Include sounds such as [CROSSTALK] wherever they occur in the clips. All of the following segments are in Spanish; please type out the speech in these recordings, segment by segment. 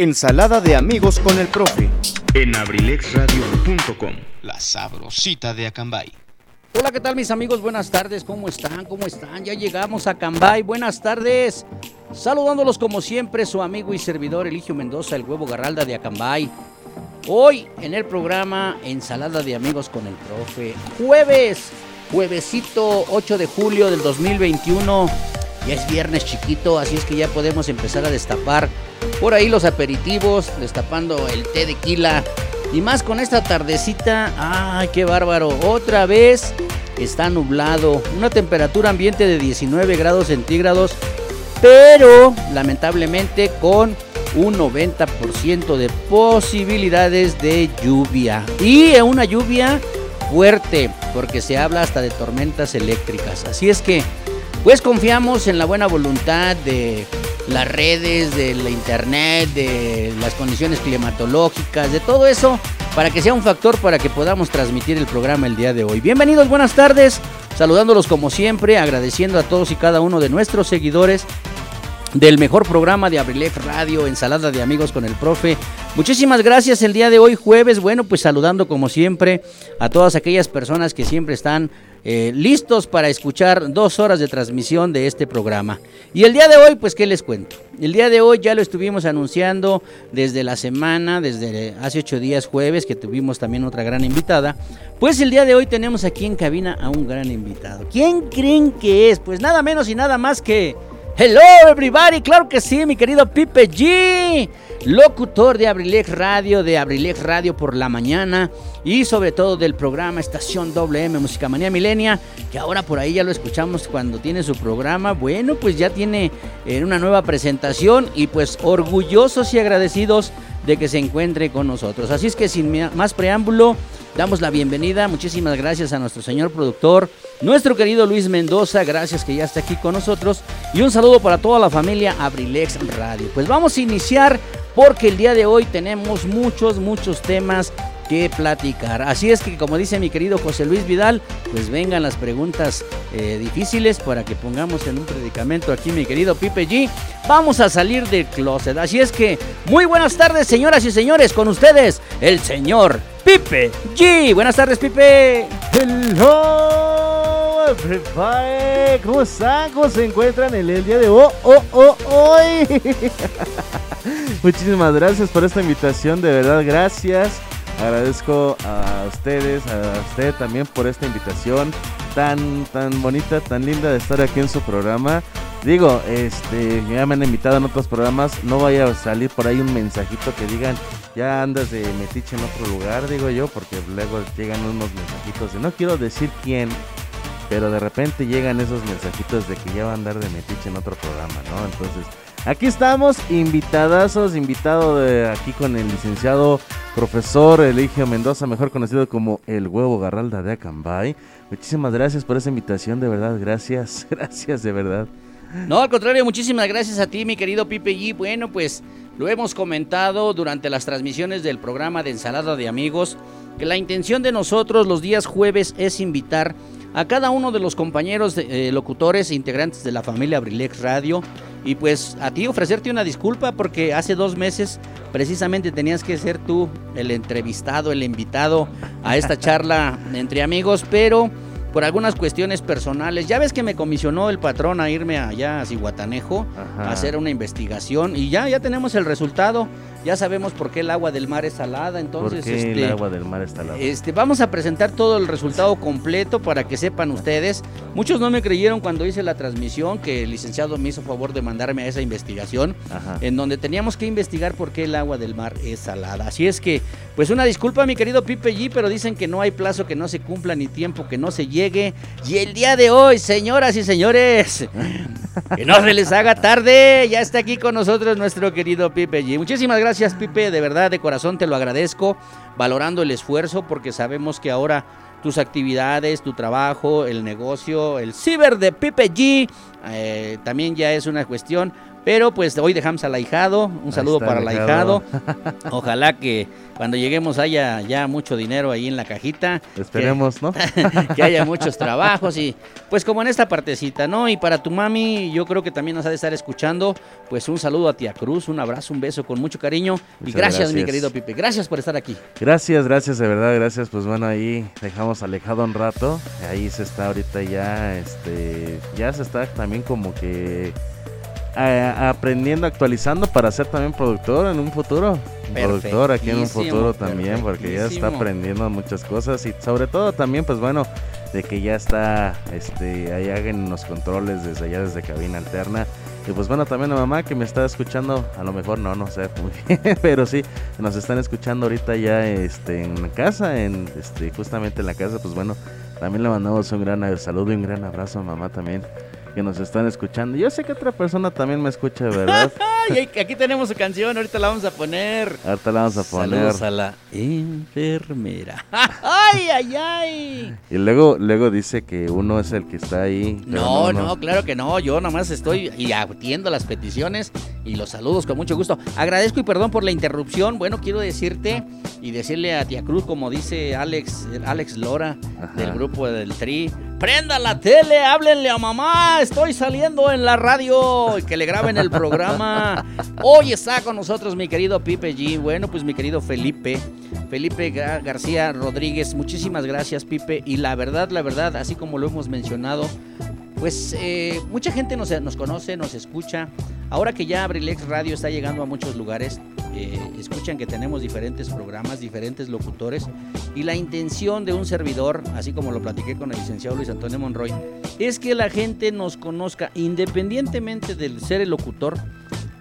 Ensalada de amigos con el profe. en abrilexradio.com. La sabrosita de Acambay. Hola, ¿qué tal mis amigos? Buenas tardes, ¿cómo están? ¿Cómo están? Ya llegamos a Cambay, buenas tardes. Saludándolos como siempre, su amigo y servidor Eligio Mendoza, el huevo garralda de Acambay. Hoy en el programa Ensalada de amigos con el profe. Jueves, juevesito 8 de julio del 2021. Ya es viernes chiquito, así es que ya podemos empezar a destapar por ahí los aperitivos, destapando el té de quila. Y más con esta tardecita, ay, qué bárbaro. Otra vez está nublado, una temperatura ambiente de 19 grados centígrados, pero lamentablemente con un 90% de posibilidades de lluvia. Y una lluvia fuerte, porque se habla hasta de tormentas eléctricas. Así es que, pues confiamos en la buena voluntad de las redes, de la internet, de las condiciones climatológicas, de todo eso, para que sea un factor para que podamos transmitir el programa el día de hoy. Bienvenidos, buenas tardes, saludándolos como siempre, agradeciendo a todos y cada uno de nuestros seguidores del mejor programa de Abrilec Radio, Ensalada de Amigos con el Profe. Muchísimas gracias el día de hoy, jueves. Bueno, pues saludando como siempre a todas aquellas personas que siempre están eh, listos para escuchar dos horas de transmisión de este programa. Y el día de hoy, pues, ¿qué les cuento? El día de hoy ya lo estuvimos anunciando desde la semana, desde hace ocho días jueves, que tuvimos también otra gran invitada. Pues el día de hoy tenemos aquí en cabina a un gran invitado. ¿Quién creen que es? Pues nada menos y nada más que... Hello everybody, claro que sí, mi querido Pipe G, locutor de Abrilex Radio, de Abrilex Radio por la mañana y sobre todo del programa Estación WM Música Manía Milenia, que ahora por ahí ya lo escuchamos cuando tiene su programa. Bueno, pues ya tiene eh, una nueva presentación y pues orgullosos y agradecidos de que se encuentre con nosotros. Así es que sin más preámbulo, damos la bienvenida. Muchísimas gracias a nuestro señor productor, nuestro querido Luis Mendoza. Gracias que ya está aquí con nosotros. Y un saludo para toda la familia Abrilex Radio. Pues vamos a iniciar porque el día de hoy tenemos muchos, muchos temas que platicar. Así es que, como dice mi querido José Luis Vidal, pues vengan las preguntas eh, difíciles para que pongamos en un predicamento aquí, mi querido Pipe G. Vamos a salir del closet. Así es que, muy buenas tardes, señoras y señores, con ustedes, el señor Pipe G. Buenas tardes, Pipe. Hello, everybody. ¿Cómo están? ¿Cómo se encuentran el, el día de hoy? [LAUGHS] Muchísimas gracias por esta invitación, de verdad, gracias. Agradezco a ustedes, a usted también por esta invitación tan, tan bonita, tan linda de estar aquí en su programa. Digo, este, ya me han invitado en otros programas, no vaya a salir por ahí un mensajito que digan, ya andas de metiche en otro lugar, digo yo, porque luego llegan unos mensajitos de, no quiero decir quién, pero de repente llegan esos mensajitos de que ya va a andar de metiche en otro programa, ¿no? Entonces, aquí estamos, invitadazos, invitado de aquí con el licenciado profesor Eligio Mendoza, mejor conocido como el huevo garralda de Acambay. Muchísimas gracias por esa invitación, de verdad, gracias, [LAUGHS] gracias de verdad. No, al contrario, muchísimas gracias a ti, mi querido Pipe G. Bueno, pues lo hemos comentado durante las transmisiones del programa de Ensalada de Amigos, que la intención de nosotros los días jueves es invitar a cada uno de los compañeros de- eh, locutores e integrantes de la familia Abrilex Radio y pues a ti ofrecerte una disculpa porque hace dos meses precisamente tenías que ser tú el entrevistado, el invitado a esta [LAUGHS] charla entre amigos, pero por algunas cuestiones personales. Ya ves que me comisionó el patrón a irme allá a Cihuatanejo Ajá. a hacer una investigación y ya, ya tenemos el resultado. Ya sabemos por qué el agua del mar es salada, entonces ¿Por qué este, el agua del mar este, vamos a presentar todo el resultado completo para que sepan ustedes. Muchos no me creyeron cuando hice la transmisión que el licenciado me hizo favor de mandarme a esa investigación Ajá. en donde teníamos que investigar por qué el agua del mar es salada. Así es que, pues una disculpa mi querido Pipe G, pero dicen que no hay plazo que no se cumpla ni tiempo que no se llegue. Y el día de hoy, señoras y señores, [LAUGHS] que no se les haga tarde, ya está aquí con nosotros nuestro querido Pipe G. Muchísimas gracias Pipe, de verdad, de corazón te lo agradezco, valorando el esfuerzo porque sabemos que ahora tus actividades, tu trabajo, el negocio, el ciber de Pipe G, eh, también ya es una cuestión. Pero pues hoy dejamos al ahijado, un Ahí saludo para el ahijado. [LAUGHS] Ojalá que cuando lleguemos haya ya mucho dinero ahí en la cajita. que- Esperemos, ¿no? [LAUGHS] que haya muchos [LAUGHS] trabajos y pues como en esta partecita, ¿no? Y para tu mami, yo creo que también nos ha de estar escuchando, pues un saludo a tía Cruz, un abrazo, un beso con mucho cariño y Muchas gracias, mi gracias. querido Pipe, gracias por estar aquí. Gracias, gracias, de verdad, gracias. Pues bueno, ahí dejamos alejado un rato. Ahí se está ahorita ya, este, ya se está también como que a- aprendiendo, actualizando para ser también productor en un futuro. Productor aquí en un futuro también, porque ya está aprendiendo muchas cosas y sobre todo también, pues bueno, de que ya está, este, ahí hagan los controles desde allá, desde cabina alterna. Y pues bueno, también a mamá que me está escuchando, a lo mejor no, no sé [LAUGHS] muy bien, pero sí, nos están escuchando ahorita ya este, en casa, en este, justamente en la casa, pues bueno, también le mandamos un gran saludo y un gran abrazo a mamá también, que nos están escuchando. Yo sé que otra persona también me escucha, ¿verdad? [LAUGHS] Ay, aquí tenemos su canción, ahorita la vamos a poner. Ahorita la vamos a poner. Saludos a la enfermera. [LAUGHS] Ay, ay, ay. Y luego, luego dice que uno es el que está ahí. No, no, claro que no. Yo nomás estoy y atiendo las peticiones y los saludos con mucho gusto. Agradezco y perdón por la interrupción. Bueno, quiero decirte y decirle a Tía Cruz, como dice Alex, Alex Lora Ajá. del grupo del Tri. Prenda la tele, háblenle a mamá, estoy saliendo en la radio y que le graben el programa. Hoy está con nosotros mi querido Pipe G. Bueno, pues mi querido Felipe, Felipe Gar- García Rodríguez, muchísimas gracias Pipe. Y la verdad, la verdad, así como lo hemos mencionado, pues eh, mucha gente nos, nos conoce, nos escucha. Ahora que ya Abrilex Radio está llegando a muchos lugares, eh, escuchan que tenemos diferentes programas, diferentes locutores. Y la intención de un servidor, así como lo platiqué con el licenciado Luis Antonio Monroy, es que la gente nos conozca, independientemente del ser el locutor,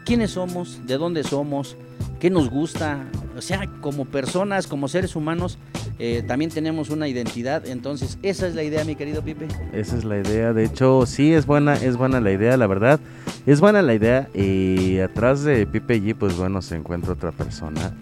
quiénes somos, de dónde somos, qué nos gusta. O sea, como personas, como seres humanos, eh, también tenemos una identidad. Entonces, esa es la idea, mi querido Pipe. Esa es la idea. De hecho, sí es buena, es buena la idea, la verdad. Es buena la idea. Y atrás de Pipe G, pues bueno, se encuentra otra persona.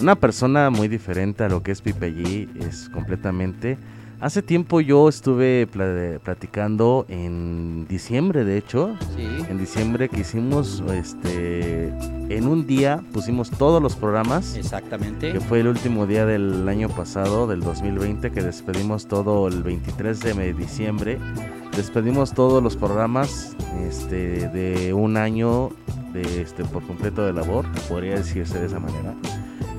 Una persona muy diferente a lo que es Pipe G. Es completamente. Hace tiempo yo estuve pla- platicando en diciembre, de hecho. Sí. En diciembre que hicimos, este, en un día pusimos todos los programas. Exactamente. que fue el último día del año pasado, del 2020, que despedimos todo el 23 de diciembre. Despedimos todos los programas este, de un año de, este, por completo de labor, podría decirse de esa manera.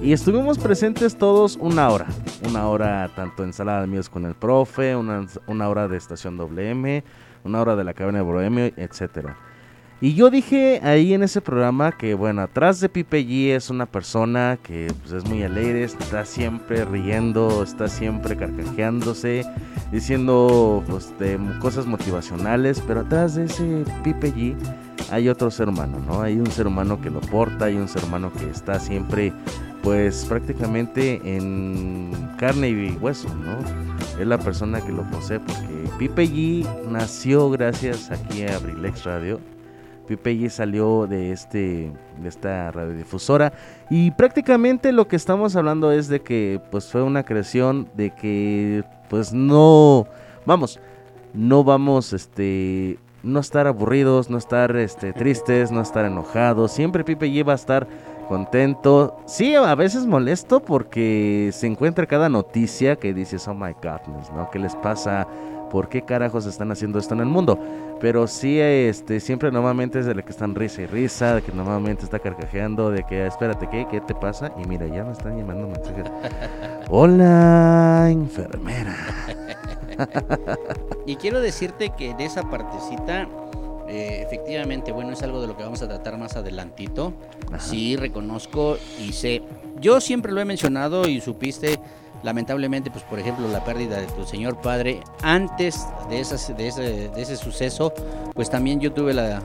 Y estuvimos presentes todos una hora. Una hora tanto en Sala de Amigos con el Profe, una, una hora de Estación WM, una hora de la Cabina de Bohemio, etcétera. Y yo dije ahí en ese programa que, bueno, atrás de Pipe G es una persona que pues, es muy alegre, está siempre riendo, está siempre carcajeándose, diciendo pues, de cosas motivacionales, pero atrás de ese Pipe G hay otro ser humano, ¿no? Hay un ser humano que lo porta, hay un ser humano que está siempre, pues prácticamente en carne y hueso, ¿no? Es la persona que lo posee, porque Pipe G nació gracias aquí a Abrilex Radio. Pipe G salió de este de esta radiodifusora y prácticamente lo que estamos hablando es de que pues fue una creación de que pues no vamos no vamos este no estar aburridos no estar este tristes no estar enojados. Siempre Pipe G va a estar contento. Sí a veces molesto porque se encuentra cada noticia que dices oh my godness no qué les pasa por qué carajos están haciendo esto en el mundo. Pero sí, este, siempre normalmente es de la que están risa y risa, de que normalmente está carcajeando, de que espérate, ¿qué? ¿Qué te pasa? Y mira, ya me están llamando mensajes. [LAUGHS] Hola, enfermera. [LAUGHS] y quiero decirte que en esa partecita, eh, efectivamente, bueno, es algo de lo que vamos a tratar más adelantito. Sí, reconozco y sé. Yo siempre lo he mencionado y supiste lamentablemente, pues por ejemplo, la pérdida de tu señor padre, antes de, esas, de, ese, de ese suceso, pues también yo tuve la,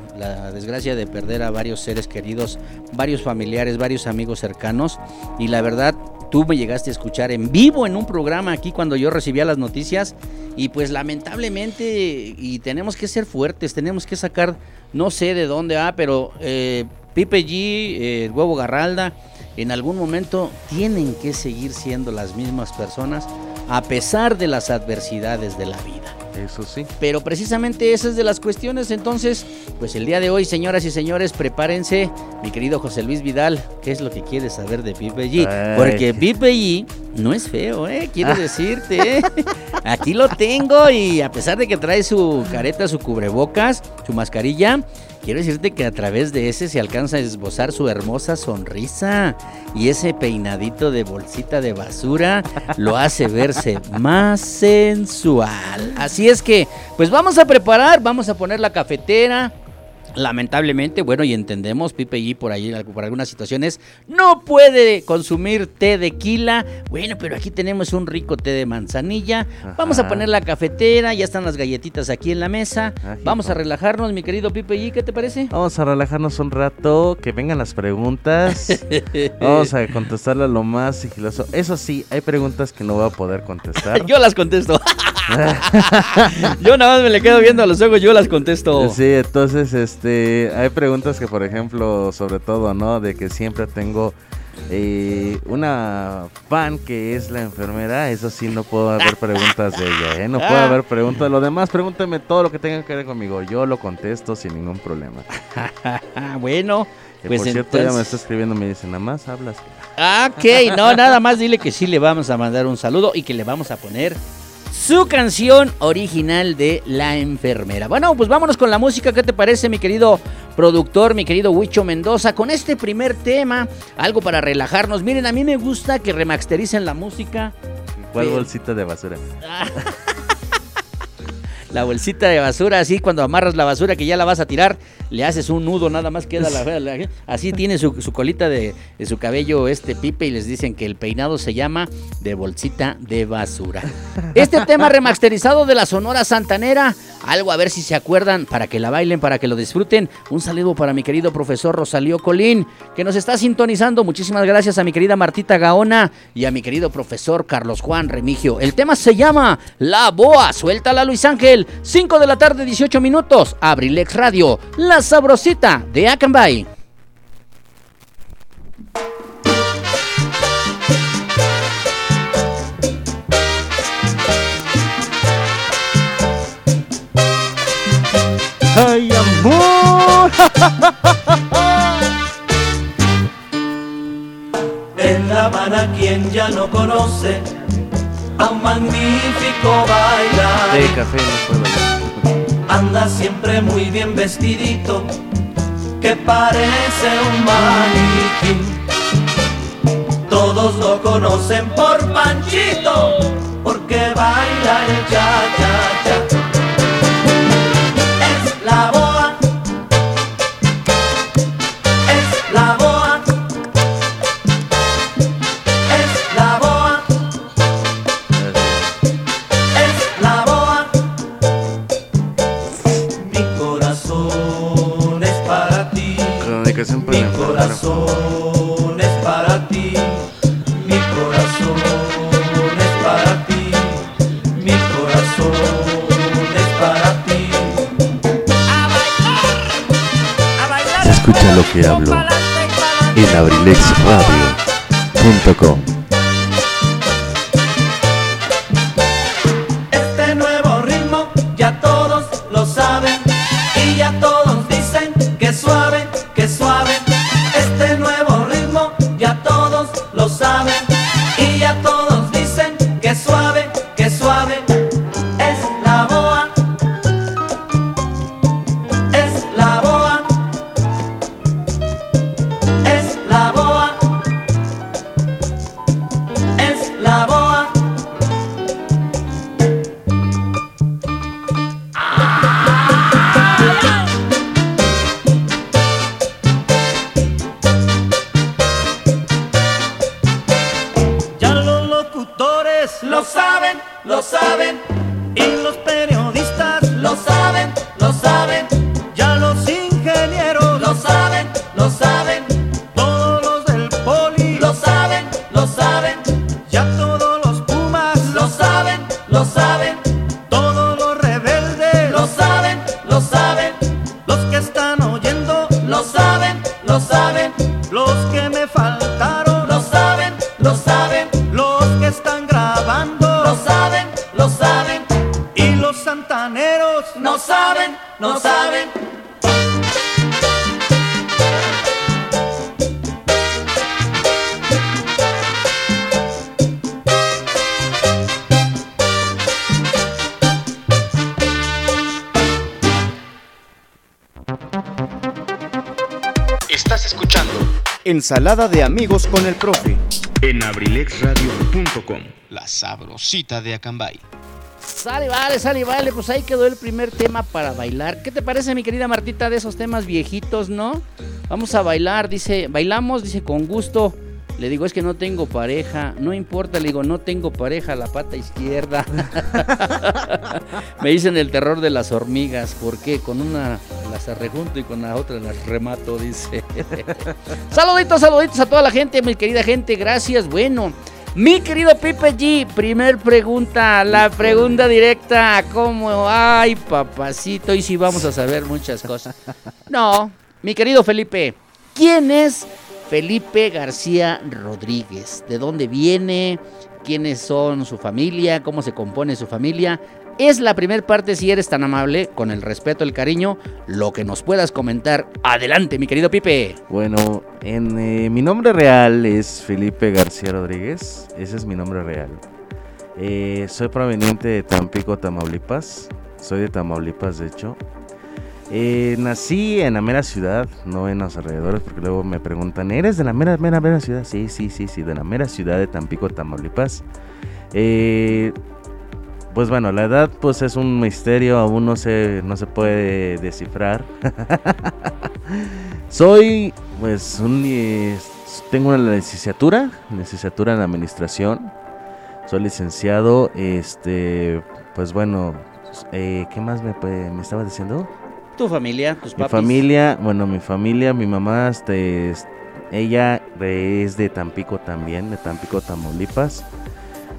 desgracia de perder a varios seres queridos, varios familiares, varios amigos cercanos, y la verdad, tú me llegaste a escuchar en vivo en un programa aquí cuando yo recibía las noticias, y pues lamentablemente, y tenemos que ser fuertes, tenemos que sacar, no sé de dónde, ah, pero eh, Pipe G, eh, huevo Garralda, en algún momento tienen que seguir siendo las mismas personas a pesar de las adversidades de la vida. Eso sí. Pero precisamente esa es de las cuestiones. Entonces, pues el día de hoy, señoras y señores, prepárense. Mi querido José Luis Vidal, ¿qué es lo que quieres saber de Pipe G? Porque Pipe G no es feo, ¿eh? Quiero decirte, ¿eh? [LAUGHS] Aquí lo tengo y a pesar de que trae su careta, su cubrebocas, su mascarilla, quiero decirte que a través de ese se alcanza a esbozar su hermosa sonrisa y ese peinadito de bolsita de basura lo hace verse más sensual. Así es que, pues vamos a preparar, vamos a poner la cafetera, Lamentablemente, bueno, y entendemos, Pipe G por ahí, por algunas situaciones, no puede consumir té de quila. Bueno, pero aquí tenemos un rico té de manzanilla. Vamos a poner la cafetera, ya están las galletitas aquí en la mesa. Vamos a relajarnos, mi querido Pipe G, ¿qué te parece? Vamos a relajarnos un rato, que vengan las preguntas. [LAUGHS] Vamos a contestarlas lo más sigiloso. Eso sí, hay preguntas que no voy a poder contestar. [LAUGHS] yo las contesto. [LAUGHS] yo nada más me le quedo viendo a los ojos, yo las contesto. Sí, entonces, este, hay preguntas que, por ejemplo, sobre todo, ¿no? De que siempre tengo eh, una fan que es la enfermera, eso sí, no puedo haber preguntas de ella, ¿eh? No puedo haber preguntas. Lo demás, pregúntame todo lo que tenga que ver conmigo. Yo lo contesto sin ningún problema. [LAUGHS] bueno, pues por cierto, ella me está escribiendo, me dice, nada más hablas. Ok, no, nada más dile que sí le vamos a mandar un saludo y que le vamos a poner su canción original de La Enfermera. Bueno, pues vámonos con la música. ¿Qué te parece, mi querido productor, mi querido Huicho Mendoza? Con este primer tema, algo para relajarnos. Miren, a mí me gusta que remastericen la música. ¿Cuál bolsita de basura? [LAUGHS] la bolsita de basura, así cuando amarras la basura que ya la vas a tirar, le haces un nudo, nada más queda la... así tiene su, colita de, su cabello este pipe y les dicen que el peinado se llama de bolsita de basura. Este tema remasterizado de la Sonora Santanera, algo a ver si se acuerdan, para que la bailen, para que lo disfruten. Un saludo para mi querido profesor Rosalío Colín, que nos está sintonizando. Muchísimas gracias a mi querida Martita Gaona y a mi querido profesor Carlos Juan Remigio. El tema se llama La Boa, suéltala Luis Ángel. 5 de la tarde, 18 minutos. Abrilex Radio, la sabrosita de Akanbay. ¡Ay, amor! En La Habana, quien ya no conoce a un magnífico bailar. De café no puedo Anda siempre muy bien vestidito, que parece un maniquí. Todos lo conocen por Panchito, porque baila el cha-cha-cha. Mi corazón es para ti. Mi corazón es para ti. Mi corazón es para ti. A bailar, a bailar. Escucha lo que hablo en abrilexradio.com. Ensalada de amigos con el profe. en abrilexradio.com. La sabrosita de Acambay. Sale, vale, sale, vale. Pues ahí quedó el primer tema para bailar. ¿Qué te parece, mi querida Martita, de esos temas viejitos, no? Vamos a bailar, dice, bailamos, dice, con gusto. Le digo, es que no tengo pareja. No importa, le digo, no tengo pareja, la pata izquierda. [LAUGHS] Me dicen el terror de las hormigas. ¿Por qué? Con una las arrejunto y con la otra las remato, dice. [LAUGHS] saluditos, saluditos a toda la gente, mi querida gente. Gracias. Bueno, mi querido Pipe G, primer pregunta, la pregunta directa, ¿cómo? Ay, papacito, y si vamos a saber muchas cosas. [LAUGHS] No, mi querido Felipe, ¿quién es Felipe García Rodríguez? ¿De dónde viene? ¿Quiénes son su familia? ¿Cómo se compone su familia? Es la primera parte, si eres tan amable, con el respeto, el cariño, lo que nos puedas comentar. Adelante, mi querido Pipe. Bueno, en, eh, mi nombre real es Felipe García Rodríguez. Ese es mi nombre real. Eh, soy proveniente de Tampico, Tamaulipas. Soy de Tamaulipas, de hecho. Eh, nací en la mera ciudad, no en los alrededores, porque luego me preguntan, ¿eres de la mera, mera, mera ciudad? Sí, sí, sí, sí, de la mera ciudad de Tampico, Tamaulipas. Eh, pues bueno, la edad pues es un misterio, aún no se, no se puede descifrar. [LAUGHS] Soy pues un... tengo una licenciatura, licenciatura en administración. Soy licenciado, este, pues bueno, eh, ¿qué más me, me estaba diciendo? Tu familia, tus Mi papis. familia, bueno, mi familia, mi mamá, este, es- ella es de Tampico también, de Tampico, Tamaulipas.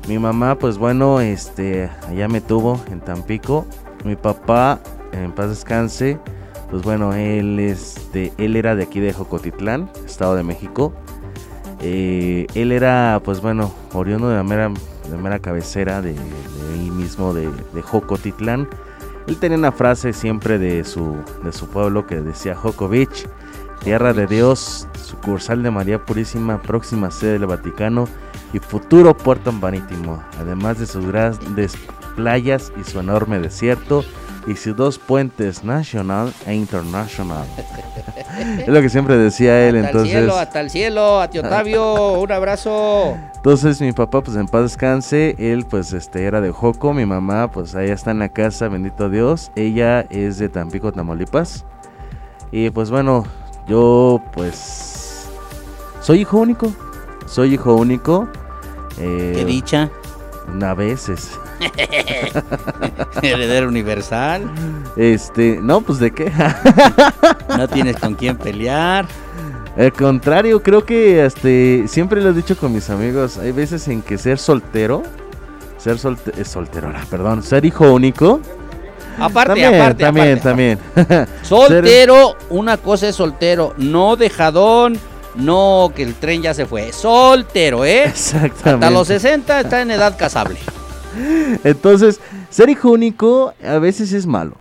Mi mamá, pues bueno, este, allá me tuvo en Tampico. Mi papá, en paz descanse, pues bueno, él, este, él era de aquí de Jocotitlán, Estado de México. Eh, él era, pues bueno, oriundo de la mera, de la mera cabecera de, de ahí mismo, de, de Jocotitlán. Él tenía una frase siempre de su, de su pueblo que decía Joco Beach, tierra de Dios, sucursal de María Purísima, próxima sede del Vaticano y futuro puerto marítimo, además de sus grandes playas y su enorme desierto y sus dos puentes nacional e internacional. es lo que siempre decía él, hasta entonces. el cielo, hasta el cielo, a ti Otavio, un abrazo. Entonces mi papá pues en paz descanse, él pues este era de Joco, mi mamá pues allá está en la casa, bendito Dios, ella es de Tampico, Tamaulipas. Y pues bueno, yo pues soy hijo único, soy hijo único. Eh, Qué dicha. a veces. [LAUGHS] Heredero universal. Este, no, pues de qué. [LAUGHS] No tienes con quién pelear. Al contrario, creo que este, siempre lo he dicho con mis amigos, hay veces en que ser soltero, ser solte eh, soltero, perdón, ser hijo único, Aparte, también, aparte, también, aparte. también. [LAUGHS] Soltero, una cosa es soltero, no dejadón, no que el tren ya se fue. Soltero, ¿eh? Exactamente. Hasta los 60 está en edad casable. Entonces, ser hijo único a veces es malo.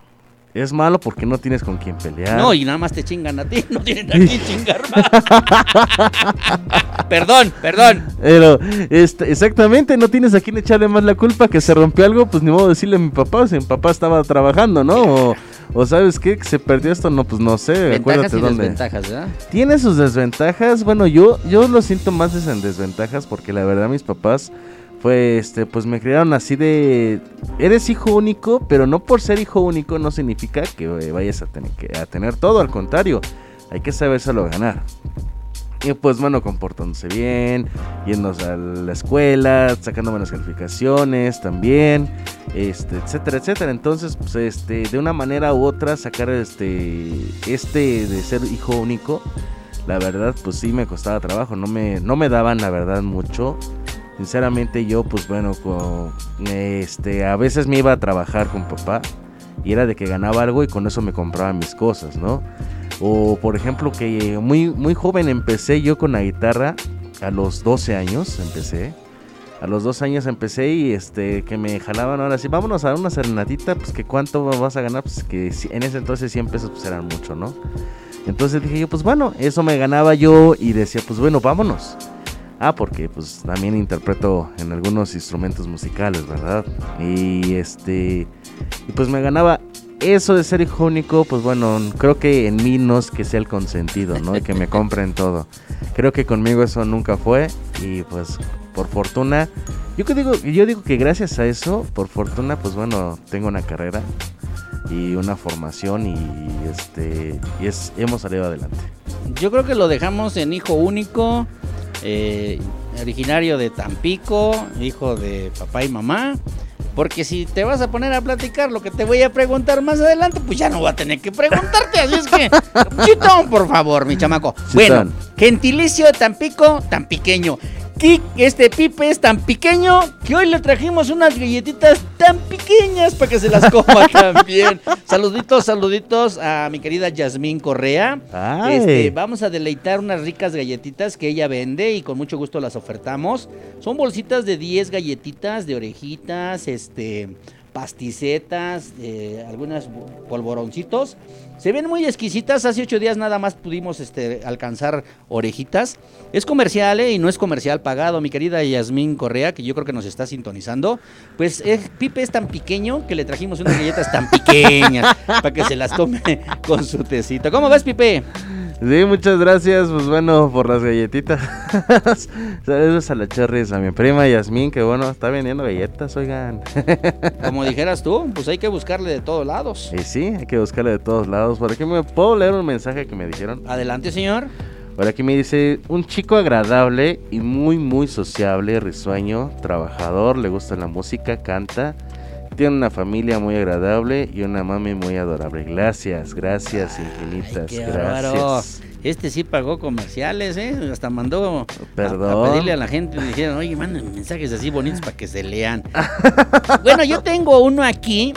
Es malo porque no tienes con quién pelear. No, y nada más te chingan a ti, no tienen a quién chingar más. perdón, perdón. Pero, este, exactamente, no tienes a quién echarle más la culpa que se rompió algo, pues ni modo decirle a mi papá, si mi papá estaba trabajando, ¿no? O, o sabes qué, que se perdió esto, no, pues no sé, Ventajas acuérdate y dónde. desventajas, ¿verdad? Tiene sus desventajas, bueno, yo, yo lo siento más en desventajas porque la verdad mis papás fue, este, pues me criaron así de, eres hijo único, pero no por ser hijo único no significa que eh, vayas a tener, que, a tener todo, al contrario, hay que sabérselo ganar. Y pues bueno, comportándose bien, yendo a la escuela, sacando buenas calificaciones también, este, etcétera, etcétera. Entonces, pues este, de una manera u otra, sacar este, este de ser hijo único, la verdad, pues sí me costaba trabajo, no me, no me daban la verdad mucho. Sinceramente yo, pues bueno, este, a veces me iba a trabajar con papá y era de que ganaba algo y con eso me compraba mis cosas, ¿no? O por ejemplo que muy, muy joven empecé yo con la guitarra, a los 12 años empecé. A los 12 años empecé y este que me jalaban ahora sí, vámonos a una serenatita, pues que cuánto vas a ganar, pues que en ese entonces 100 pesos pues eran mucho, ¿no? Entonces dije yo, pues bueno, eso me ganaba yo y decía, pues bueno, vámonos. Ah, porque pues también interpreto en algunos instrumentos musicales, ¿verdad? Y este, y pues me ganaba eso de ser hijo único, pues bueno, creo que en mí no es que sea el consentido, ¿no? Y que me compren todo. Creo que conmigo eso nunca fue y pues por fortuna, yo que digo, yo digo que gracias a eso, por fortuna, pues bueno, tengo una carrera y una formación y este y es hemos salido adelante. Yo creo que lo dejamos en hijo único, eh, originario de Tampico, hijo de papá y mamá. Porque si te vas a poner a platicar lo que te voy a preguntar más adelante, pues ya no voy a tener que preguntarte. Así es que, [LAUGHS] chitón, por favor, mi chamaco. Bueno, gentilicio de Tampico, tan pequeño este Pipe es tan pequeño que hoy le trajimos unas galletitas tan pequeñas para que se las coma [LAUGHS] también. Saluditos, saluditos a mi querida Yasmín Correa. Este, vamos a deleitar unas ricas galletitas que ella vende y con mucho gusto las ofertamos. Son bolsitas de 10 galletitas de orejitas, este pasticetas, eh, algunas polvoroncitos. Se ven muy exquisitas. Hace ocho días nada más pudimos este, alcanzar orejitas. Es comercial eh, y no es comercial pagado, mi querida Yasmín Correa, que yo creo que nos está sintonizando. Pues eh, Pipe es tan pequeño que le trajimos unas galletas tan pequeñas [LAUGHS] para que se las tome con su tecito. ¿Cómo ves, Pipe? Sí, muchas gracias, pues bueno, por las galletitas. [LAUGHS] Saludos a la Cherries, a mi prima Yasmín, que bueno, está vendiendo galletas, oigan. [LAUGHS] Como dijeras tú, pues hay que buscarle de todos lados. Y sí, hay que buscarle de todos lados. ¿Por aquí me puedo leer un mensaje que me dijeron? Adelante, señor. Por aquí me dice, un chico agradable y muy, muy sociable, risueño, trabajador, le gusta la música, canta tiene una familia muy agradable y una mami muy adorable. Gracias, gracias infinitas. gracias. Este sí pagó comerciales, ¿eh? Hasta mandó Perdón. A, pedirle a la gente y dijeron, oye, manden mensajes así bonitos para que se lean. [LAUGHS] bueno, yo tengo uno aquí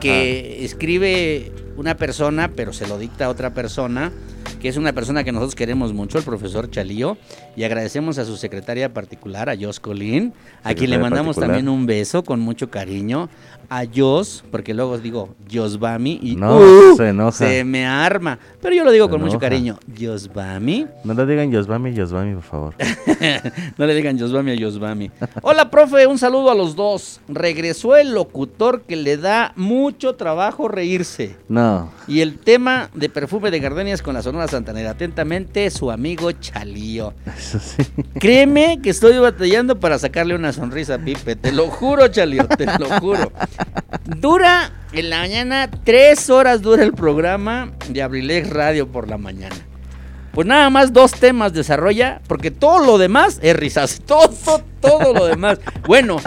que escribe una persona, pero se lo dicta a otra persona que es una persona que nosotros queremos mucho, el profesor Chalío, y agradecemos a su secretaria particular, a Jos Colín, a quien le mandamos también un beso con mucho cariño, a Jos, porque luego digo Josbami y no, uh, se enoja. Se me arma, pero yo lo digo con mucho cariño, Josbami. No le digan Josbami, Josbami, por favor. [LAUGHS] no le digan Josbami a Josbami. Hola, profe, un saludo a los dos. Regresó el locutor que le da mucho trabajo reírse. No. Y el tema de perfume de gardenias con la Sonora Santanera. Atentamente, su amigo Chalío. Eso sí. [LAUGHS] Créeme que estoy batallando para sacarle una sonrisa a Pipe. Te lo juro, Chalío, te lo juro. Dura en la mañana, tres horas dura el programa de Abrilex Radio por la mañana. Pues nada más dos temas desarrolla, porque todo lo demás es risas. [LAUGHS] Todo, todo lo demás. Bueno,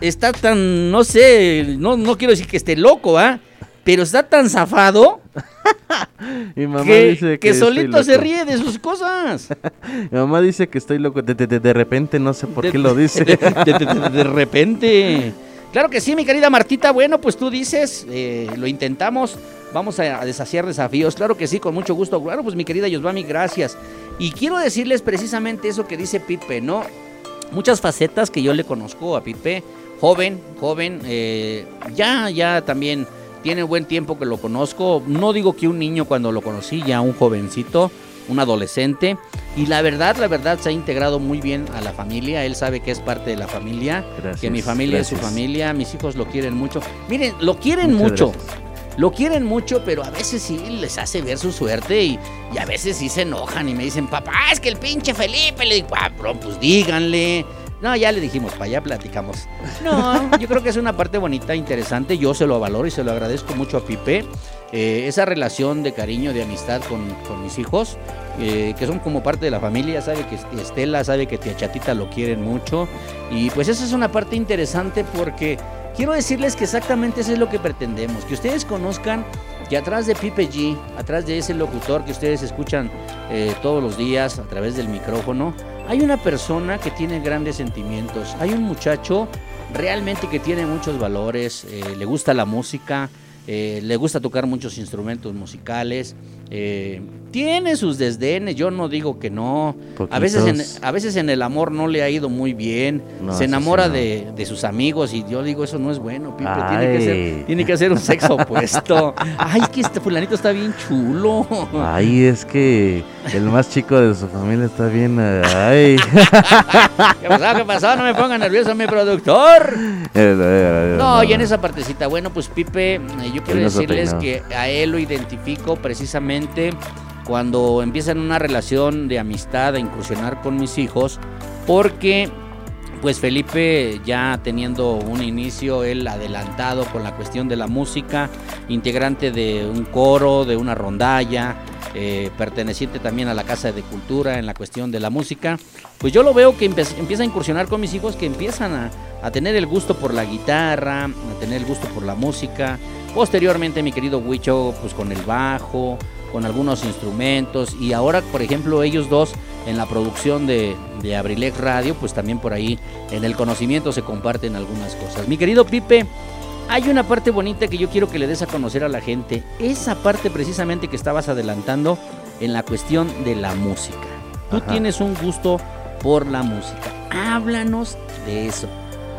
está tan, no sé, no, no quiero decir que esté loco, ¿ah? pero está tan zafado [LAUGHS] Mi mamá que, dice que, solito se ríe de sus cosas. [LAUGHS] Mi mamá dice que estoy loco. De, de, de repente, no sé por qué lo dice. De, repente. Claro que sí, mi querida Martita. Bueno, pues tú dices, eh, lo intentamos. Vamos a, desafiar desafíos. Claro que sí, con mucho gusto. Claro, pues mi querida Yosvami, gracias. Y quiero decirles precisamente eso que dice Pipe, ¿no? Muchas facetas que yo le conozco a Pipe. Joven, joven. Eh, ya, ya también tiene buen tiempo que lo conozco. No digo que un niño cuando lo conocí, ya un jovencito, un adolescente. Y la verdad, la verdad se ha integrado muy bien a la familia. Él sabe que es parte de la familia, que mi familia es su familia, mis hijos lo quieren mucho. Miren, lo quieren mucho. Lo quieren mucho, pero a veces sí les hace ver su suerte y, a veces sí se enojan y me dicen, papá, es que el pinche Felipe, le digo, ah, pues díganle. No, ya le dijimos, para allá platicamos. No, [LAUGHS] yo creo que es una parte bonita, interesante. Yo se lo valoro y se lo agradezco mucho a Pipe. Eh, esa relación de cariño, de amistad con, mis hijos, eh, que son como parte de la familia. Sabe que Estela, sabe que tía Chatita lo quieren mucho. Y pues esa es una parte interesante porque quiero decirles que exactamente eso es lo que pretendemos. Que ustedes conozcan que atrás de Pipe G, atrás de ese locutor que ustedes escuchan eh, todos los días a través del micrófono, hay una persona que tiene grandes sentimientos, hay un muchacho realmente que tiene muchos valores, eh, le gusta la música, eh, le gusta tocar muchos instrumentos musicales, eh, tiene sus desdenes, yo no digo que no. A veces, en, a veces en el amor no le ha ido muy bien. No, se enamora sí, no. de, de sus amigos y yo digo, eso no es bueno, Pipe. Tiene que, ser, tiene que ser un sexo [LAUGHS] opuesto. Ay, es que este fulanito está bien chulo. Ay, es que el más chico de su familia está bien. Ay. [LAUGHS] ¿Qué pasó? ¿Qué pasó? No me ponga nervioso mi productor. No, y en esa partecita, bueno, pues Pipe, eh, yo quiero decirles que a él lo identifico precisamente cuando empiezan una relación de amistad a incursionar con mis hijos, porque pues Felipe ya teniendo un inicio, él adelantado con la cuestión de la música, integrante de un coro, de una rondalla, eh, perteneciente también a la Casa de Cultura en la cuestión de la música, pues yo lo veo que empieza a incursionar con mis hijos que empiezan a, a tener el gusto por la guitarra, a tener el gusto por la música. Posteriormente mi querido Huicho pues con el bajo, con algunos instrumentos y ahora por ejemplo ellos dos en la producción de, de Abrilex Radio pues también por ahí en el conocimiento se comparten algunas cosas. Mi querido Pipe, hay una parte bonita que yo quiero que le des a conocer a la gente. Esa parte precisamente que estabas adelantando en la cuestión de la música. Tú Ajá. tienes un gusto por la música. Háblanos de eso.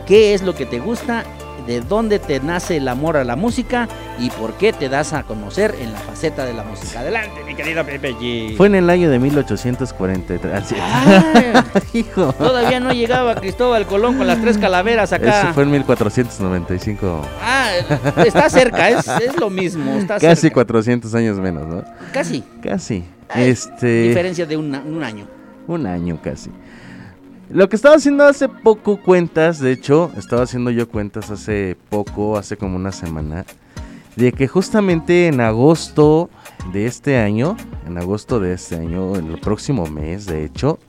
¿Qué es lo que te gusta? ¿De dónde te nace el amor a la música? ¿Y por qué te das a conocer en la faceta de la música? Adelante, mi querido Pepe G. Fue en el año de 1843. Así- Ah, [LAUGHS] Hijo. todavía no llegaba Cristóbal Colón con las tres calaveras acá. Eso fue en 1495. Ah, está cerca, es, es lo mismo. Está Casi cerca. 400 años menos, ¿no? Casi. Casi. Ay, Este. Diferencia de un, un año. Un año casi. Lo que estaba haciendo hace poco cuentas, de hecho, estaba haciendo yo cuentas hace poco, hace como una semana, de que justamente en agosto de este año, en agosto de este año, en el próximo mes, de hecho,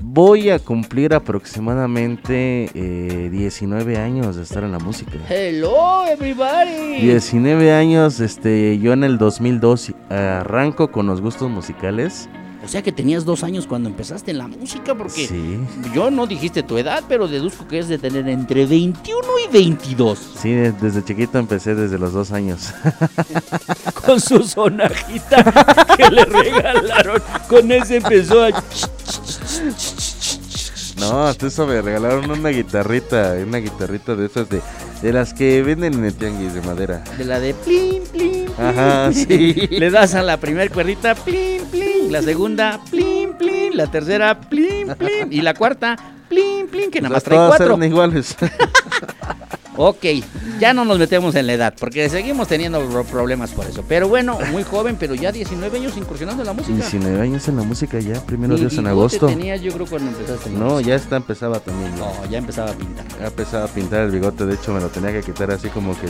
voy a cumplir aproximadamente eh, 19 años de estar en la música. Hello, everybody. 19 años, este, yo en el 2002 arranco con los gustos musicales. O sea que tenías dos años cuando empezaste en la música, porque Sí, yo no dijiste tu edad, pero deduzco que es de tener entre 21 y 22. sí, de- desde chiquito empecé desde los dos años. [LAUGHS] Con su sonajita que le regalaron. Con ese empezó a... No, hasta eso me regalaron una guitarrita, una guitarrita de esas de, de las que venden en el tianguis de madera. De la de plin, plin, plin, Ajá, sí. [LAUGHS] Le das a la primera cuerdita, plin, plin. La segunda, plin, plin. La tercera, plin, plin. Y la cuarta, plin, plin, que nada más Pues trae todas cuatro. iguales. [LAUGHS] Ok, ya no nos metemos en la edad, porque seguimos teniendo pro- problemas por eso. Pero bueno, muy joven, pero ya 19 años incursionando en la música. 19 años en la música ya, primero Dios en agosto. tenías yo creo cuando empezaste en No, ya está empezaba también. No, ya empezaba a pintar. Ya empezaba a pintar el bigote, de hecho me lo tenía que quitar así como que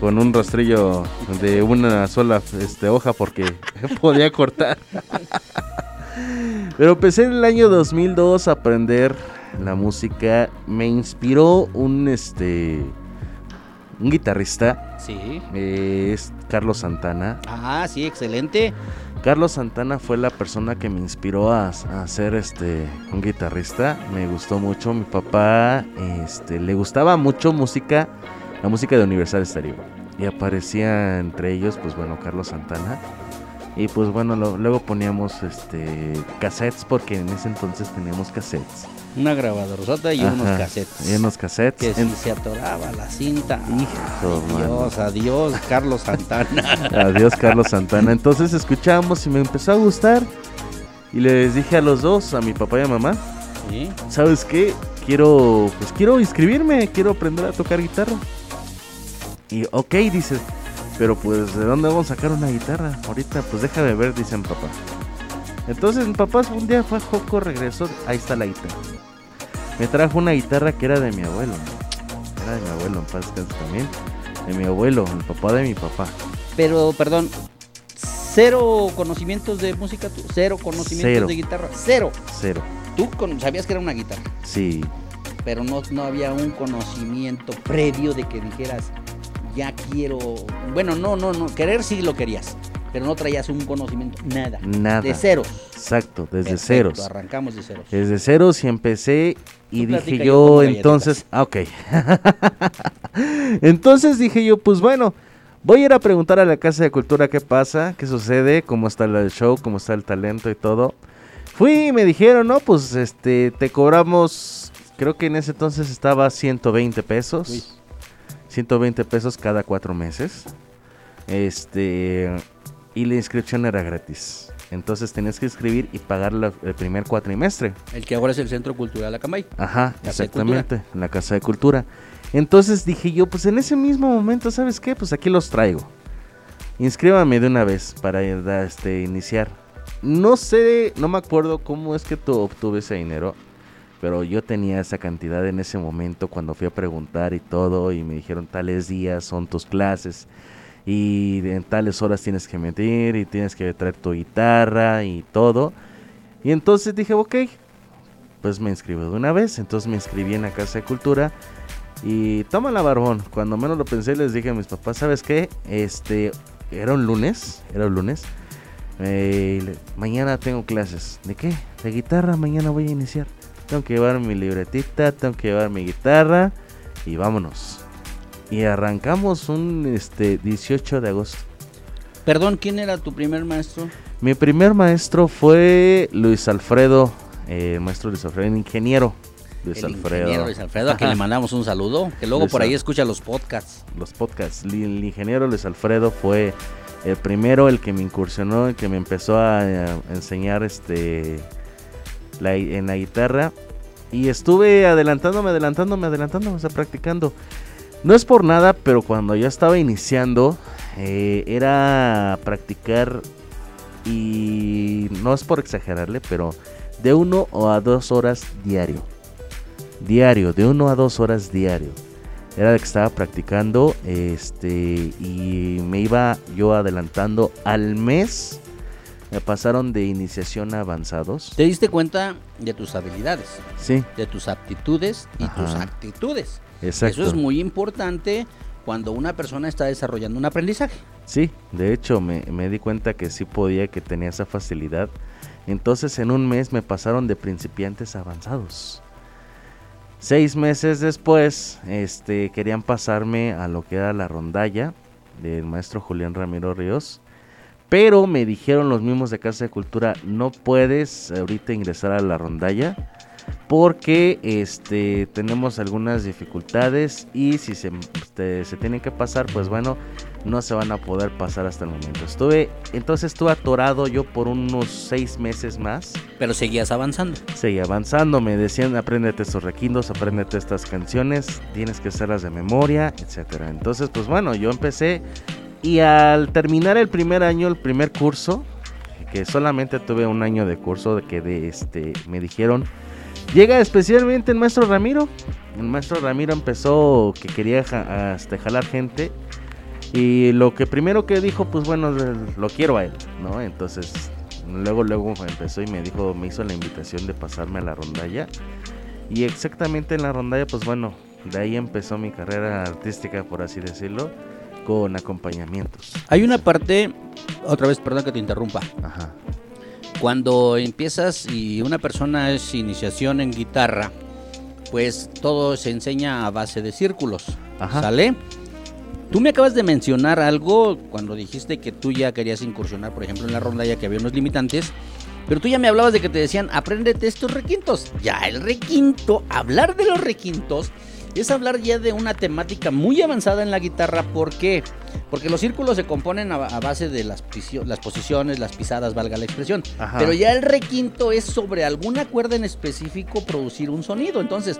con un rastrillo de una sola este, hoja porque [LAUGHS] podía cortar. [LAUGHS] Pero empecé en el año 2002 a aprender la música. Me inspiró un este un guitarrista, Sí. eh, es Carlos Santana. Ah, sí, excelente. Carlos Santana fue la persona que me inspiró a, a ser este un guitarrista. Me gustó mucho. Mi papá este, le gustaba mucho música, la música de Universal Stereo. Y aparecía entre ellos, pues bueno, Carlos Santana. Y pues bueno, lo- luego poníamos este cassettes porque en ese entonces teníamos cassettes. Una grabadorota y unos cassettes. Y unos cassettes. Que En- si se atoraba la cinta. Hijo, Adiós, adiós, Carlos Santana. [LAUGHS] Adiós Carlos Santana. Entonces escuchábamos y me empezó a gustar. Y les dije a los dos, a mi papá y a mamá, Sí. ¿sabes qué? Quiero, pues quiero inscribirme, quiero aprender a tocar guitarra. Y ok, dice, pero pues ¿de dónde vamos a sacar una guitarra? Ahorita, pues déjame ver, dice mi papá. Entonces mi papá un día fue a Joco, regresó, ahí está la guitarra. Me trajo una guitarra que era de mi abuelo. Era de mi abuelo, en paz también. De mi abuelo, el papá de mi papá. Pero, perdón, cero conocimientos de música, tú? cero conocimientos Cero. de guitarra, cero. Cero. Tú con- sabías que era una guitarra, Sí, pero no, no había un conocimiento previo de que dijeras, ya quiero. Bueno, no, no, no, querer sí lo querías, pero no traías un conocimiento, nada. nada. De ceros. Exacto, desde Perfecto, ceros. Arrancamos de ceros. Desde ceros y empecé y dije yo entonces, ah, ok. [LAUGHS] entonces dije yo, pues bueno, Voy a ir a preguntar a la Casa de Cultura qué pasa, qué sucede, cómo está el show, cómo está el talento y todo. Fui y me dijeron, no, pues este, te cobramos, creo que en ese entonces estaba 120 pesos. Uy. 120 pesos cada cuatro meses. Este, y la inscripción era gratis. Entonces tenías que inscribir y pagar la- el primer cuatrimestre. El que ahora es el Centro Cultural Acambay. Ajá, Casa exactamente, en la Casa de Cultura. Entonces dije yo, pues en ese mismo momento, ¿sabes qué? Pues aquí los traigo. Inscríbame de una vez para este, iniciar. No sé, no me acuerdo cómo es que tú obtuve ese dinero, pero yo tenía esa cantidad en ese momento cuando fui a preguntar y todo, y me dijeron tales días son tus clases, y en tales horas tienes que meter, y tienes que traer tu guitarra y todo. Y entonces dije, ok, pues me inscribo de una vez. Entonces me inscribí en la Casa de Cultura. Y toma la barbón. Cuando menos lo pensé, les dije a mis papás, ¿sabes qué? Este, era un lunes, era un lunes. Eh, mañana tengo clases. ¿De qué? De guitarra, mañana voy a iniciar. Tengo que llevar mi libretita, tengo que llevar mi guitarra y vámonos. Y arrancamos un este 18 de agosto. Perdón, ¿quién era tu primer maestro? Mi primer maestro fue Luis Alfredo, eh, maestro Luis Alfredo, el ingeniero Luis el Alfredo. ingeniero Luis Alfredo, a quien le mandamos un saludo, que luego Luis por ahí escucha los podcasts. Los podcasts. El ingeniero Luis Alfredo fue el primero, el que me incursionó, el que me empezó a, a enseñar este la, en la guitarra. Y estuve adelantándome, adelantándome, adelantándome, o sea, practicando. No es por nada, pero cuando yo estaba iniciando, eh, era practicar y no es por exagerarle, pero de uno o a dos horas diario. Diario, de uno a dos horas diario. Era de que estaba practicando este y me iba yo adelantando al mes. Me pasaron de iniciación a avanzados. Te diste cuenta de tus habilidades, Sí, de tus aptitudes y tus actitudes. Exacto. Eso es muy importante cuando una persona está desarrollando un aprendizaje. Sí, de hecho me, me di cuenta que sí podía, que tenía esa facilidad. Entonces en un mes me pasaron de principiantes a avanzados. Seis meses después, este, querían pasarme a lo que era la rondalla del maestro Julián Ramiro Ríos. Pero me dijeron los mismos de Casa de Cultura, no puedes ahorita ingresar a la rondalla porque este tenemos algunas dificultades y si se, este, se tienen que pasar, pues bueno, no se van a poder pasar hasta el momento. Estuve, entonces estuve atorado yo por unos seis meses más. Pero seguías avanzando. Seguí avanzando, me decían, apréndete estos requintos, apréndete estas canciones, tienes que hacerlas de memoria, etcétera. Entonces, pues bueno, yo empecé y al terminar el primer año, el primer curso, que solamente tuve un año de curso, de que de este me dijeron, llega especialmente el maestro Ramiro. El maestro Ramiro empezó que quería ja- este, jalar gente y lo que primero que dijo, pues bueno, lo quiero a él, ¿no? Entonces, luego, luego empezó y me dijo, me hizo la invitación de pasarme a la rondalla. Y exactamente en la rondalla, pues bueno, de ahí empezó mi carrera artística, por así decirlo, con acompañamientos. Hay una parte, otra vez, perdón que te interrumpa. Ajá. Cuando empiezas y una persona es iniciación en guitarra, pues todo se enseña a base de círculos. Ajá. ¿Sale? Tú me acabas de mencionar algo cuando dijiste que tú ya querías incursionar, por ejemplo, en la ronda ya que había unos limitantes. Pero tú ya me hablabas de que te decían, apréndete estos requintos. Ya el requinto, hablar de los requintos, es hablar ya de una temática muy avanzada en la guitarra. ¿Por qué? Porque los círculos se componen a, a base de las, posiciones, las pisadas, valga la expresión. Ajá. Pero ya el requinto es sobre alguna cuerda en específico producir un sonido. Entonces,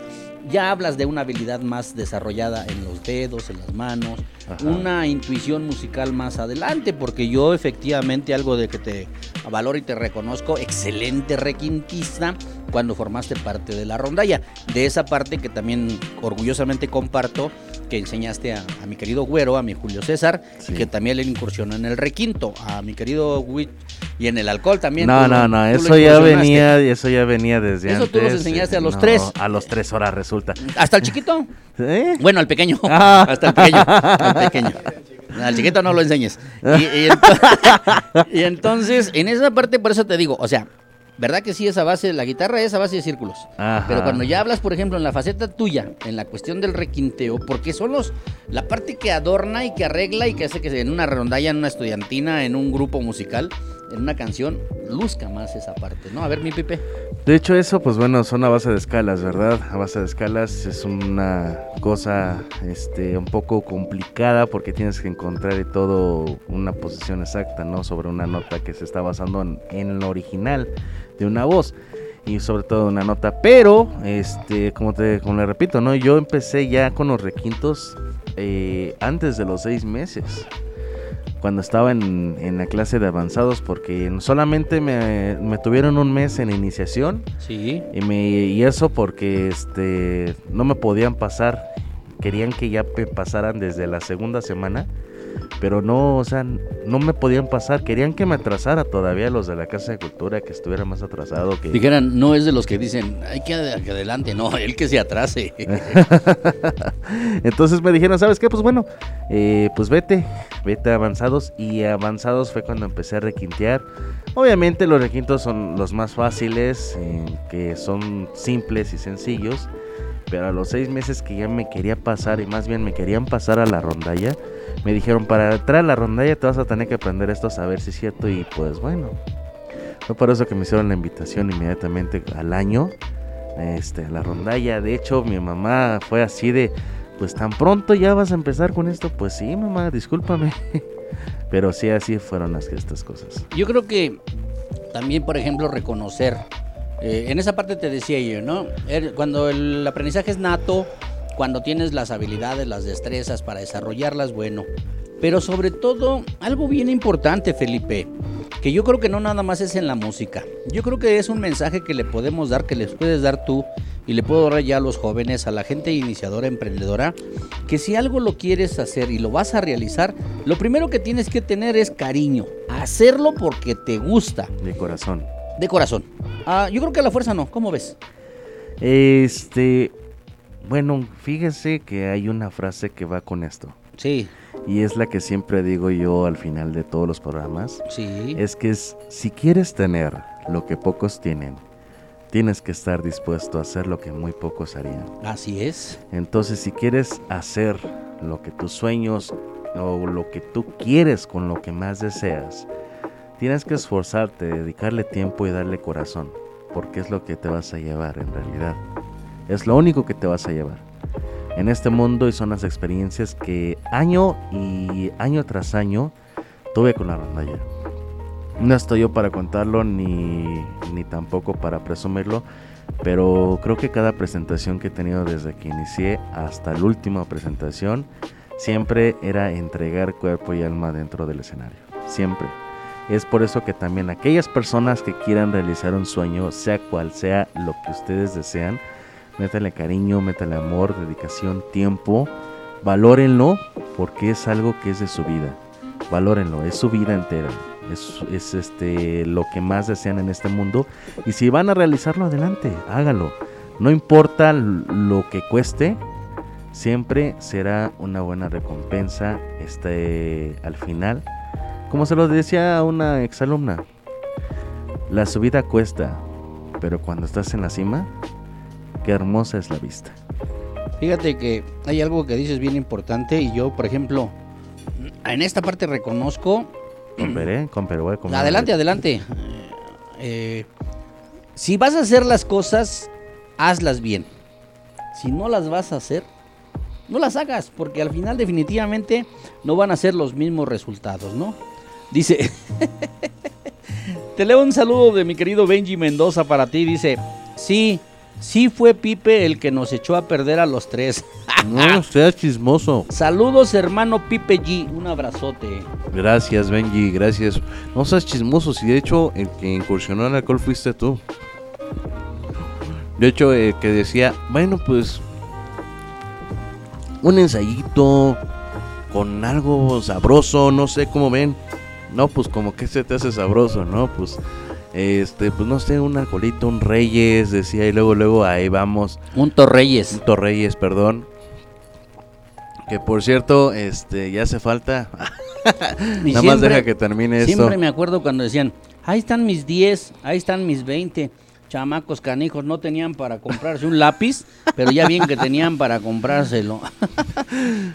ya hablas de una habilidad más desarrollada en los dedos, en las manos, Ajá. una intuición musical más adelante, porque yo efectivamente algo de que te valoro y te reconozco, excelente requintista cuando formaste parte de la rondalla. De esa parte que también orgullosamente comparto, que enseñaste a, a mi querido Güero, a mi Julio César, Sí. y que también él incursionó en el requinto, a mi querido Wit y en el alcohol también. No, tú no, no, eso ya venía, eso ya venía desde Eso antes. tú los enseñaste a los No, tres. A los tres horas resulta. Hasta el chiquito. [LAUGHS] ¿Eh? Bueno, al pequeño. [LAUGHS] Ah. Hasta el pequeño. Al pequeño. Al chiquito no lo enseñes. Y, y ento- [LAUGHS] y entonces, en esa parte, por eso te digo, o sea, ¿Verdad que sí, esa base, la guitarra es a base de círculos? Ajá. Pero cuando ya hablas, por ejemplo, en la faceta tuya, en la cuestión del requinteo, porque son los, la parte que adorna y que arregla y que hace que en una rondalla, en una estudiantina, en un grupo musical, en una canción, luzca más esa parte, ¿no? A ver, mi Pipe. De hecho, eso, pues bueno, son a base de escalas, ¿verdad? A base de escalas es una cosa este, un poco complicada porque tienes que encontrar todo una posición exacta, ¿no? Sobre una nota que se está basando en, en lo original de una voz y sobre todo una nota. Pero, este, como te como le repito, ¿no? Yo empecé ya con los requintos eh, antes de los seis meses cuando estaba en, en la clase de avanzados porque solamente me, me tuvieron un mes en iniciación. Sí. y, me, y eso porque este no me podían pasar. Querían que ya me pasaran desde la segunda semana pero no o sea no me podían pasar querían que me atrasara todavía los de la casa de cultura que estuviera más atrasado que Dijeran, no es de los que dicen, hay que ad- que adelante, no, el que se atrase. [LAUGHS] Entonces me dijeron, ¿sabes qué? Pues bueno, eh, pues vete, vete a avanzados. Y avanzados fue cuando empecé a requintear. Obviamente los requintos son los más fáciles, eh, que son simples y sencillos. Pero a los seis meses que ya me quería pasar, y más bien me querían pasar a la rondalla, me dijeron, para entrar a la rondalla te vas a tener que aprender esto, a saber si es cierto. Y pues bueno, fue por eso que me hicieron la invitación inmediatamente al año este, la rondalla. De hecho, mi mamá fue así de, pues tan pronto ya vas a empezar con esto. Pues sí, mamá, discúlpame. [LAUGHS] Pero sí, así fueron las, estas cosas. Yo creo que también, por ejemplo, reconocer. eh, en esa parte te decía yo, ¿no? Er- Cuando el aprendizaje es nato, cuando tienes las habilidades, las destrezas para desarrollarlas, bueno. Pero sobre todo, algo bien importante, Felipe, que yo creo que no nada más es en la música. Yo creo que es un mensaje que le podemos dar, que les puedes dar tú y le puedo dar ya a los jóvenes, a la gente iniciadora, emprendedora, que si algo lo quieres hacer y lo vas a realizar, lo primero que tienes que tener es cariño. Hacerlo porque te gusta, De corazón. de corazón. Ah, yo creo que a la fuerza no, ¿cómo ves? Este, bueno, fíjese que hay una frase que va con esto. Sí, Y es la que siempre digo yo al final de todos los programas. sí. Es que es, si quieres tener lo que pocos tienen, tienes que estar dispuesto a hacer lo que muy pocos harían. Así es. Entonces, si quieres hacer lo que tus sueños o lo que tú quieres con lo que más deseas, tienes que esforzarte, dedicarle tiempo y darle corazón, porque es lo que te vas a llevar en realidad. Es lo único que te vas a llevar en este mundo y son las experiencias que año y año tras año tuve con la rondalla. No estoy yo para contarlo ni, ni tampoco para presumirlo, pero creo que cada presentación que he tenido desde que inicié hasta la última presentación siempre era entregar cuerpo y alma dentro del escenario. Siempre. Es por eso que también aquellas personas que quieran realizar un sueño, sea cual sea lo que ustedes desean, métale cariño, métale amor, dedicación, tiempo, valórenlo porque es algo que es de su vida. Valórenlo, es su vida entera. Es, es este lo que más desean en este mundo. Y si van a realizarlo, adelante, hágalo. No importa lo que cueste, siempre será una buena recompensa este, al final. Como se lo decía a una exalumna, la subida cuesta, pero cuando estás en la cima, qué hermosa es la vista. Fíjate que hay algo que dices bien importante y yo, por ejemplo, en esta parte reconozco Con [CLEARS THROAT] Peré, con Perú, con Adelante, adelante. Eh, si vas a hacer las cosas, hazlas bien. Si no las vas a hacer, no las hagas, porque al final definitivamente no van a ser los mismos resultados, ¿no? Dice, [LAUGHS] te leo un saludo de mi querido Benji Mendoza para ti, dice, sí, sí fue Pipe el que nos echó a perder a los tres. [LAUGHS] No seas chismoso. Saludos hermano Pipe G, un abrazote. Gracias, Benji, gracias. No seas chismoso, si de hecho el que incursionó en el alcohol fuiste tú. De hecho, eh, que decía, bueno, pues un ensayito con algo sabroso, no sé cómo ven. No, pues como que se te hace sabroso, ¿no? Pues, este, pues no sé, un alcoholito, un Reyes, decía, y luego, luego ahí vamos. Un Torreyes. Un Torreyes, perdón. Que por cierto, este, ya hace falta. [LAUGHS] Nada más deja que termine esto. Siempre me acuerdo cuando decían, Ahí están mis 10, ahí están mis 20. Chamacos canijos no tenían para comprarse un lápiz, pero ya bien que tenían para comprárselo. [LAUGHS]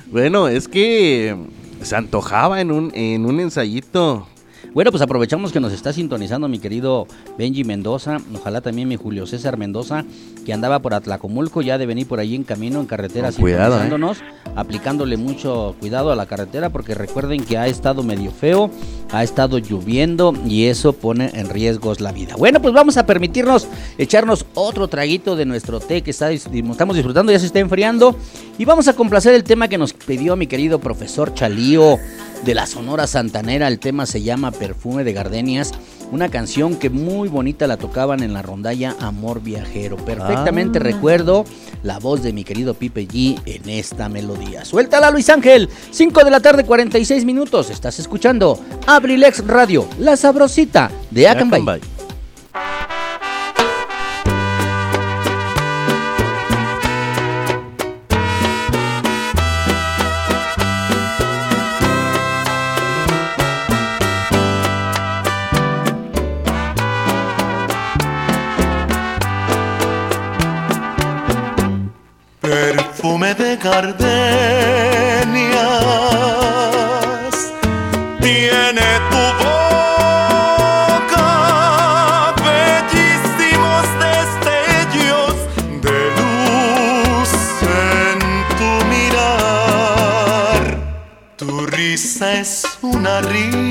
Bueno, es que se antojaba en un, en un ensayito. Bueno, pues aprovechamos que nos está sintonizando mi querido Benji Mendoza, ojalá también mi Julio César Mendoza, que andaba por Atlacomulco, ya de venir por ahí en camino, en carretera, Con cuidado, ¿eh? sintonizándonos, aplicándole mucho cuidado a la carretera, porque recuerden que ha estado medio feo, ha estado lloviendo y eso pone en riesgos la vida. Bueno, pues vamos a permitirnos echarnos otro traguito de nuestro té que está, estamos disfrutando, ya se está enfriando, y vamos a complacer el tema que nos pidió mi querido profesor Chalío de la Sonora Santanera. El tema se llama Perfume de Gardenias. Una canción que muy bonita la tocaban en la rondalla Amor Viajero. Perfectamente Ah. recuerdo la voz de mi querido Pipe G en esta melodía. Suéltala Luis Ángel. 5 de la tarde, 46 minutos. Estás escuchando Abrilex Radio, la sabrosita de Acambay. Gardenias tiene tu boca, bellísimos destellos de luz en tu mirar. Tu risa es una rima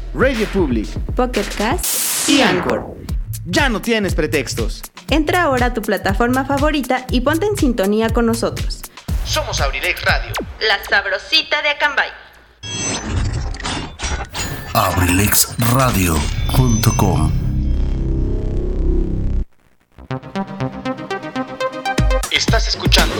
Radio Public Pocket Cast y Anchor. Ya no tienes pretextos. Entra ahora a tu plataforma favorita y ponte en sintonía con nosotros. Somos Abrilex Radio. La sabrosita de Acambay. abrilexradio.com Estás escuchando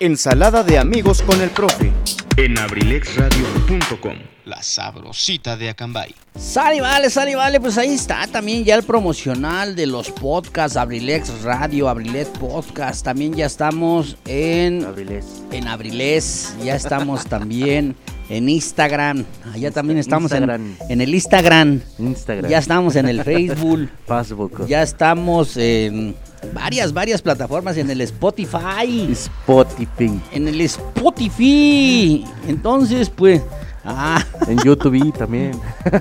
Ensalada de amigos con el profe. En abrilexradio.com. La sabrosita de Acambay. Sale, vale, sale, vale. Pues ahí está también ya el promocional de los podcasts, Abrilex Radio, Abrilet Podcast. También ya estamos en, Abriles. en Abriles. Ya estamos también en Instagram. Allá también estamos en, Instagram. en el Instagram. Instagram. Ya estamos en el Facebook. [LAUGHS] Facebook. Ya estamos en varias, varias plataformas. En el Spotify. Spotify. En el Spotify. Entonces, pues. Ah, En YouTube también. [LAUGHS]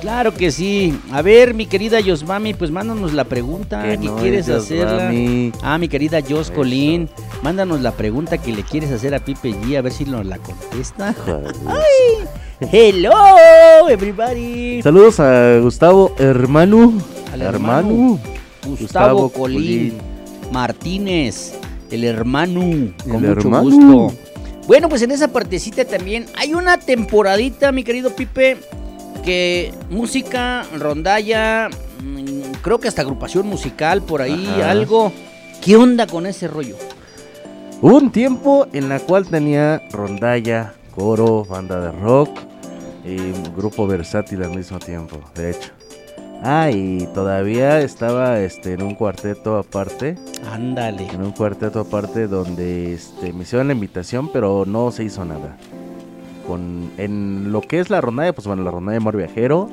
claro que sí. A ver, mi querida Yosmami, pues mándanos la pregunta Que no quieres es hacerla. Ah, mi querida Jos Eso. Colín, mándanos la pregunta que le quieres hacer a Pipe G, a ver si nos la contesta. Joder. [LAUGHS] Hello, everybody. Saludos a Gustavo Hermano. Al hermano. Gustavo, Gustavo Colín, Martínez, el hermano, con El mucho hermano. gusto. Bueno, pues en esa partecita también hay una temporadita, mi querido Pipe, que música, rondalla, mm, creo que hasta agrupación musical por ahí, Ajá. algo. ¿Qué onda con ese rollo? Hubo un tiempo en la cual tenía rondalla, coro, banda de rock y grupo versátil al mismo tiempo, de hecho. Ah, y todavía estaba este, en un cuarteto aparte, Ándale. en un cuarteto aparte donde este, me hicieron la invitación, pero no se hizo nada. Con, en lo que es la rondalla, pues bueno, la rondalla de Amor Viajero,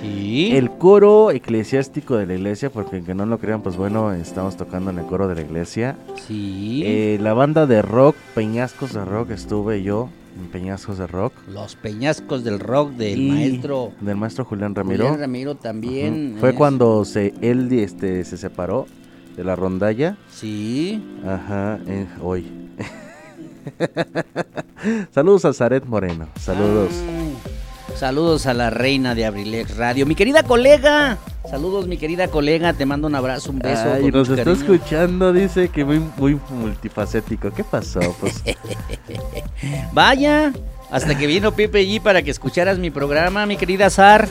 Sí. el coro eclesiástico de la iglesia, porque que no lo crean, pues bueno, estamos tocando en el coro de la iglesia. Sí. Eh, la banda de rock, Peñascos de Rock, estuve yo Peñascos de Rock. Los peñascos del rock del Y maestro Del maestro Julián Ramiro. Julián Ramiro también. Ujú. Fue eh, cuando se, él este, se separó de la rondalla. Sí. Ajá, eh, hoy. [LAUGHS] Saludos a Zaret Moreno. Saludos. Ay, Saludos a la reina de Abrilex Radio. Mi querida colega. Saludos, mi querida colega. Te mando un abrazo, un beso. Ay, nos está cariño. escuchando, dice que muy, muy multifacético. ¿Qué pasó? Pues [LAUGHS] Vaya, hasta que vino Pipe G para que escucharas mi programa, mi querida Sar.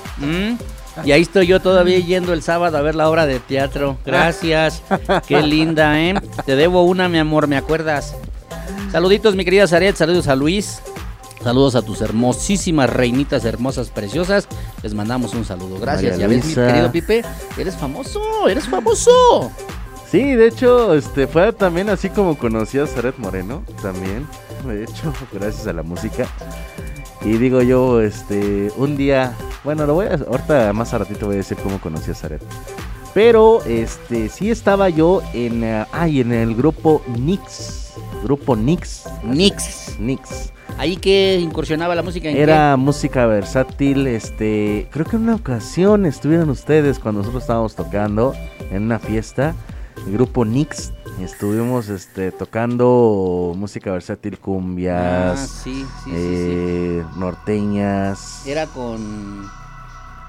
Y ahí estoy yo todavía yendo el sábado a ver la obra de teatro. Gracias. [LAUGHS] Qué linda, ¿eh? Te debo una, mi amor, ¿me acuerdas? Saluditos, mi querida Zaret. Saludos a Luis. Saludos a tus hermosísimas reinitas hermosas, preciosas. Les mandamos un saludo. Gracias. Ya ves, mi querido Pipe, eres famoso, eres famoso. Sí, de hecho, este fue también así como conocí a Zaret Moreno, también, de hecho, [LAUGHS] gracias a la música. Y digo yo, este, un día, bueno, lo voy a, ahorita más a ratito voy a decir cómo conocí a Zaret. Pero, este, sí estaba yo en, eh, ay, en el grupo Nix, grupo Nix. Nix. Nix. Ahí que incursionaba la música en qué? Era música versátil, este, creo que en una ocasión estuvieron ustedes cuando nosotros estábamos tocando en una fiesta, el grupo Nix, estuvimos este tocando música versátil, Ah, cumbias, sí, sí, sí, sí. eh, norteñas. Era con.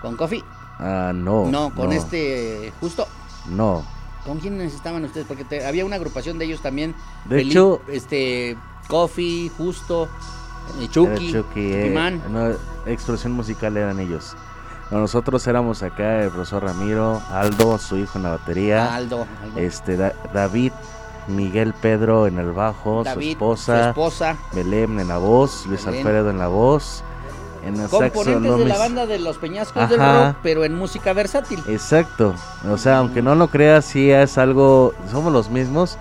¿Con Coffee? Ah, no. no, con este. Justo. No. ¿Con quiénes estaban ustedes? Porque te- había una agrupación de ellos también. De Felipe, hecho- Este. Coffee, Justo. eh, Chucky. Chucky, eh, Man. no, expresión musical eran ellos. Nosotros éramos acá el profesor Ramiro, Aldo, su hijo en la batería. Aldo. Aldo. Este, Da- David, Miguel Pedro en el bajo, su esposa, su esposa. Belén en la voz, Luis Belén. Alfredo en la voz, en el saxo, Componentes no de la banda de los Peñascos del Ajá. Rock, pero en música versátil. Exacto, o sea, aunque no lo creas, sí es algo, somos los mismos,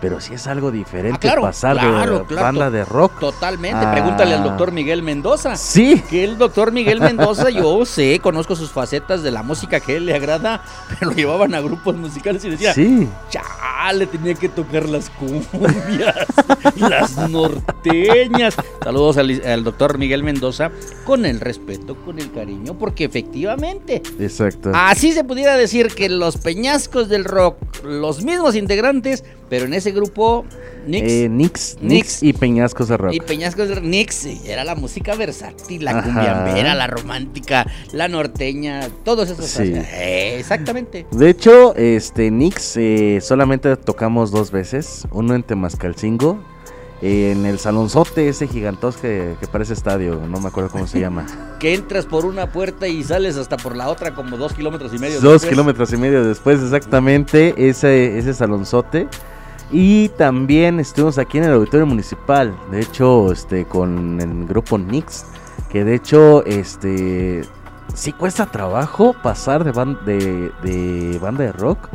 pero sí es algo diferente Ah, claro, pasar claro, de claro, banda de rock. Totalmente. Ah. Pregúntale al doctor Miguel Mendoza. Sí. Que el doctor Miguel Mendoza, yo sé, conozco sus facetas de la música que a él le agrada, [LAUGHS] pero lo llevaban a grupos musicales y decía, Sí. chale, tenía que tocar las cumbias, [LAUGHS] las norteñas. Saludos al, al doctor Miguel Mendoza con el respeto, con el cariño, porque efectivamente, Exacto. así se pudiera decir que los peñascos del rock, los mismos integrantes, pero en ese grupo, Nix Eh, Nix, Nix. Nix y Peñascos de Rock. y Peñascos del Nix era la música versátil, la cumbiambera, la romántica, la norteña, todos esos. Sí. Eh, exactamente. De hecho, este Nix eh, solamente tocamos dos veces, uno en Temascalcingo, en el salonzote ese gigantosco que, que parece estadio, no me acuerdo cómo se llama. [LAUGHS] Que entras por una puerta y sales hasta por la otra como dos kilómetros y medio. Dos después. kilómetros y medio después, exactamente, ese, ese salonzote. Y también estuvimos aquí en el auditorio municipal, de hecho, este, con el grupo Nix, que de hecho, este, sí cuesta trabajo pasar de, ban- de, de banda de rock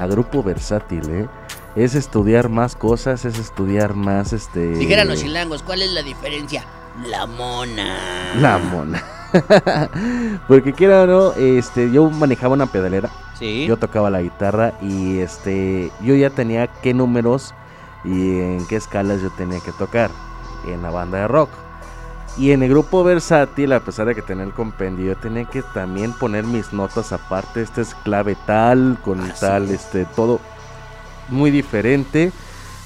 a grupo versátil, ¿eh? Es estudiar más cosas, es estudiar más, este... Dijeran los chilangos, ¿cuál es la diferencia? La mona. La mona. [LAUGHS] Porque quiera o no, este, yo manejaba una pedalera. Sí. Yo tocaba la guitarra y este, yo ya tenía qué números y en qué escalas yo tenía que tocar en la banda de rock. Y en el grupo versátil, a pesar de que tenía el compendio, yo tenía que también poner mis notas aparte. Este es clave tal, con Así tal, es. este, todo muy diferente.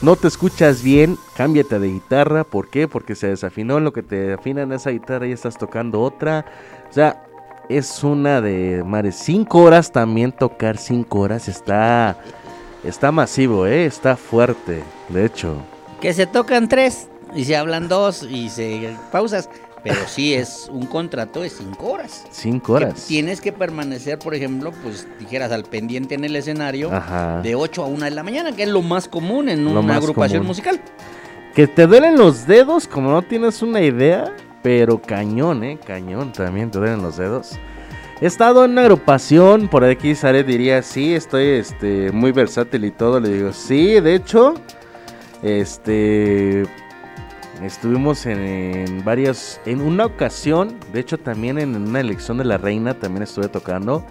No te escuchas bien, cámbiate de guitarra. ¿Por qué? Porque se desafinó lo que te afinan esa guitarra y estás tocando otra. O sea, es una de mares. Cinco horas también tocar cinco horas está está masivo, eh, está fuerte. De hecho, Que se tocan tres y se hablan dos y se pausas. Pero sí es un contrato de cinco horas. cinco Que horas. tienes que permanecer, por ejemplo, pues dijeras al pendiente en el escenario Ajá. de 8 a 1 de la mañana, que es lo más común en Lo una agrupación común. musical. Que te duelen los dedos, como no tienes una idea, pero cañón, eh, cañón también te duelen los dedos. He estado en una agrupación, por aquí Sare diría, sí, estoy este, muy versátil y todo. Le digo, sí, de hecho, este, estuvimos en, en varias, en una ocasión, de hecho también en una elección de la reina, también estuve tocando.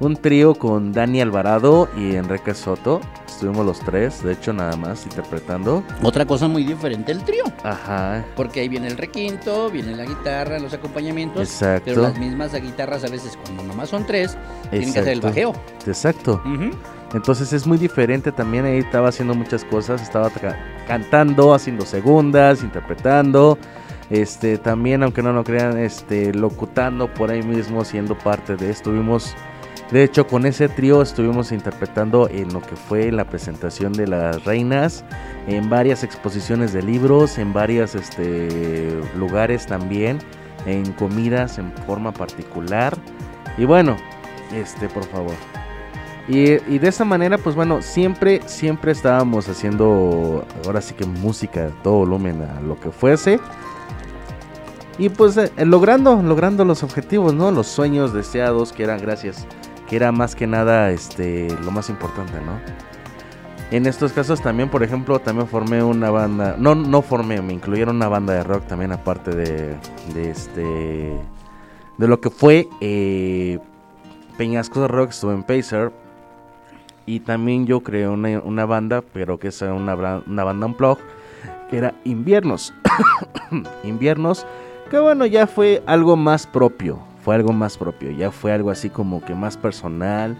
Un trío con Dani Alvarado y Enrique Soto. Estuvimos los tres, de hecho, nada más interpretando. Otra cosa muy diferente el trío. Ajá, Porque ahí viene el requinto, viene la guitarra, los acompañamientos. Exacto. Pero las mismas guitarras a veces cuando nomás son tres, tienen que hacer el bajeo. Exacto. Ujú. Entonces es muy diferente también. Ahí estaba haciendo muchas cosas. Estaba ca- cantando, haciendo segundas, interpretando. Este, también, aunque no lo crean, este, locutando por ahí mismo, siendo parte de. Estuvimos, de hecho, con ese trío estuvimos interpretando en lo que fue la presentación de las reinas, en varias exposiciones de libros, en varios este, lugares también, en comidas en forma particular. Y bueno, este, por favor. Y, y de esa manera, pues bueno, siempre, siempre estábamos haciendo, ahora sí que música, a todo volumen, a lo que fuese. Y pues eh, logrando, logrando los objetivos, ¿no? Los sueños deseados, que eran gracias, que era más que nada, este, lo más importante, ¿no? En estos casos también, por ejemplo, también formé una banda, no, no formé, me incluyeron una banda de rock también aparte de, de este, de lo que fue eh, Peñascos de Rock, estuve en Pacer. Y también yo creé una, una banda, pero que es una, una banda unplug, que era Inviernos. [COUGHS] Inviernos, que bueno, ya fue algo más propio, fue algo más propio, ya fue algo así como que más personal,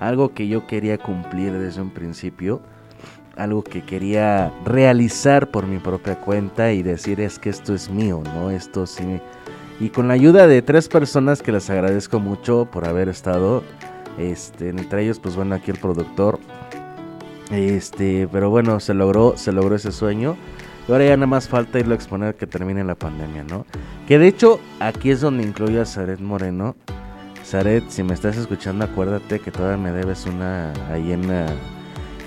algo que yo quería cumplir desde un principio, algo que quería realizar por mi propia cuenta y decir es que esto es mío, ¿no? Esto sí. Y con la ayuda de tres personas que les agradezco mucho por haber estado, este, entre ellos, pues bueno, aquí el productor. Este, pero bueno, se logró, se logró ese sueño. Y ahora ya nada más falta irlo a exponer que termine la pandemia, ¿no? Que de hecho, aquí es donde incluyo a Zaret Moreno. Zaret, si me estás escuchando, acuérdate que todavía me debes una ahí en la,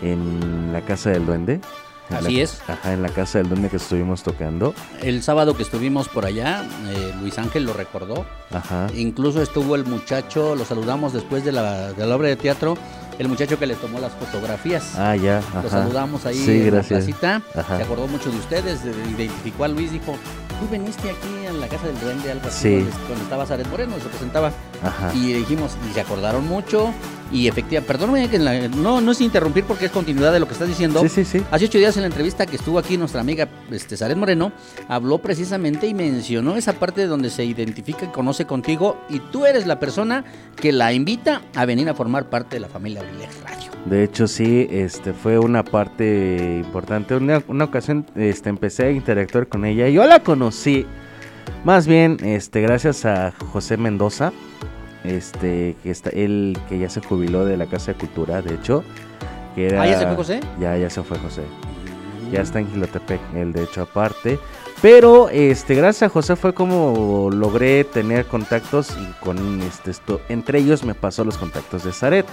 en la casa del duende. Así la- es. Ajá, en la casa del duende que estuvimos tocando. El sábado que estuvimos por allá, eh, Luis Ángel lo recordó. Ajá. Incluso estuvo el muchacho, lo saludamos después de la, de la obra de teatro, el muchacho que le tomó las fotografías. Ah, ya. Lo ajá. saludamos ahí Sí, en la placita. Ajá. Se acordó mucho de ustedes, de- identificó a Luis, dijo, tú veniste aquí en la casa del duende, algo así, Sí. donde estaba Zaret Moreno, se presentaba. Ajá. Y dijimos, y se acordaron mucho. Y efectivamente, perdóname que la- no, no es interrumpir porque es continuidad de lo que estás diciendo. Sí, sí, sí. Hace ocho días en la entrevista que estuvo aquí nuestra amiga este, Zaret Moreno, habló precisamente y mencionó esa parte donde se identifica y conoce contigo y tú eres la persona que la invita a venir a formar parte de la familia Abrilex Radio. De hecho, sí, este fue una parte importante. Una, una ocasión este, empecé a interactuar con ella. Yo la conocí, más bien, este, gracias a José Mendoza, este, que está, él que ya se jubiló de la Casa de Cultura, de hecho. Que era, ¿Ah, ya se fue José? Ya, ya se fue José. Ya está en Gilotepec, él de hecho aparte. Pero este, gracias a José fue como logré tener contactos y con este esto, entre ellos me pasó los contactos de Zaret.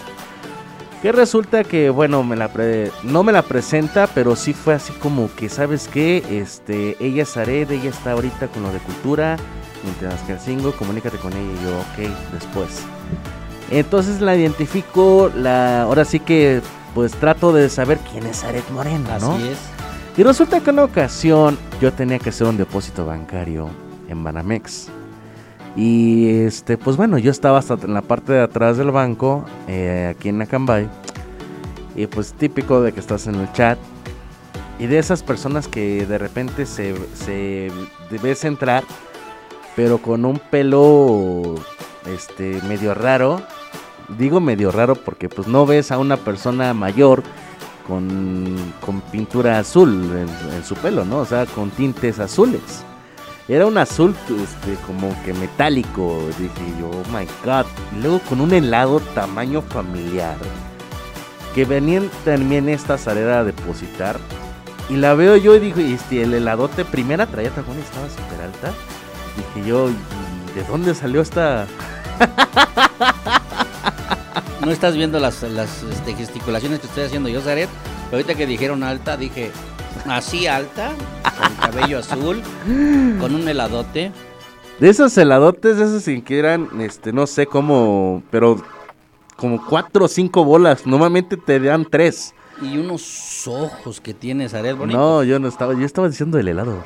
Que resulta que, bueno, me la pre- no me la presenta, pero sí fue así como que, ¿sabes qué? Este, ella es Zaret, ella está ahorita con lo de cultura, mientras que el single, comunícate con ella y yo, ok, después. Entonces la identifico, la, ahora sí que, pues trato de saber quién es Zaret Moreno, ¿no? Así es. Y resulta que en una ocasión yo tenía que hacer un depósito bancario en Banamex. Y este, pues bueno, yo estaba hasta en la parte de atrás del banco, eh, aquí en Acambay. Y pues típico de que estás en el chat. Y de esas personas que de repente se, se ves entrar, pero con un pelo este medio raro. Digo medio raro porque pues no ves a una persona mayor con, con pintura azul en, su pelo, ¿no? O sea, con tintes azules. Era un azul este, como que metálico. Dije yo, oh my god. Y luego con un helado tamaño familiar. Que venían también esta salera a depositar. Y la veo yo y digo, este, el heladote primera traía y estaba súper alta. Dije yo, ¿y de dónde salió esta? [LAUGHS] No estás viendo las, las este, gesticulaciones que estoy haciendo yo, Zaret. Pero ahorita que dijeron alta, dije, así alta, con cabello azul, con un heladote. De esos heladotes, de esos sin que eran, este, no sé cómo, pero como cuatro o cinco bolas. Normalmente te dan tres. Y unos ojos que tiene Zaret bonito. No, yo no estaba, yo estaba diciendo el helado.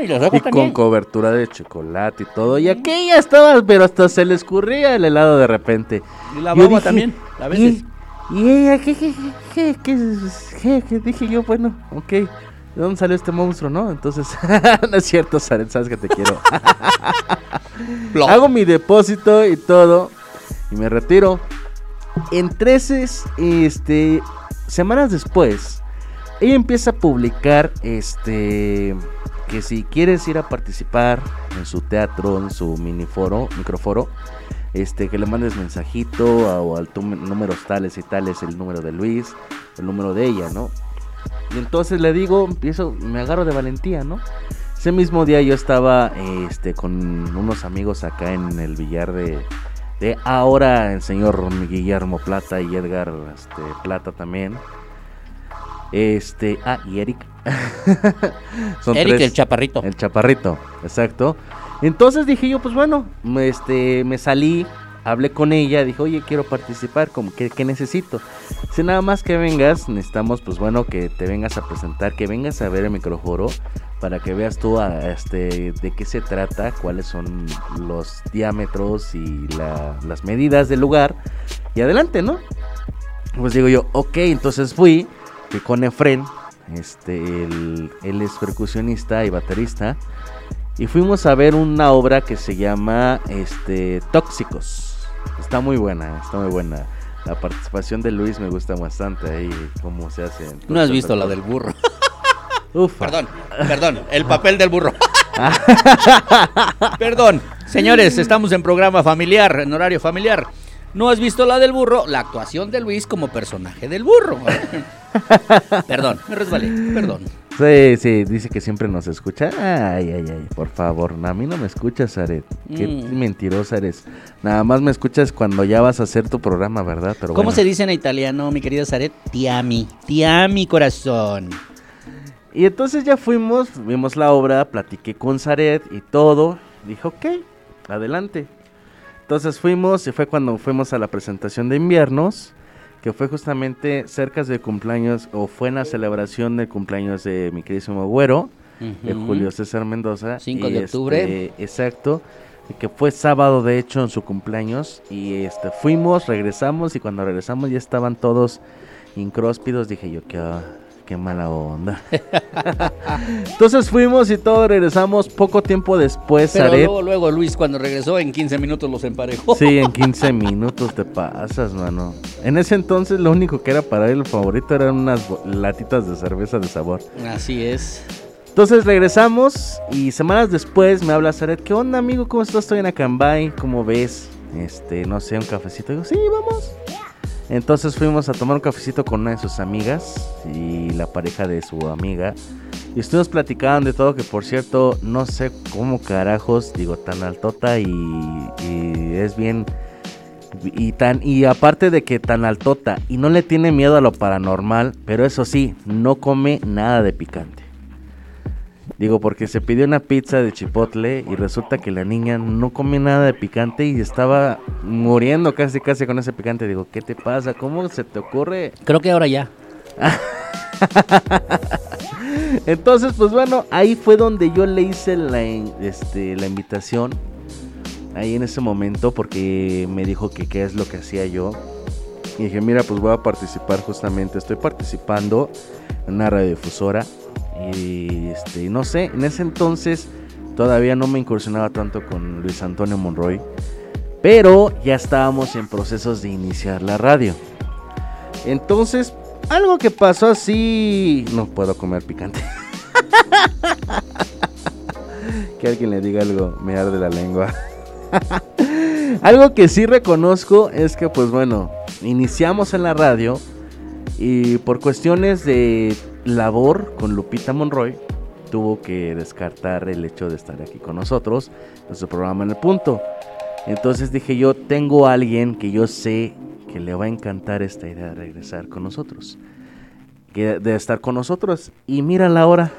Y los Y ojos con cobertura de chocolate y todo. Y aquella estaba, pero hasta se le escurría el helado de repente. Y la baba dije, también, a veces. Y, y ella, ¿qué, qué, qué, qué, qué? Dije yo, bueno, ok. ¿De dónde salió este monstruo, no? Entonces, [LAUGHS] no es cierto, Zaret, sabes que te quiero. [LAUGHS] Hago mi depósito y todo. Y me retiro. En 13 este, semanas después, ella empieza a publicar este que si quieres ir a participar en su teatro, en su miniforo, microforo, este que le mandes mensajito o al números tales y tales, el número de Luis, el número de ella, ¿no? Y entonces le digo, empiezo, me agarro de valentía, ¿no? Ese mismo día yo estaba este, con unos amigos acá en el billar de, de ahora el señor Guillermo Plata y Edgar este, Plata también. Este, ah, y Eric. [LAUGHS] Son Eric, tres. el chaparrito. El chaparrito, exacto. Entonces dije yo, pues bueno, este, me salí, hablé con ella, dije, oye, quiero participar, como que, ¿qué necesito? Si nada más que vengas, necesitamos, pues bueno, que te vengas a presentar, que vengas a ver el microforo, para que veas tú este, de qué se trata, cuáles son los diámetros y la- las medidas del lugar, y adelante, ¿no? Pues digo yo, ok, entonces fui, con Efren, este, él, él es percusionista y baterista, y fuimos a ver una obra que se llama este, Tóxicos. Está muy buena, está muy buena. La participación de Luis me gusta bastante ahí, cómo se hace. No has visto la del burro. [LAUGHS] Ufa. Perdón, perdón, el papel del burro. [LAUGHS] perdón, señores, estamos en programa familiar, en horario familiar. No has visto la del burro, la actuación de Luis como personaje del burro. [LAUGHS] perdón, me resbalé, perdón. Sí, sí, dice que siempre nos escucha. Ay, ay, ay, por favor, a mí no me escuchas, Aret. Qué Mm. mentirosa eres. Nada más me escuchas cuando ya vas a hacer tu programa, ¿verdad? Pero ¿Cómo bueno. se dice en italiano, mi querida Zaret? Tiami, tiami corazón. Y entonces ya fuimos, vimos la obra, platiqué con Zaret y todo. Dije, ok, adelante. Entonces fuimos y fue cuando fuimos a la presentación de inviernos. Que fue justamente cerca de cumpleaños, o fue en la celebración del cumpleaños de mi queridísimo güero, de Ujú. Julio César Mendoza. 5 y, de octubre. este, exacto. Que fue sábado, de hecho, en su cumpleaños. Y este fuimos, regresamos. Y cuando regresamos ya estaban todos incróspidos. Dije yo, qué, qué mala onda. [LAUGHS] Entonces fuimos y todos regresamos. Poco tiempo después, Pero Zaret- luego, luego Luis, cuando regresó, en 15 minutos los emparejó. Sí, en [LAUGHS] 15 minutos te pasas, mano. En ese entonces lo único que era para él favorito eran unas latitas de cerveza de sabor. Así es. Entonces regresamos y semanas después me habla Zaret, ¿qué onda amigo? ¿Cómo estás? Estoy en Acambay, ¿cómo ves? Este, no sé, un cafecito. Digo, sí, vamos. Entonces fuimos a tomar un cafecito con una de sus amigas y la pareja de su amiga. Y estuvimos platicando de todo, que por cierto, no sé cómo carajos, digo, tan altota y, y es bien... Y, tan, y aparte de que tan altota y no le tiene miedo a lo paranormal, pero eso sí, no come nada de picante. Digo, porque se pidió una pizza de chipotle y resulta que la niña no come nada de picante y estaba muriendo casi casi con ese picante. Digo, ¿qué te pasa? ¿Cómo se te ocurre? Creo que ahora ya. [LAUGHS] Entonces, pues bueno, ahí fue donde yo le hice la, este, la invitación. Ahí en ese momento, porque me dijo que qué es lo que hacía yo. Y dije, mira, pues voy a participar justamente. Estoy participando en una radiodifusora. Y este, no sé, en ese entonces todavía no me incursionaba tanto con Luis Antonio Monroy. Pero ya estábamos en procesos de iniciar la radio. Entonces, algo que pasó así. No puedo comer picante. [LAUGHS] que alguien le diga algo, me arde la lengua. [LAUGHS] algo que sí reconozco es que, pues bueno, iniciamos en la radio. Y por cuestiones de labor con Lupita Monroy, tuvo que descartar el hecho de estar aquí con nosotros en su programa en el punto. Entonces dije yo, tengo a alguien que yo sé que le va a encantar esta idea de regresar con nosotros. Que de estar con nosotros. Y mira la hora.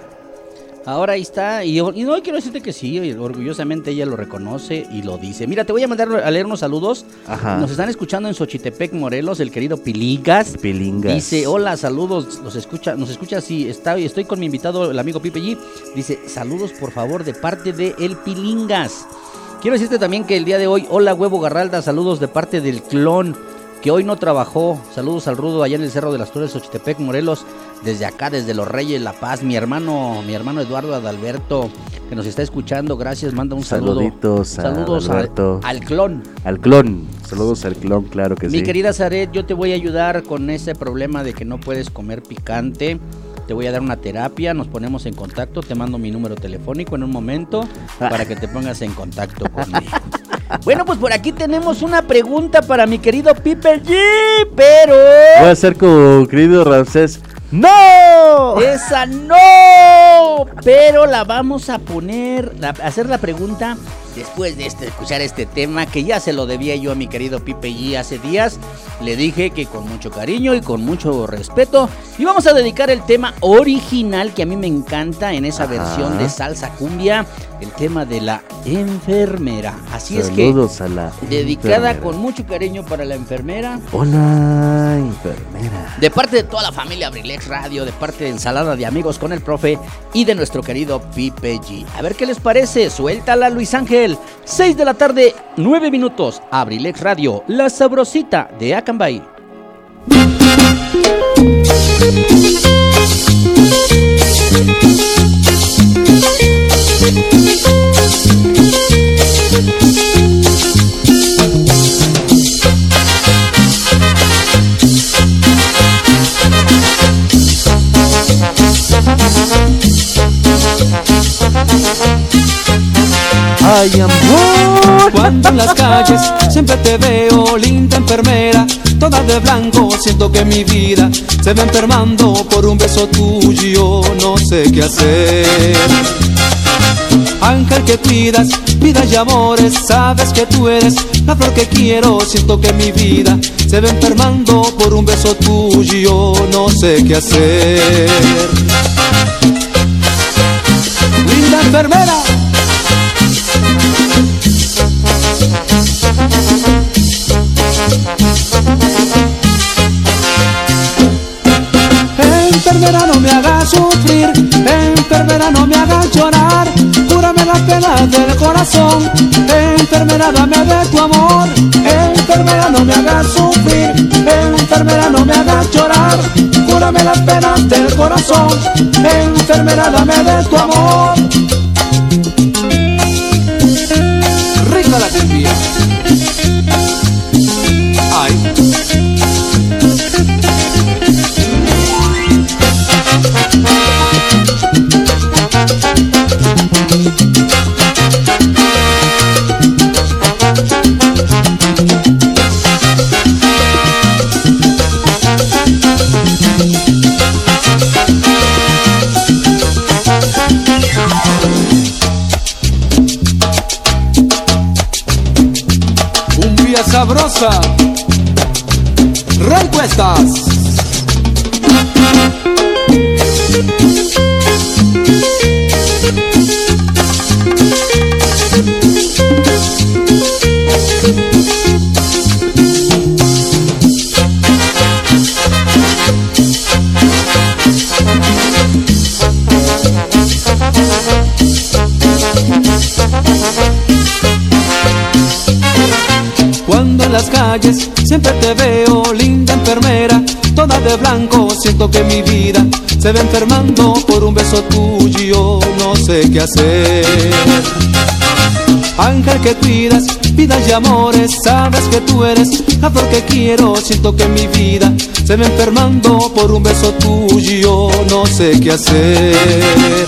Ahora ahí está. Y, y no quiero decirte que sí, orgullosamente ella lo reconoce y lo dice. Mira, te voy a mandar a leer unos saludos. Ajá. Nos están escuchando en Xochitepec, Morelos, el querido Pilingas. Pilingas. Dice, hola, saludos, los escucha, nos escucha, sí, está, estoy con mi invitado, el amigo Pipe G. Dice, saludos por favor de parte de El Pilingas. Quiero decirte también que el día de hoy, hola Huevo Garralda, saludos de parte del clon, que hoy no trabajó. Saludos al Rudo allá en el Cerro de las Torres, Xochitepec, Morelos, desde acá, desde Los Reyes, La Paz. Mi hermano, mi hermano Eduardo Adalberto, que nos está escuchando, gracias, manda un saludo. Saluditos a Saludos a- Adalberto. al clon. Al clon. Saludos al clon, claro que Mi sí. querida Zaret, yo te voy a ayudar con ese problema de que no puedes comer picante. Te voy a dar una terapia, nos ponemos en contacto, te mando mi número telefónico en un momento [LAUGHS] para que te pongas en contacto conmigo. Bueno, pues por aquí tenemos una pregunta para mi querido Piper G, pero Voy a hacer como querido Ramsés. ¡No! esa no, pero la vamos a poner, a hacer la pregunta después de este, escuchar este tema que ya se lo debía yo a mi querido Pipe G hace días. Le dije que con mucho cariño y con mucho respeto íbamos a dedicar el tema original que a mí me encanta en esa Ajá. versión de salsa cumbia, el tema de la enfermera. Así es que Saludos a la. dedicada enfermera. con mucho cariño para la enfermera. Hola, enfermera. De parte de toda la familia Abrilex Radio, de parte de Ensalada de Amigos con el Profe y de nuestro querido Pipe G. A ver qué les parece. Suéltala, Luis Ángel. 6 de la tarde, 9 minutos. Abrilex Radio, la sabrosita de Acambay. Ay, amor. Cuando en las calles siempre te veo, linda enfermera, toda de blanco, siento que mi vida se va enfermando por un beso tuyo, no sé qué hacer. Ángel que cuidas, vida y amores, sabes que tú eres la flor que quiero, siento que mi vida se va enfermando por un beso tuyo, no sé qué hacer. Linda enfermera. Enfermera no me haga sufrir, enfermera no me haga llorar, cúrame las penas del corazón, enfermera dame de tu amor, enfermera no me haga sufrir, enfermera no me haga llorar, cúrame las penas del corazón, enfermera dame de tu amor. Rica sabrosa. Recuestas. Cuando te veo, linda enfermera, toda de blanco, siento que mi vida se va enfermando por un beso tuyo, no sé qué hacer. Ángel que cuidas, vidas y amores, sabes que tú eres la flor que quiero, siento que mi vida se va enfermando por un beso tuyo, no sé qué hacer.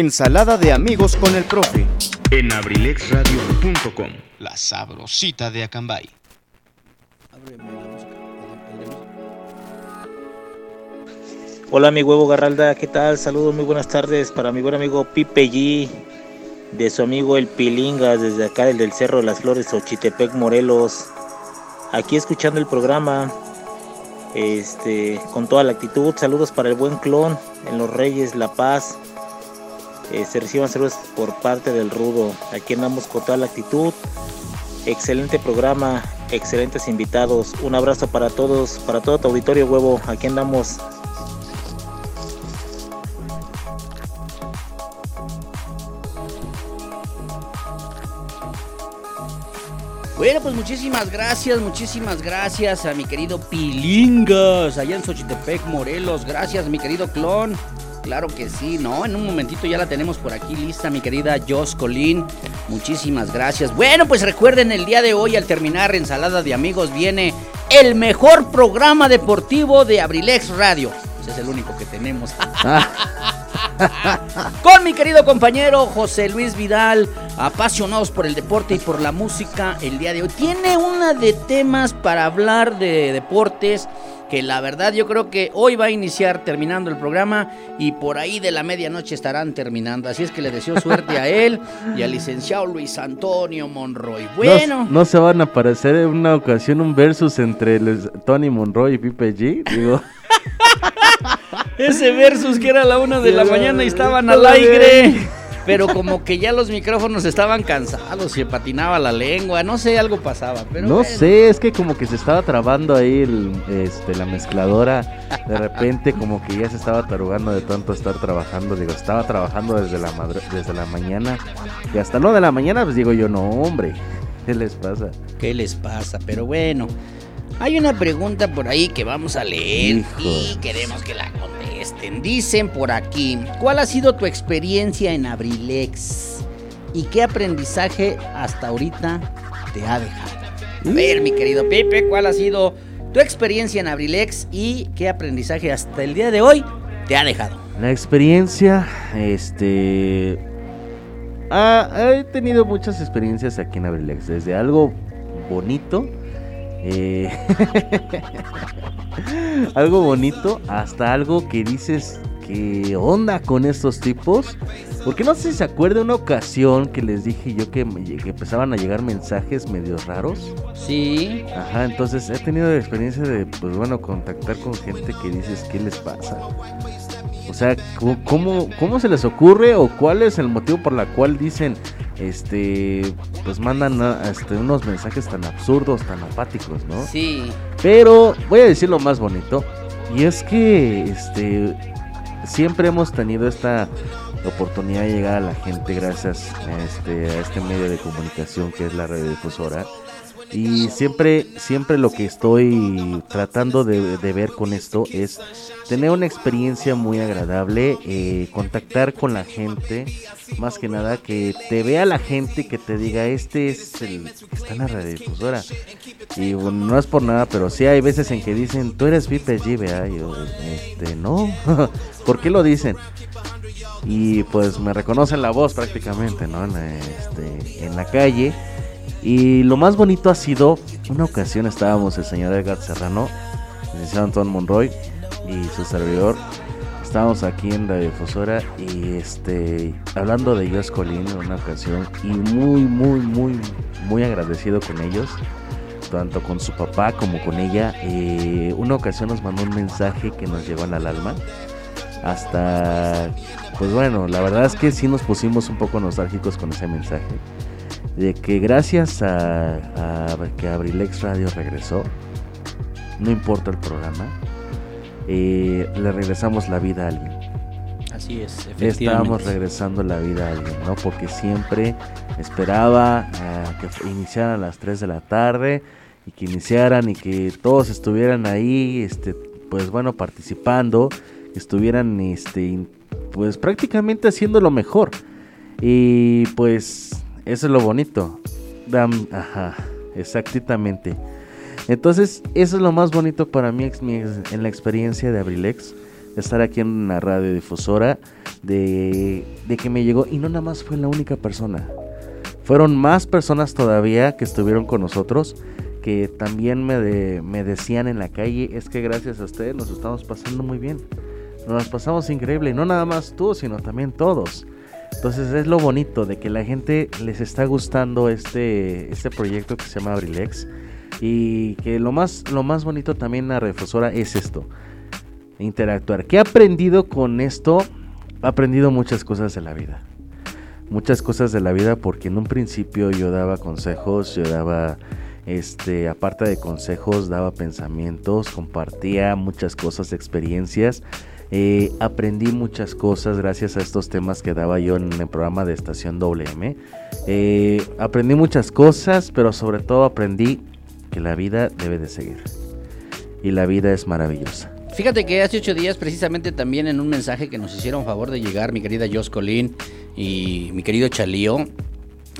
Ensalada de amigos con el profe. en abrilexradio.com. La sabrosita de Acambay. Hola mi huevo Garralda, ¿qué tal? Saludos, muy buenas tardes para mi buen amigo Pipe G, de su amigo El Pilingas, desde acá del, del Cerro de las Flores, Ochitepec, Morelos. Aquí escuchando el programa, este, con toda la actitud. Saludos para el buen clon en Los Reyes, La Paz. Eh, se reciban saludos por parte del Rudo. Aquí andamos con toda la actitud. Excelente programa, excelentes invitados. Un abrazo para todos, para todo tu auditorio huevo. Aquí andamos. Bueno, pues muchísimas gracias, muchísimas gracias a mi querido Pilingas, allá en Xochitepec, Morelos. Gracias, mi querido clon. Claro que sí, ¿no? En un momentito ya la tenemos por aquí lista, mi querida Jos Colín. Muchísimas gracias. Bueno, pues recuerden, el día de hoy, al terminar Ensalada de Amigos, viene el mejor programa deportivo de Abrilex Radio. Ese es el único que tenemos. [LAUGHS] Con mi querido compañero José Luis Vidal, apasionados por el deporte y por la música el día de hoy. Tiene una de temas para hablar de deportes que la verdad yo creo que hoy va a iniciar terminando el programa y por ahí de la medianoche estarán terminando. Así es que le deseo suerte a él y al licenciado Luis Antonio Monroy. No- Bueno. No, se van a aparecer en una ocasión un versus entre les- Tony Monroy y Pipe G. Digo, [LAUGHS] Ese versus que era la una de la mañana y estaban al aire. [LAUGHS] Pero como que ya los micrófonos estaban cansados, se patinaba la lengua, no sé, algo pasaba. Pero no bueno. sé, es que como que se estaba trabando ahí el, este, la mezcladora. De repente como que ya se estaba tarugando de tanto estar trabajando. Digo, estaba trabajando desde la, desde la mañana. Y hasta no de la mañana, pues digo yo, no, hombre. ¿Qué les pasa? ¿Qué les pasa? Pero bueno, hay una pregunta por ahí que vamos a leer Hijo. y queremos que la contesten. Dicen por aquí, ¿cuál ha sido tu experiencia en Abrilex? ¿Y qué aprendizaje hasta ahorita te ha dejado? A ver, mi querido Pepe, ¿cuál ha sido tu experiencia en Abrilex y qué aprendizaje hasta el día de hoy te ha dejado? La experiencia, este... ah, he tenido muchas experiencias aquí en Abrilex, desde algo bonito, eh, [LAUGHS] algo bonito, hasta algo que dices, ¿qué onda con estos tipos? Porque no sé si se acuerda una ocasión que les dije yo que, que empezaban a llegar mensajes medio raros. Sí. Ajá, entonces he tenido la experiencia de, pues bueno, contactar con gente que dices, ¿qué les pasa? O sea, ¿cómo, ¿cómo se les ocurre o cuál es el motivo por la cual dicen, este, pues mandan este, unos mensajes tan absurdos, tan apáticos, ¿no? Sí. Pero voy a decir lo más bonito. Y es que este siempre hemos tenido esta oportunidad de llegar a la gente gracias a este, a este medio de comunicación que es la radiodifusora. Y siempre, siempre lo que estoy tratando de, ver con esto es tener una experiencia muy agradable, eh, contactar con la gente, más que nada que te vea la gente, que te diga, este es el que está en la radiodifusora. Y bueno, no es por nada, pero sí hay veces en que dicen, tú eres Pipe G, ¿verdad? Y yo, este, no, [LAUGHS] ¿por qué lo dicen? Y pues me reconocen la voz prácticamente, ¿no? En este, en la calle. Y lo más bonito ha sido, una ocasión estábamos el señor Edgar Serrano, el licenciado Anton Monroy y su servidor. Estábamos aquí en la difusora y este hablando de Dios Colín en una ocasión y muy muy muy muy agradecido con ellos, tanto con su papá como con ella. Eh, una ocasión nos mandó un mensaje que nos llegó al alma. Hasta pues bueno, la verdad es que sí nos pusimos un poco nostálgicos con ese mensaje de que gracias a, a que Abrilex Radio regresó, no importa el programa, eh, le regresamos la vida a alguien. Así es, Le estábamos efectivamente. regresando la vida a alguien, ¿no? Porque siempre esperaba a que iniciaran a las 3 de la tarde y que iniciaran y que todos estuvieran ahí, este, pues bueno, participando, que estuvieran, este, pues prácticamente haciendo lo mejor. Y pues eso es lo bonito. Ajá, exactamente. Entonces, eso es lo más bonito para mí en la experiencia de Abrilex, estar aquí en la radiodifusora, de, de que me llegó, y no nada más fue la única persona. Fueron más personas todavía que estuvieron con nosotros, que también me, de- me decían en la calle, es que gracias a ustedes nos estamos pasando muy bien. Nos las pasamos increíble, no nada más tú, sino también todos. Entonces es lo bonito de que la gente les está gustando este, este proyecto que se llama Abrilex. Y que lo más, lo más bonito también la refusora es esto. Interactuar. ¿Qué he aprendido con esto? He aprendido muchas cosas de la vida. Muchas cosas de la vida porque en un principio yo daba consejos, yo daba, este, aparte de consejos, daba pensamientos, compartía muchas cosas, experiencias. Eh, aprendí muchas cosas gracias a estos temas que daba yo en el programa de Estación WM. Eh, aprendí muchas cosas, pero sobre todo aprendí que la vida debe de seguir. Y la vida es maravillosa. Fíjate que hace ocho días, precisamente también en un mensaje que nos hicieron favor de llegar, mi querida Jos Colín y mi querido Chalío,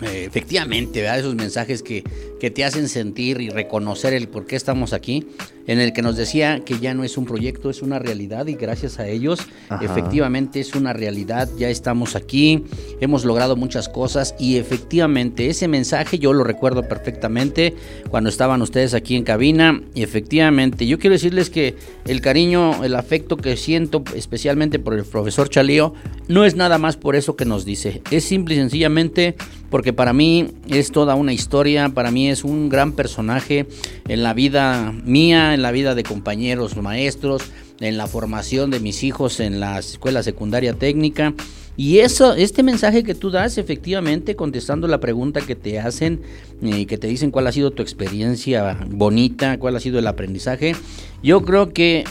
eh, efectivamente, ¿verdad? esos mensajes que, que te hacen sentir y reconocer el por qué estamos aquí, en el que nos decía que ya no es un proyecto, es una realidad y gracias a ellos, Ajá. efectivamente es una realidad, ya estamos aquí, hemos logrado muchas cosas y efectivamente ese mensaje yo lo recuerdo perfectamente cuando estaban ustedes aquí en cabina y efectivamente yo quiero decirles que el cariño, el afecto que siento especialmente por el profesor Chalío no es nada más por eso que nos dice, es simple y sencillamente porque para mí es toda una historia, para mí es un gran personaje en la vida mía, en la vida de compañeros maestros, en la formación de mis hijos en la escuela secundaria técnica. Y eso, este mensaje que tú das, efectivamente, contestando la pregunta que te hacen y que te dicen cuál ha sido tu experiencia bonita, cuál ha sido el aprendizaje, yo creo que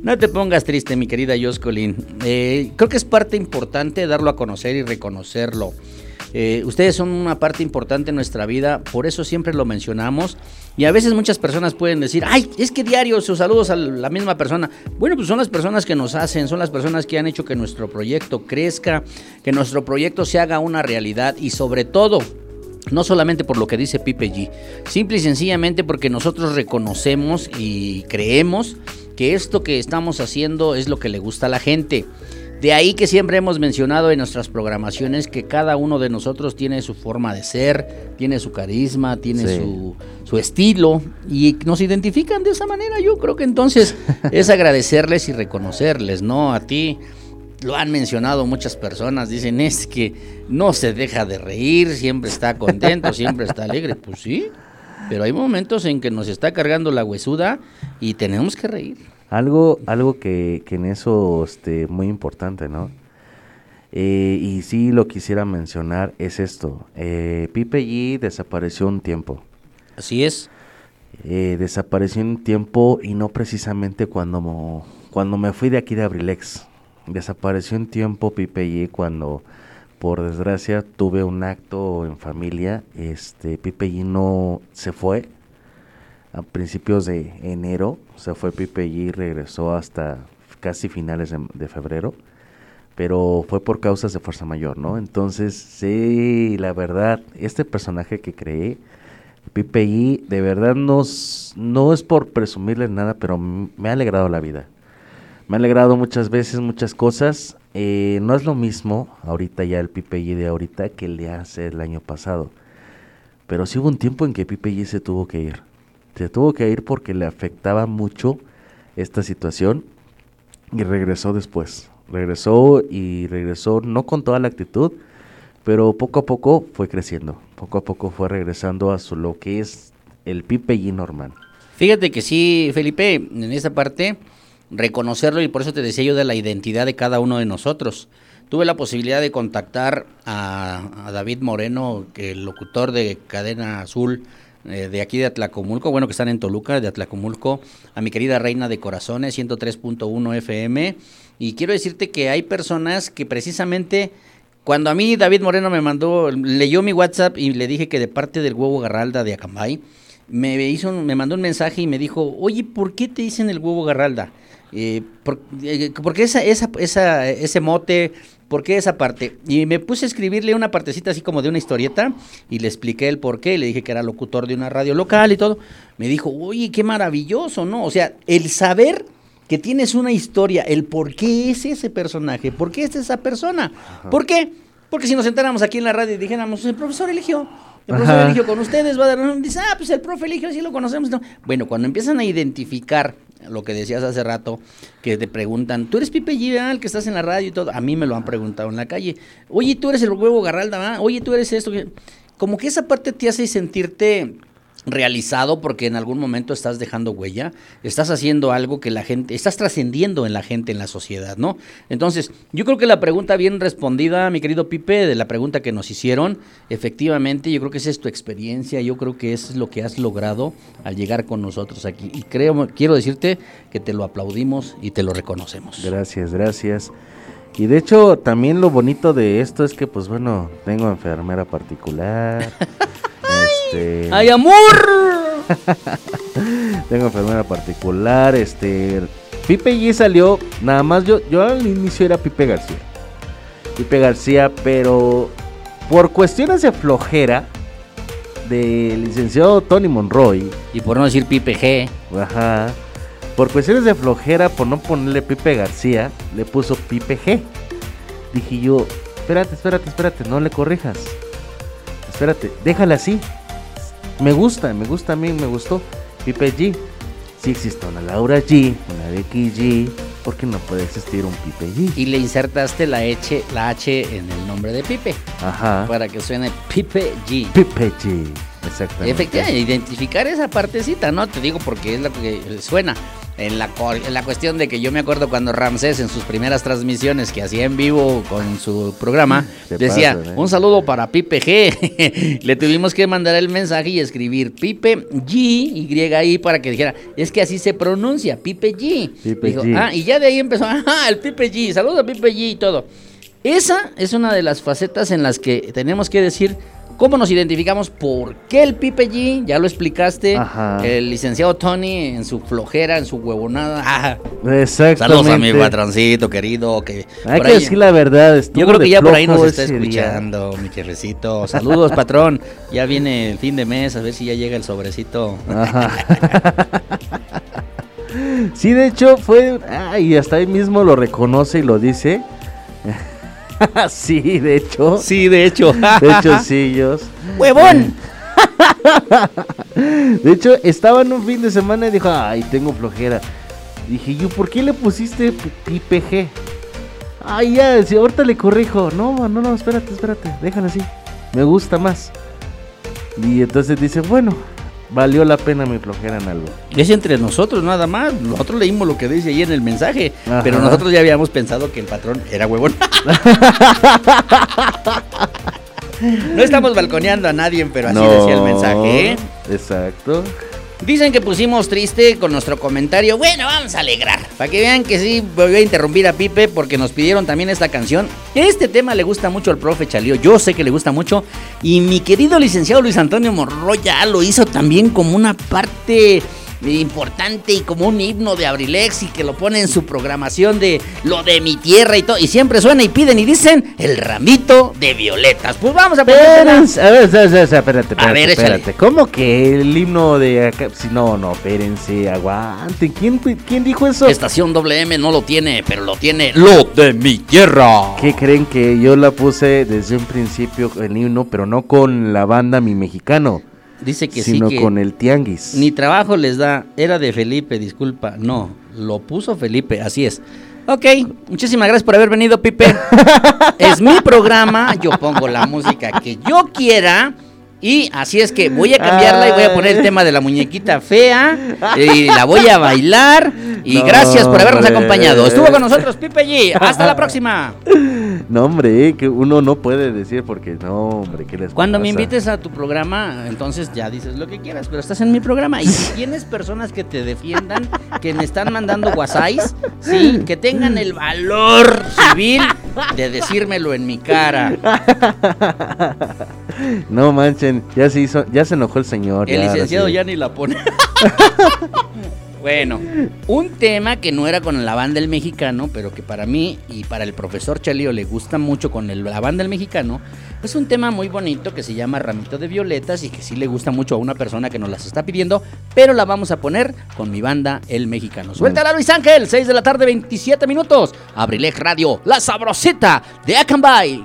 [LAUGHS] no te pongas triste, mi querida Joscolin. Eh, creo que es parte importante darlo a conocer y reconocerlo. Eh, ustedes son una parte importante en nuestra vida, por eso siempre lo mencionamos. Y a veces muchas personas pueden decir, ay, es que diario sus saludos a la misma persona. Bueno, pues son las personas que nos hacen, son las personas que han hecho que nuestro proyecto crezca, que nuestro proyecto se haga una realidad y sobre todo, no solamente por lo que dice Pipe G, simple y sencillamente porque nosotros reconocemos y creemos que esto que estamos haciendo es lo que le gusta a la gente. De ahí que siempre hemos mencionado en nuestras programaciones que cada uno de nosotros tiene su forma de ser, tiene su carisma, tiene Sí. su, su estilo y nos identifican de esa manera. Yo creo que entonces [LAUGHS] es agradecerles y reconocerles, ¿no? A ti lo han mencionado muchas personas, dicen es que no se deja de reír, siempre está contento, siempre está alegre. Pues sí, Pero hay momentos en que nos está cargando la huesuda y tenemos que reír. Algo, algo que, que en eso, este, muy importante, ¿no? Eh, y sí lo quisiera mencionar es esto. Eh, Pipe G desapareció un tiempo. Así es. Eh, desapareció un tiempo y no precisamente cuando, mo- cuando me fui de aquí de Abrilex. Desapareció un tiempo Pipe G cuando, por desgracia, tuve un acto en familia. Este, Pipe G no se fue a principios de enero. Se fue Pipe y regresó hasta casi finales de, febrero. Pero fue por causas de fuerza mayor, ¿no? Entonces, sí, la verdad, este personaje que creé, Pipe I, de verdad no, es por presumirle nada, pero me ha alegrado la vida. Me ha alegrado muchas veces, muchas cosas. Eh, no es lo mismo ahorita ya el Pipe I de ahorita que el de hace el año pasado. Pero sí hubo un tiempo en que Pipe I se tuvo que ir. Se tuvo que ir porque le afectaba mucho esta situación y regresó después. Regresó y regresó no con toda la actitud, pero poco a poco fue creciendo. Poco a poco fue regresando a su, lo que es el Pipe G normal. Fíjate que sí, Felipe, en esta parte, reconocerlo y por eso te decía yo de la identidad de cada uno de nosotros. Tuve la posibilidad de contactar a, a David Moreno, que el locutor de Cadena Azul eh, de aquí de Atlacomulco, bueno, que están en Toluca, de Atlacomulco, a mi querida Reina de Corazones, 103.1 FM. Y quiero decirte que hay personas que precisamente cuando a mí David Moreno me mandó, leyó mi WhatsApp y le dije que de parte del huevo Garralda de Acambay, me hizo, me mandó un mensaje y me dijo, oye, ¿por qué te dicen el huevo Garralda? Eh, por, eh, ¿por qué esa, esa, esa, ese mote? ¿Por qué esa parte? Y me puse a escribirle una partecita así como de una historieta y le expliqué el por qué. Le dije que era locutor de una radio local y todo. Me dijo, oye, qué maravilloso, ¿no? O sea, el saber que tienes una historia, el por qué es ese personaje, por qué es esa persona. ¿Por qué? Porque si nos sentáramos aquí en la radio y dijéramos, el profesor eligió, el profesor Ajá. eligió con ustedes, va a dar un- dice, ah, pues el profe eligió, sí lo conocemos. ¿no?". Bueno, cuando empiezan a identificar lo que decías hace rato, que te preguntan, tú eres Pipe G, el que estás en la radio y todo, a mí me lo han preguntado en la calle, oye, tú eres el huevo Garralda, ¿verdad? oye, tú eres esto, que-". como que esa parte te hace sentirte realizado porque en algún momento estás dejando huella, estás haciendo algo que la gente, estás trascendiendo en la gente, en la sociedad, ¿no? Entonces, yo creo que la pregunta bien respondida, mi querido Pipe, de la pregunta que nos hicieron, efectivamente, yo creo que esa es tu experiencia, yo creo que eso es lo que has logrado al llegar con nosotros aquí. Y creo, quiero decirte que te lo aplaudimos y te lo reconocemos. Gracias, gracias. Y de hecho, también lo bonito de esto es que, pues bueno, tengo enfermera particular. [LAUGHS] este, ¡Ay, amor! [LAUGHS] tengo enfermera particular. Este, Pipe G salió, nada más yo, yo al inicio era Pipe García. Pipe García, pero por cuestiones de flojera del licenciado Tony Monroy. Y por no decir Pipe G. Ajá. Por cuestiones de flojera, por no ponerle Pipe García, le puso Pipe G. Dije yo, espérate, espérate, espérate, no le corrijas. Espérate, déjala así. Me gusta, me gusta a mí, me gustó. Pipe G. Si existe una Laura G, una Becky G, ¿por qué no puede existir un Pipe G? Y le insertaste la H, la H en el nombre de Pipe. Ajá. Para que suene Pipe G. Pipe G. Exactamente. Efectivamente, identificar esa partecita, ¿no? Te digo porque es lo que suena. En la, en la cuestión de que yo me acuerdo cuando Ramsés en sus primeras transmisiones que hacía en vivo con su programa, Te decía, ¿eh? un saludo para Pipe G. [LAUGHS] Le tuvimos que mandar el mensaje y escribir Pipe G, Y ahí para que dijera, es que así se pronuncia, Pipe G. Pipe Dijo, G. "Ah", y ya de ahí empezó, [LAUGHS] ah, el Pipe G, saludos a Pipe G y todo. Esa es una de las facetas en las que tenemos que decir cómo nos identificamos, por qué el Pipe G, ya lo explicaste, Ajá. el licenciado Tony en su flojera, en su huevonada. Ah, Exactamente. saludos a mi patroncito querido. Que Hay que ahí- decir la verdad. Yo creo que ya por ahí nos está día. escuchando, mi jefecito. Saludos, patrón. Ya viene el fin de mes, a ver si ya llega el sobrecito. [LAUGHS] Sí, de hecho fue, ah, y hasta ahí mismo lo reconoce y lo dice. [LAUGHS] sí, de hecho. Sí, de hecho. [LAUGHS] De hecho, sí, ellos. ¡Huevón! [LAUGHS] De hecho, estaba en un fin de semana y dijo, ay, tengo flojera. Dije yo, ¿por qué le pusiste P- Pipe G? Ay, ya, si ahorita le corrijo. No, no, no, espérate, espérate, déjala así. Me gusta más. Y entonces dice, bueno, valió la pena mi flojera en algo. Es entre nosotros nada más. Nosotros leímos lo que dice ahí en el mensaje, Ajá. pero nosotros ya habíamos pensado que el patrón era huevón. [LAUGHS] no estamos balconeando a nadie, pero así decía el mensaje. ¿eh? Exacto. Dicen que pusimos triste con nuestro comentario. Bueno, vamos a alegrar. Para que vean que sí, voy a interrumpir a Pipe porque nos pidieron también esta canción. Este tema le gusta mucho al profe Chalío. Yo sé que le gusta mucho. Y mi querido licenciado Luis Antonio Monroy ya lo hizo también como una parte importante y como un himno de Abrilex y que lo pone en su programación de lo de mi tierra y todo. Y siempre suena y piden y dicen el ramito de violetas. Pues vamos a poner. Espérense, a ver, espérate, espérate, espérate, A ver, échale. espérate. ¿Cómo que el himno de acá? Si no, no, espérense, aguanten. ¿Quién, quién dijo eso? Estación WM no lo tiene, pero lo tiene lo de mi tierra. ¿Qué creen que yo la puse desde un principio el himno, pero no con la banda Mi Mexicano, Dice que sino sí que con el Tianguis? ni trabajo les da. Era de Felipe, disculpa. No, lo puso Felipe, así es. Ok, muchísimas gracias por haber venido, Pipe. [LAUGHS] es mi programa, yo pongo la música que yo quiera. Y así es que voy a cambiarla y voy a poner el tema de la muñequita fea. Y la voy a bailar. Y No, gracias por habernos hombre. acompañado. Estuvo con nosotros Pipe G. Hasta la próxima. No, hombre, que uno no puede decir porque no, hombre, ¿qué les Cuando me invites a tu programa, entonces ya dices lo que quieras, pero estás en mi programa. Y si tienes personas que te defiendan, que me están mandando whatsapps, sí, que tengan el valor civil de decírmelo en mi cara. No manchen, ya se hizo, ya se enojó el señor. El ya, licenciado sí. ya ni la pone. [LAUGHS] Bueno, un tema que no era con la banda del mexicano, pero que para mí y para el profesor Chalío le gusta mucho con el- la banda del mexicano, es un tema muy bonito que se llama Ramito de Violetas y que sí le gusta mucho a una persona que nos las está pidiendo, pero la vamos a poner con mi banda El Mexicano. Suéltala Luis Ángel, 6 de la tarde, 27 minutos. Abrilec Radio, la sabrosita de Acambay.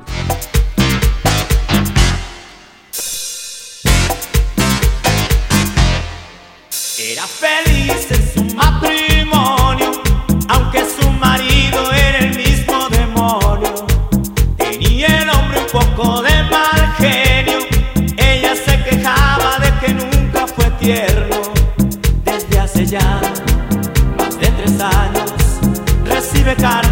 Sibekar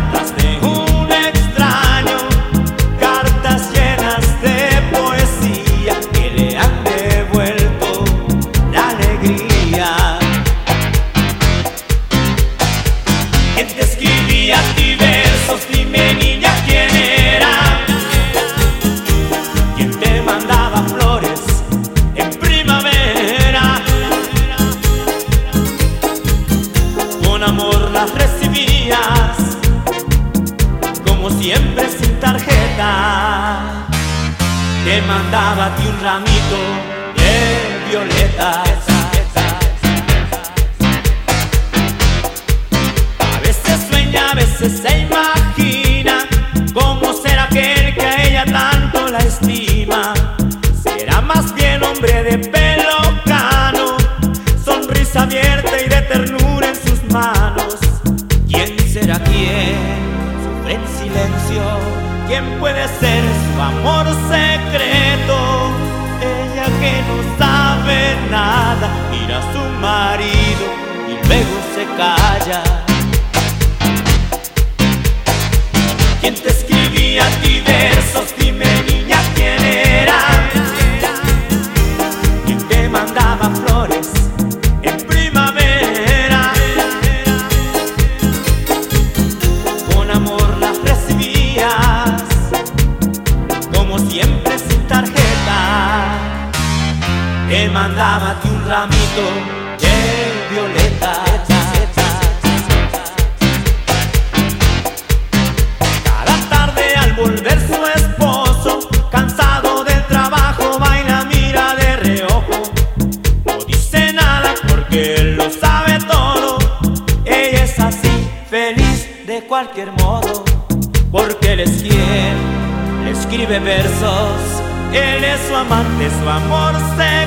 Él es su amor secreto.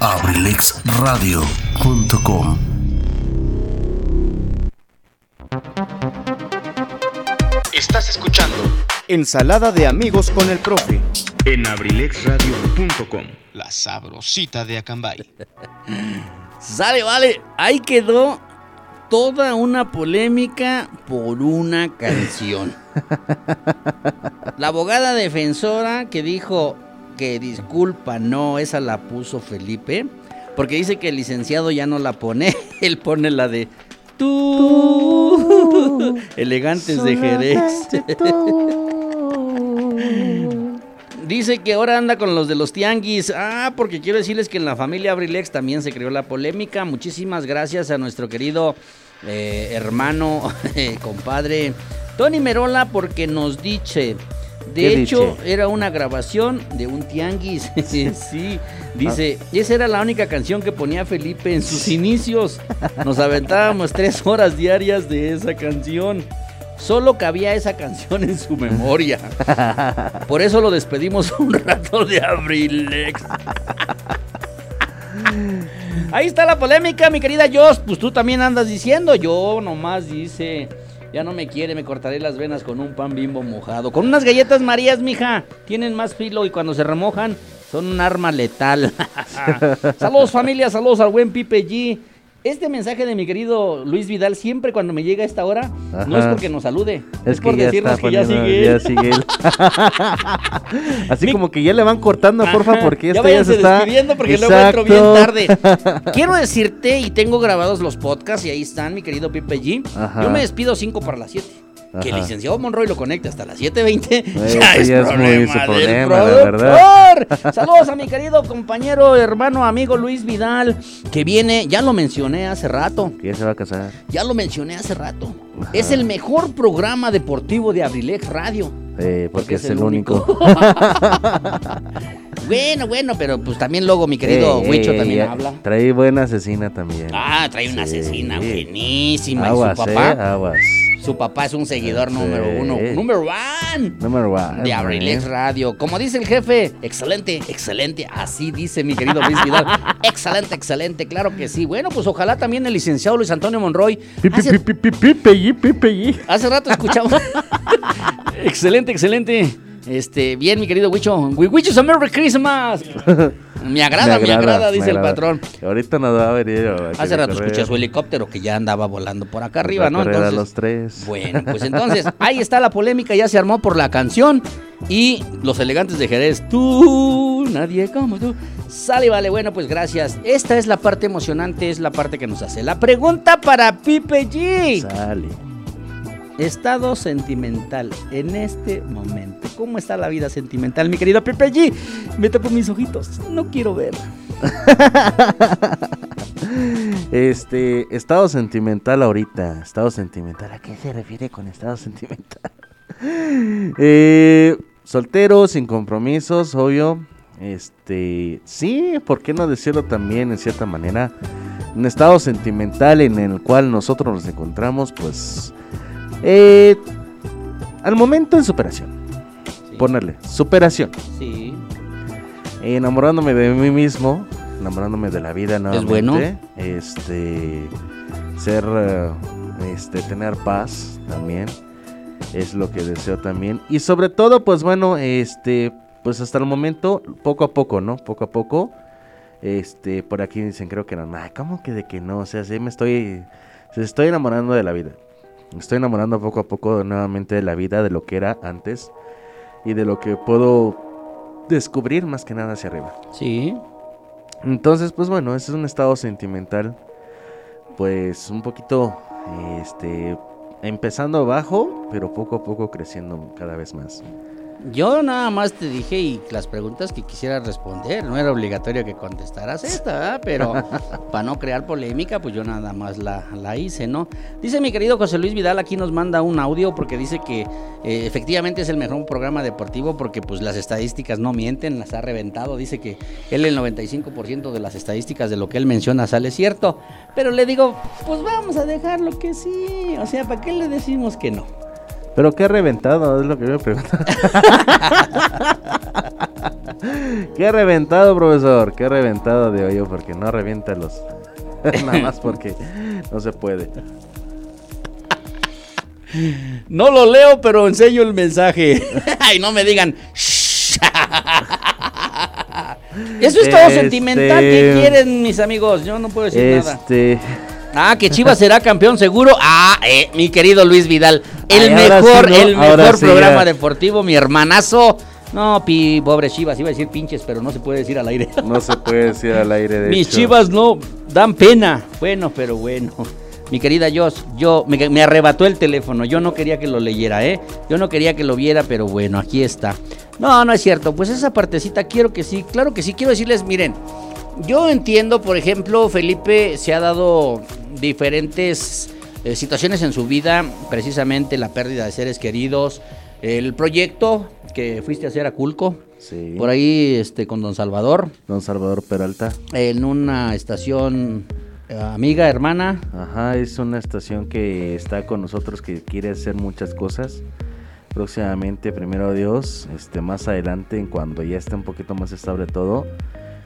abrilexradio.com Estás escuchando Ensalada de amigos con el profe. En abrilexradio.com. La sabrosita de Acambay. [LAUGHS] Sale, vale. Ahí quedó toda una polémica por una canción. [LAUGHS] La abogada defensora que dijo que disculpa, no, esa la puso Felipe, porque dice que el licenciado ya no la pone, [LAUGHS] él pone la de tú, elegantes de Jerez. Dice que ahora anda con los de los tianguis. Ah, porque quiero decirles que en la familia Abrilex también se creó la polémica. Muchísimas gracias a nuestro querido eh, hermano, [LAUGHS] eh, compadre Tony Merola, porque nos dice. De ¿Qué hecho, dice? era una grabación de un tianguis. [LAUGHS] sí, dice, esa era la única canción que ponía Felipe en sus inicios. Nos aventábamos tres horas diarias de esa canción. Solo cabía esa canción en su memoria. Por eso lo despedimos [LAUGHS] un rato de Abrilex. Ahí está la polémica, mi querida Jos. Pues tú también andas diciendo. Yo nomás dice. Ya no me quiere, me cortaré las venas con un pan bimbo mojado. Con unas galletas marías, mija. Tienen más filo y cuando se remojan son un arma letal. [LAUGHS] saludos familia, saludos al buen Pipe G. Este mensaje de mi querido Luis Vidal siempre cuando me llega a esta hora no es porque nos salude, es, Es por que ya decirnos está que ya sigue ya él. sigue él. [LAUGHS] Así como que ya le van cortando, porfa, Ajá, porque ya esto ya se está. porque luego entro bien tarde. [LAUGHS] Quiero decirte, y tengo grabados los podcasts, y ahí están, mi querido Pipe G. Ajá. Yo me despido 5 para las 7. Que el licenciado Monroy lo conecte hasta las 7.20. Eso Ya es ya es muy problema del problema, la productor. Saludos a mi querido compañero, hermano, amigo Luis Vidal, que viene, ya lo mencioné hace rato. Que ya se va a casar. Ya lo mencioné hace rato. Es el mejor programa deportivo de Abrilex Radio. Eh, porque, es, el único. [LAUGHS] Bueno, bueno, pero pues también luego mi querido Huicho también habla. Trae buena asesina también. Ah, trae una Sí. asesina buenísima. Aguas, y su papá, eh, aguas. Su papá es un seguidor Sí. número uno. Número one. Number one. De Abrilex Radio. Como dice el jefe, excelente, excelente. Así dice mi querido Luis Vidal. [LAUGHS] excelente, excelente, claro que sí. Bueno, pues ojalá también el licenciado Luis Antonio Monroy. Hace, hace rato escuchamos. [LAUGHS] excelente, excelente. Este, bien, mi querido Huicho. Huicho, a Merry Christmas. [LAUGHS] Me agrada, me agrada, dice el agrada. patrón. Ahorita nos va a venir. a Hace rato correr. escuché su helicóptero que ya andaba volando por acá arriba, ¿no? Entonces, los tres. bueno, pues entonces, ahí está la polémica, ya se armó por la canción y los elegantes de Jerez. Tú, nadie como tú. Sale, vale, bueno, pues gracias. Esta es la parte emocionante, es la parte que nos hace. La pregunta para Pipe G. Sale. Estado sentimental en este momento. ¿Cómo está la vida sentimental, mi querido Pipe G? Me tapo mis ojitos, no quiero ver. [LAUGHS] Este, estado sentimental ahorita. Estado sentimental. ¿A qué se refiere con estado sentimental? [LAUGHS] Eh, soltero, sin compromisos, obvio. Este, sí, ¿por qué no decirlo también en cierta manera? Un estado sentimental en el cual nosotros nos encontramos, pues, eh, al momento en superación. Ponerle, superación. Sí. Enamorándome de mí mismo, enamorándome de la vida nuevamente. bueno. Este, ser, eh, este, tener paz también es lo que deseo también. Y sobre todo, pues bueno, este, pues hasta el momento, poco a poco, ¿no? Poco a poco. Este, por aquí dicen, creo que no. Ay, ¿cómo que de que no? O sea, sí me estoy, se estoy enamorando de la vida. Estoy enamorando poco a poco nuevamente de la vida, de lo que era antes y de lo que puedo descubrir más que nada hacia arriba. Sí. Entonces, pues bueno, ese es un estado sentimental, pues un poquito, este, empezando bajo, pero poco a poco creciendo cada vez más. Yo nada más te dije y las preguntas que quisieras responder, no era obligatorio que contestaras esta, ¿verdad? pero [LAUGHS] para no crear polémica, pues yo nada más la, la, hice, ¿no? Dice mi querido José Luis Vidal, aquí nos manda un audio porque dice que eh, efectivamente es el mejor programa deportivo porque pues las estadísticas no mienten, las ha reventado, dice que él el 95% de las estadísticas de lo que él menciona sale cierto, pero le digo, pues vamos a dejarlo que sí, o sea, ¿para qué le decimos que no? Pero qué reventado, es lo que me pregunto. [LAUGHS] qué reventado, profesor. Qué reventado de hoyo, porque no revienta los. [LAUGHS] Nada más porque no se puede. No lo leo, pero enseño el mensaje. [LAUGHS] Ay, no me digan. Eso es todo Este- sentimental. ¿Qué quieren, mis amigos? Yo no puedo decir nada. Este. Ah, que Chivas será campeón seguro. Ah, eh, mi querido Luis Vidal. El Ay, mejor, sí, ¿no? el mejor sí, programa ya. deportivo, mi hermanazo. No, pi, pobre Chivas, iba a decir pinches, pero no se puede decir al aire. [LAUGHS] No se puede decir al aire de Mis hecho. Chivas no dan pena. Bueno, pero bueno. Mi querida Jos, yo me, me arrebató el teléfono. Yo no quería que lo leyera, ¿eh? Yo no quería que lo viera, pero bueno, aquí está. No, no es cierto. Pues esa partecita quiero que sí, claro que sí. Quiero decirles, miren, yo entiendo, por ejemplo, Felipe se ha dado diferentes eh, situaciones en su vida, precisamente la pérdida de seres queridos, el proyecto que fuiste a hacer a Culco, Sí. por ahí este con Don Salvador, Don Salvador Peralta. en una estación eh, amiga, hermana. Ajá, es una estación que está con nosotros que quiere hacer muchas cosas. Próximamente, primero Dios, este, más adelante, en cuando ya esté un poquito más estable todo,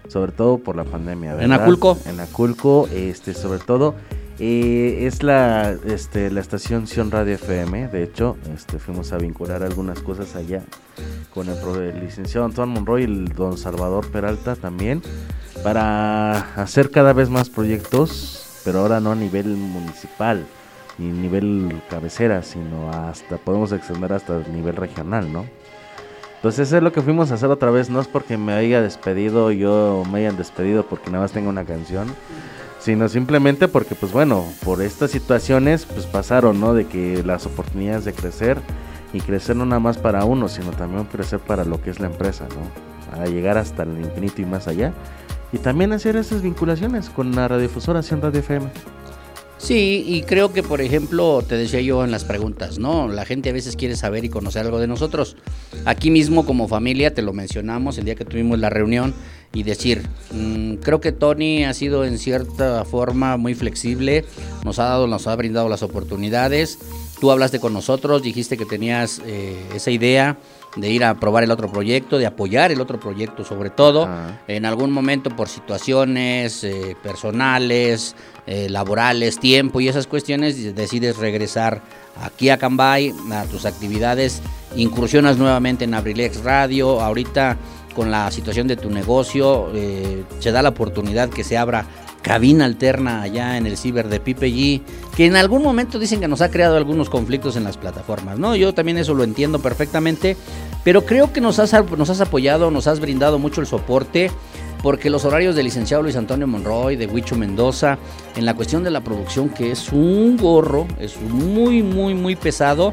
sobre todo por la pandemia. ¿En ¿verdad? Aculco? En Aculco, este, sobre todo, eh, es la, este, la estación Sion Radio FM. De hecho, este, fuimos a vincular algunas cosas allá con el, el licenciado Antoine Monroy y el don Salvador Peralta también, para hacer cada vez más proyectos, pero ahora no a nivel municipal ni nivel cabecera, sino hasta podemos extender hasta el nivel regional, ¿no? Entonces eso es lo que fuimos a hacer otra vez, no es porque me haya despedido yo me hayan despedido porque nada más tengo una canción, sino simplemente porque pues bueno, por estas situaciones pues pasaron, ¿no? De que las oportunidades de crecer y crecer no nada más para uno, sino también crecer para lo que es la empresa, ¿no? Para llegar hasta el infinito y más allá. Y también hacer esas vinculaciones con la radiodifusora Sion Radio FM. Sí, y creo que, por ejemplo, te decía yo en las preguntas, ¿no? La gente a veces quiere saber y conocer algo de nosotros. Aquí mismo, como familia, te lo mencionamos el día que tuvimos la reunión y decir, mm, creo que Tony ha sido en cierta forma muy flexible, nos ha dado, nos ha brindado las oportunidades. Tú hablaste con nosotros, dijiste que tenías eh, esa idea de ir a probar el otro proyecto, de apoyar el otro proyecto sobre todo. En algún momento por situaciones eh, personales, eh, laborales, tiempo y esas cuestiones, decides regresar aquí a Cambay, a tus actividades, incursionas nuevamente en Abrilex Radio, ahorita con la situación de tu negocio, eh, se da la oportunidad que se abra cabina alterna allá en el ciber de Pipe que en algún momento dicen que nos ha creado algunos conflictos en las plataformas, ¿no? Yo también eso lo entiendo perfectamente, pero creo que nos has, nos has apoyado, nos has brindado mucho el soporte, porque los horarios del licenciado Luis Antonio Monroy, de Huicho Mendoza, en la cuestión de la producción, que es un gorro, es muy, muy, muy pesado,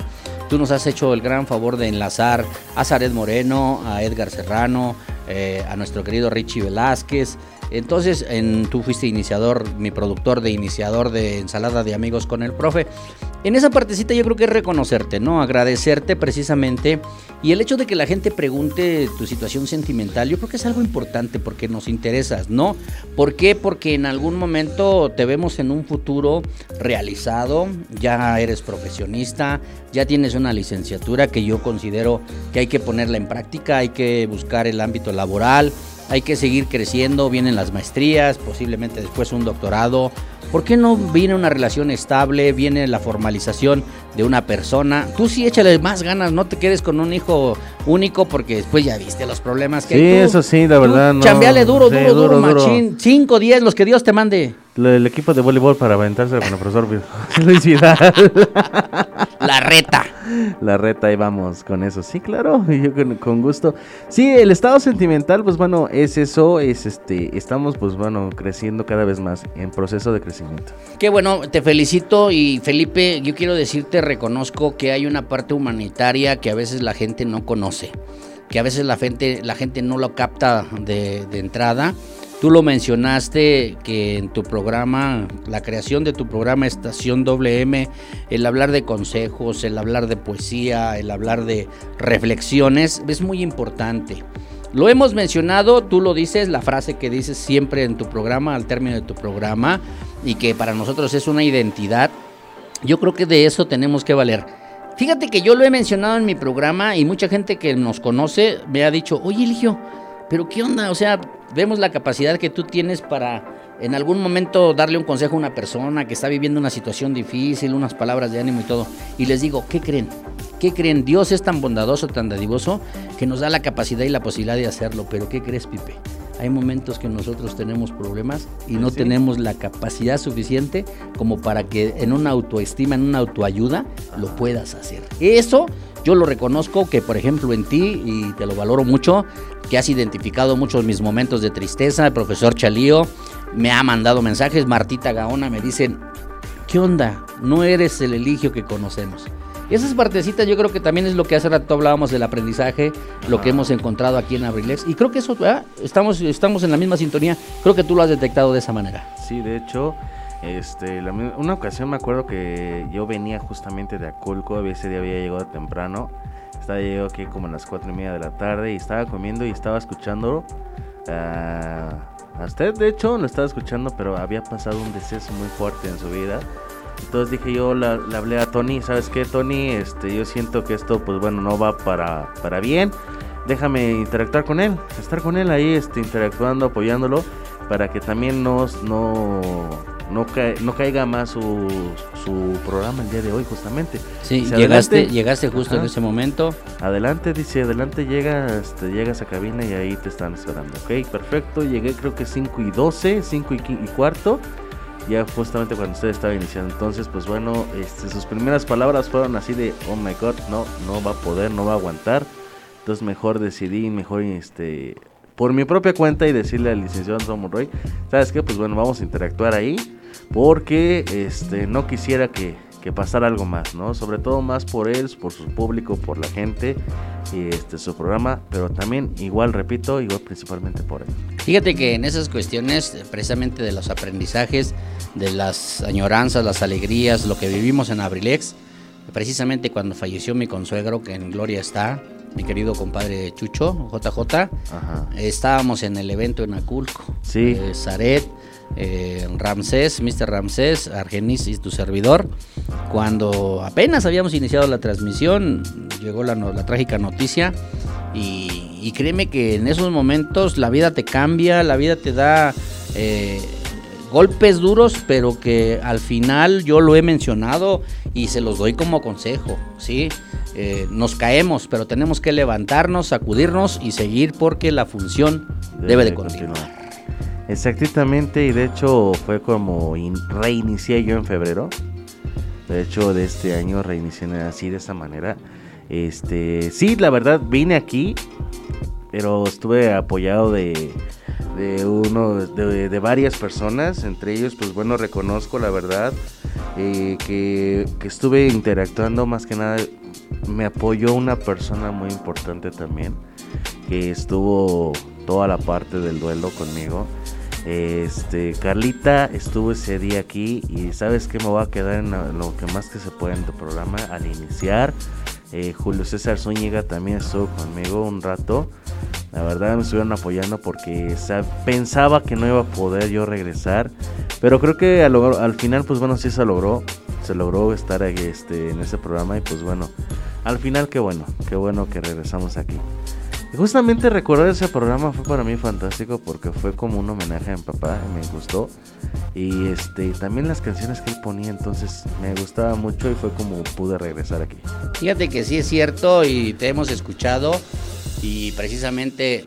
tú nos has hecho el gran favor de enlazar a Zaret Moreno, a Edgar Serrano, eh, a nuestro querido Richie Velázquez, Entonces, en, tú fuiste iniciador, mi productor de iniciador de ensalada de amigos con el profe. En esa partecita yo creo que es reconocerte, ¿no? Agradecerte precisamente. Y el hecho de que la gente pregunte tu situación sentimental, yo creo que es algo importante porque nos interesas, ¿no? ¿Por qué? Porque en algún momento te vemos en un futuro realizado, ya eres profesionista, ya tienes una licenciatura que yo considero que hay que ponerla en práctica, hay que buscar el ámbito laboral, hay que seguir creciendo, vienen las maestrías, posiblemente después un doctorado. ¿Por qué no viene una relación estable, viene la formalización de una persona? Tú sí échale más ganas, no te quedes con un hijo único porque después ya viste los problemas que Sí. Tú- eso sí, la verdad. no. Chambeale duro, Sí, duro, duro, machín. 5, 10, los que Dios te mande. El equipo de voleibol para aventarse con el profesor Luis [LAUGHS] Vidal. [LAUGHS] La reta. La reta, ahí vamos con eso. Sí, claro, [LAUGHS] yo con, con gusto. Sí, el estado sentimental, pues bueno, es eso, es este, estamos pues bueno, creciendo cada vez más en proceso de crecimiento. Qué bueno, te felicito y Felipe, yo quiero decirte, reconozco que hay una parte humanitaria que a veces la gente no conoce, que a veces la gente, la gente no lo capta de, de entrada. Tú lo mencionaste que en tu programa, la creación de tu programa Estación WM, el hablar de consejos, el hablar de poesía, el hablar de reflexiones, es muy importante. Lo hemos mencionado, tú lo dices, la frase que dices siempre en tu programa, al término de tu programa, y que para nosotros es una identidad. Yo creo que de eso tenemos que valer. Fíjate que yo lo he mencionado en mi programa y mucha gente que nos conoce me ha dicho, oye Eligio, pero ¿qué onda? O sea, vemos la capacidad que tú tienes para en algún momento darle un consejo a una persona que está viviendo una situación difícil, unas palabras de ánimo y todo. Y les digo, ¿qué creen? ¿Qué creen? Dios es tan bondadoso, tan dadivoso, que nos da la capacidad y la posibilidad de hacerlo. Pero ¿qué crees, Pipe? Hay momentos que nosotros tenemos problemas y no Sí. tenemos la capacidad suficiente como para que en una autoestima, en una autoayuda, lo puedas hacer. Eso yo lo reconozco que, por ejemplo, en ti, y te lo valoro mucho, que has identificado muchos mis momentos de tristeza. El profesor Chalío me ha mandado mensajes. Martita Gaona me dicen, ¿qué onda? No eres el eligio que conocemos. Esas partecitas yo creo que también es lo que hace rato hablábamos del aprendizaje, lo que hemos encontrado aquí en Abrilex. Y creo que eso, ¿verdad? estamos, estamos en la misma sintonía. Creo que tú lo has detectado de esa manera. Sí, de hecho, este, la una ocasión me acuerdo que yo venía justamente de Aculco, ese día había llegado temprano, estaba llegado aquí como a las cuatro y media de la tarde y estaba comiendo y estaba escuchando ah, a usted, de hecho, lo estaba escuchando, pero había pasado un deceso muy fuerte en su vida. Entonces dije yo, la- le hablé a Tony, ¿sabes qué, Tony? Este, yo siento que esto, pues bueno, no va para, para bien. Déjame interactuar con él, estar con él ahí, este, interactuando, apoyándolo, para que también no, no, no, ca- no caiga más su, su programa el día de hoy, justamente. Sí, Dice, llegaste, "Adelante". llegaste justo en ese momento. Adelante, dice, adelante llega, este, llegas a cabina y ahí te están esperando. Ok, perfecto. Llegué creo que 5 y 12, 5 y, qui- y cuarto. Ya justamente cuando usted estaba iniciando. Entonces, pues bueno, este, sus primeras palabras fueron así de, oh my god, no, no va a poder, no va a aguantar. Entonces mejor decidí, mejor este, por mi propia cuenta y decirle al licenciado Antonio Monroy, ¿sabes qué? Pues bueno, vamos a interactuar ahí. Porque este, no quisiera que, que pasara algo más, ¿no? Sobre todo más por él, por su público, por la gente y este, su programa. Pero también, igual, repito, igual principalmente por él. Fíjate que en esas cuestiones, precisamente de los aprendizajes, de las añoranzas, las alegrías, lo que vivimos en Abrilex, precisamente cuando falleció mi consuegro, que en gloria está, mi querido compadre Chucho, JJ, estábamos en el evento en Aculco. Sí. Eh, Zaret, eh, Ramsés, Mr. Ramsés, Argenis y tu servidor. Cuando apenas habíamos iniciado la transmisión, llegó la, trágica noticia. Y, y créeme que en esos momentos la vida te cambia, la vida te da eh, golpes duros, pero que al final yo lo he mencionado y se los doy como consejo, ¿sí? Eh, nos caemos, pero tenemos que levantarnos, sacudirnos y seguir porque la función debe, de continuar. Exactamente, y de hecho fue como in- reinicié yo en febrero. De hecho, de este año reinicié así de esa manera. Este, sí, la verdad vine aquí, pero estuve apoyado de, de uno, de, de varias personas. Entre ellos, pues bueno, reconozco la verdad eh, que, que estuve interactuando más que nada. Me apoyó una persona muy importante también, que estuvo toda la parte del duelo conmigo. Este, Carlita estuvo ese día aquí y sabes que me voy a quedar en lo que más que se puede en tu programa al iniciar. Eh, Julio César Zúñiga también estuvo conmigo un rato. La verdad me estuvieron apoyando porque sa- pensaba que no iba a poder yo regresar. Pero creo que al, final, pues bueno, sí se logró. Se logró estar este, en ese programa y pues bueno, al final qué bueno, qué bueno que regresamos aquí. Justamente recordar ese programa fue para mí fantástico porque fue como un homenaje a mi papá, me gustó. Y este también las canciones que él ponía, entonces me gustaba mucho y fue como pude regresar aquí. Fíjate que sí es cierto y te hemos escuchado y precisamente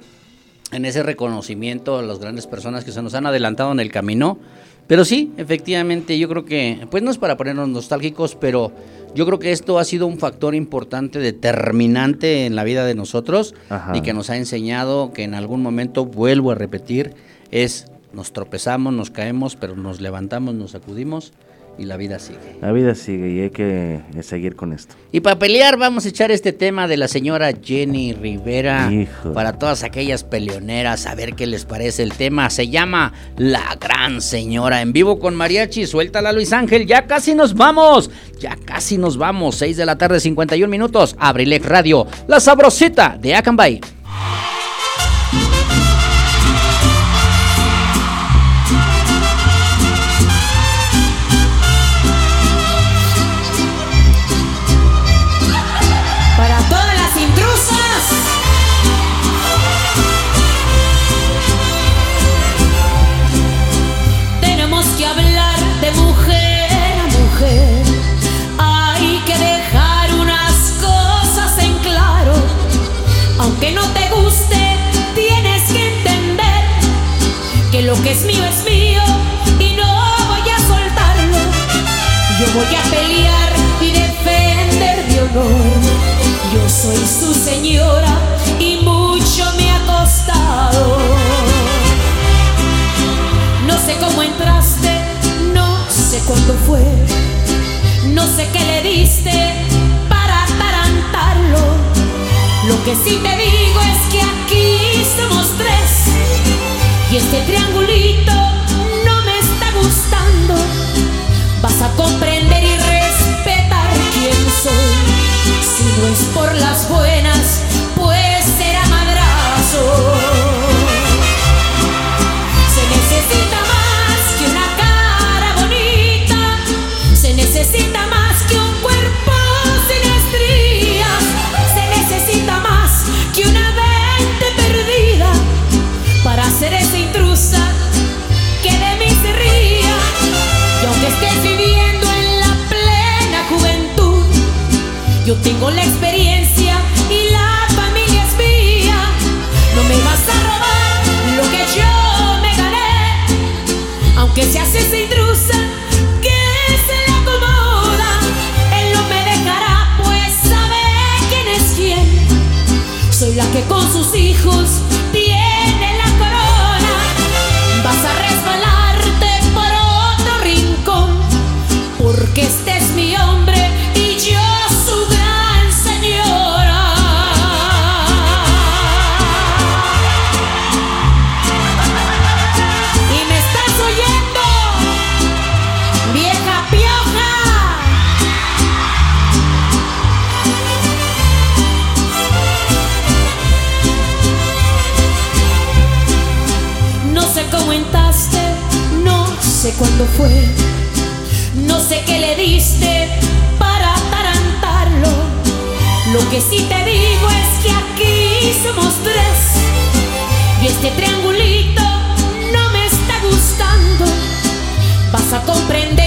en ese reconocimiento a las grandes personas que se nos han adelantado en el camino. Pero sí, efectivamente, yo creo que, pues no es para ponernos nostálgicos, pero yo creo que esto ha sido un factor importante, determinante en la vida de nosotros Ajá. y que nos ha enseñado que en algún momento, vuelvo a repetir, es nos tropezamos, nos caemos, pero nos levantamos, nos sacudimos y la vida sigue. La vida sigue y hay que eh, seguir con esto. Y para pelear vamos a echar este tema de la señora Jenny Rivera Hijo. para todas aquellas peleoneras, a ver qué les parece el tema. Se llama La Gran Señora en vivo con Mariachi. Suéltala Luis Ángel, ya casi nos vamos. Ya casi nos vamos. 6 de la tarde, 51 minutos. Abrilex Radio, la sabrosita de Acambay. Lo que es mío es mío y no voy a soltarlo. Yo voy a pelear y defender mi honor. Yo soy su señora y mucho me ha costado. No sé cómo entraste, no sé cuándo fue, no sé qué le diste para atarantarlo. Lo que sí te digo es que aquí somos tres y este triangulito no me está gustando. Vas a comprender y respetar quién soy. Si no es por las buenas, tengo la sé cuándo fue, no sé qué le diste para atarantarlo. Lo que sí te digo es que aquí somos tres y este triangulito no me está gustando. Vas a comprender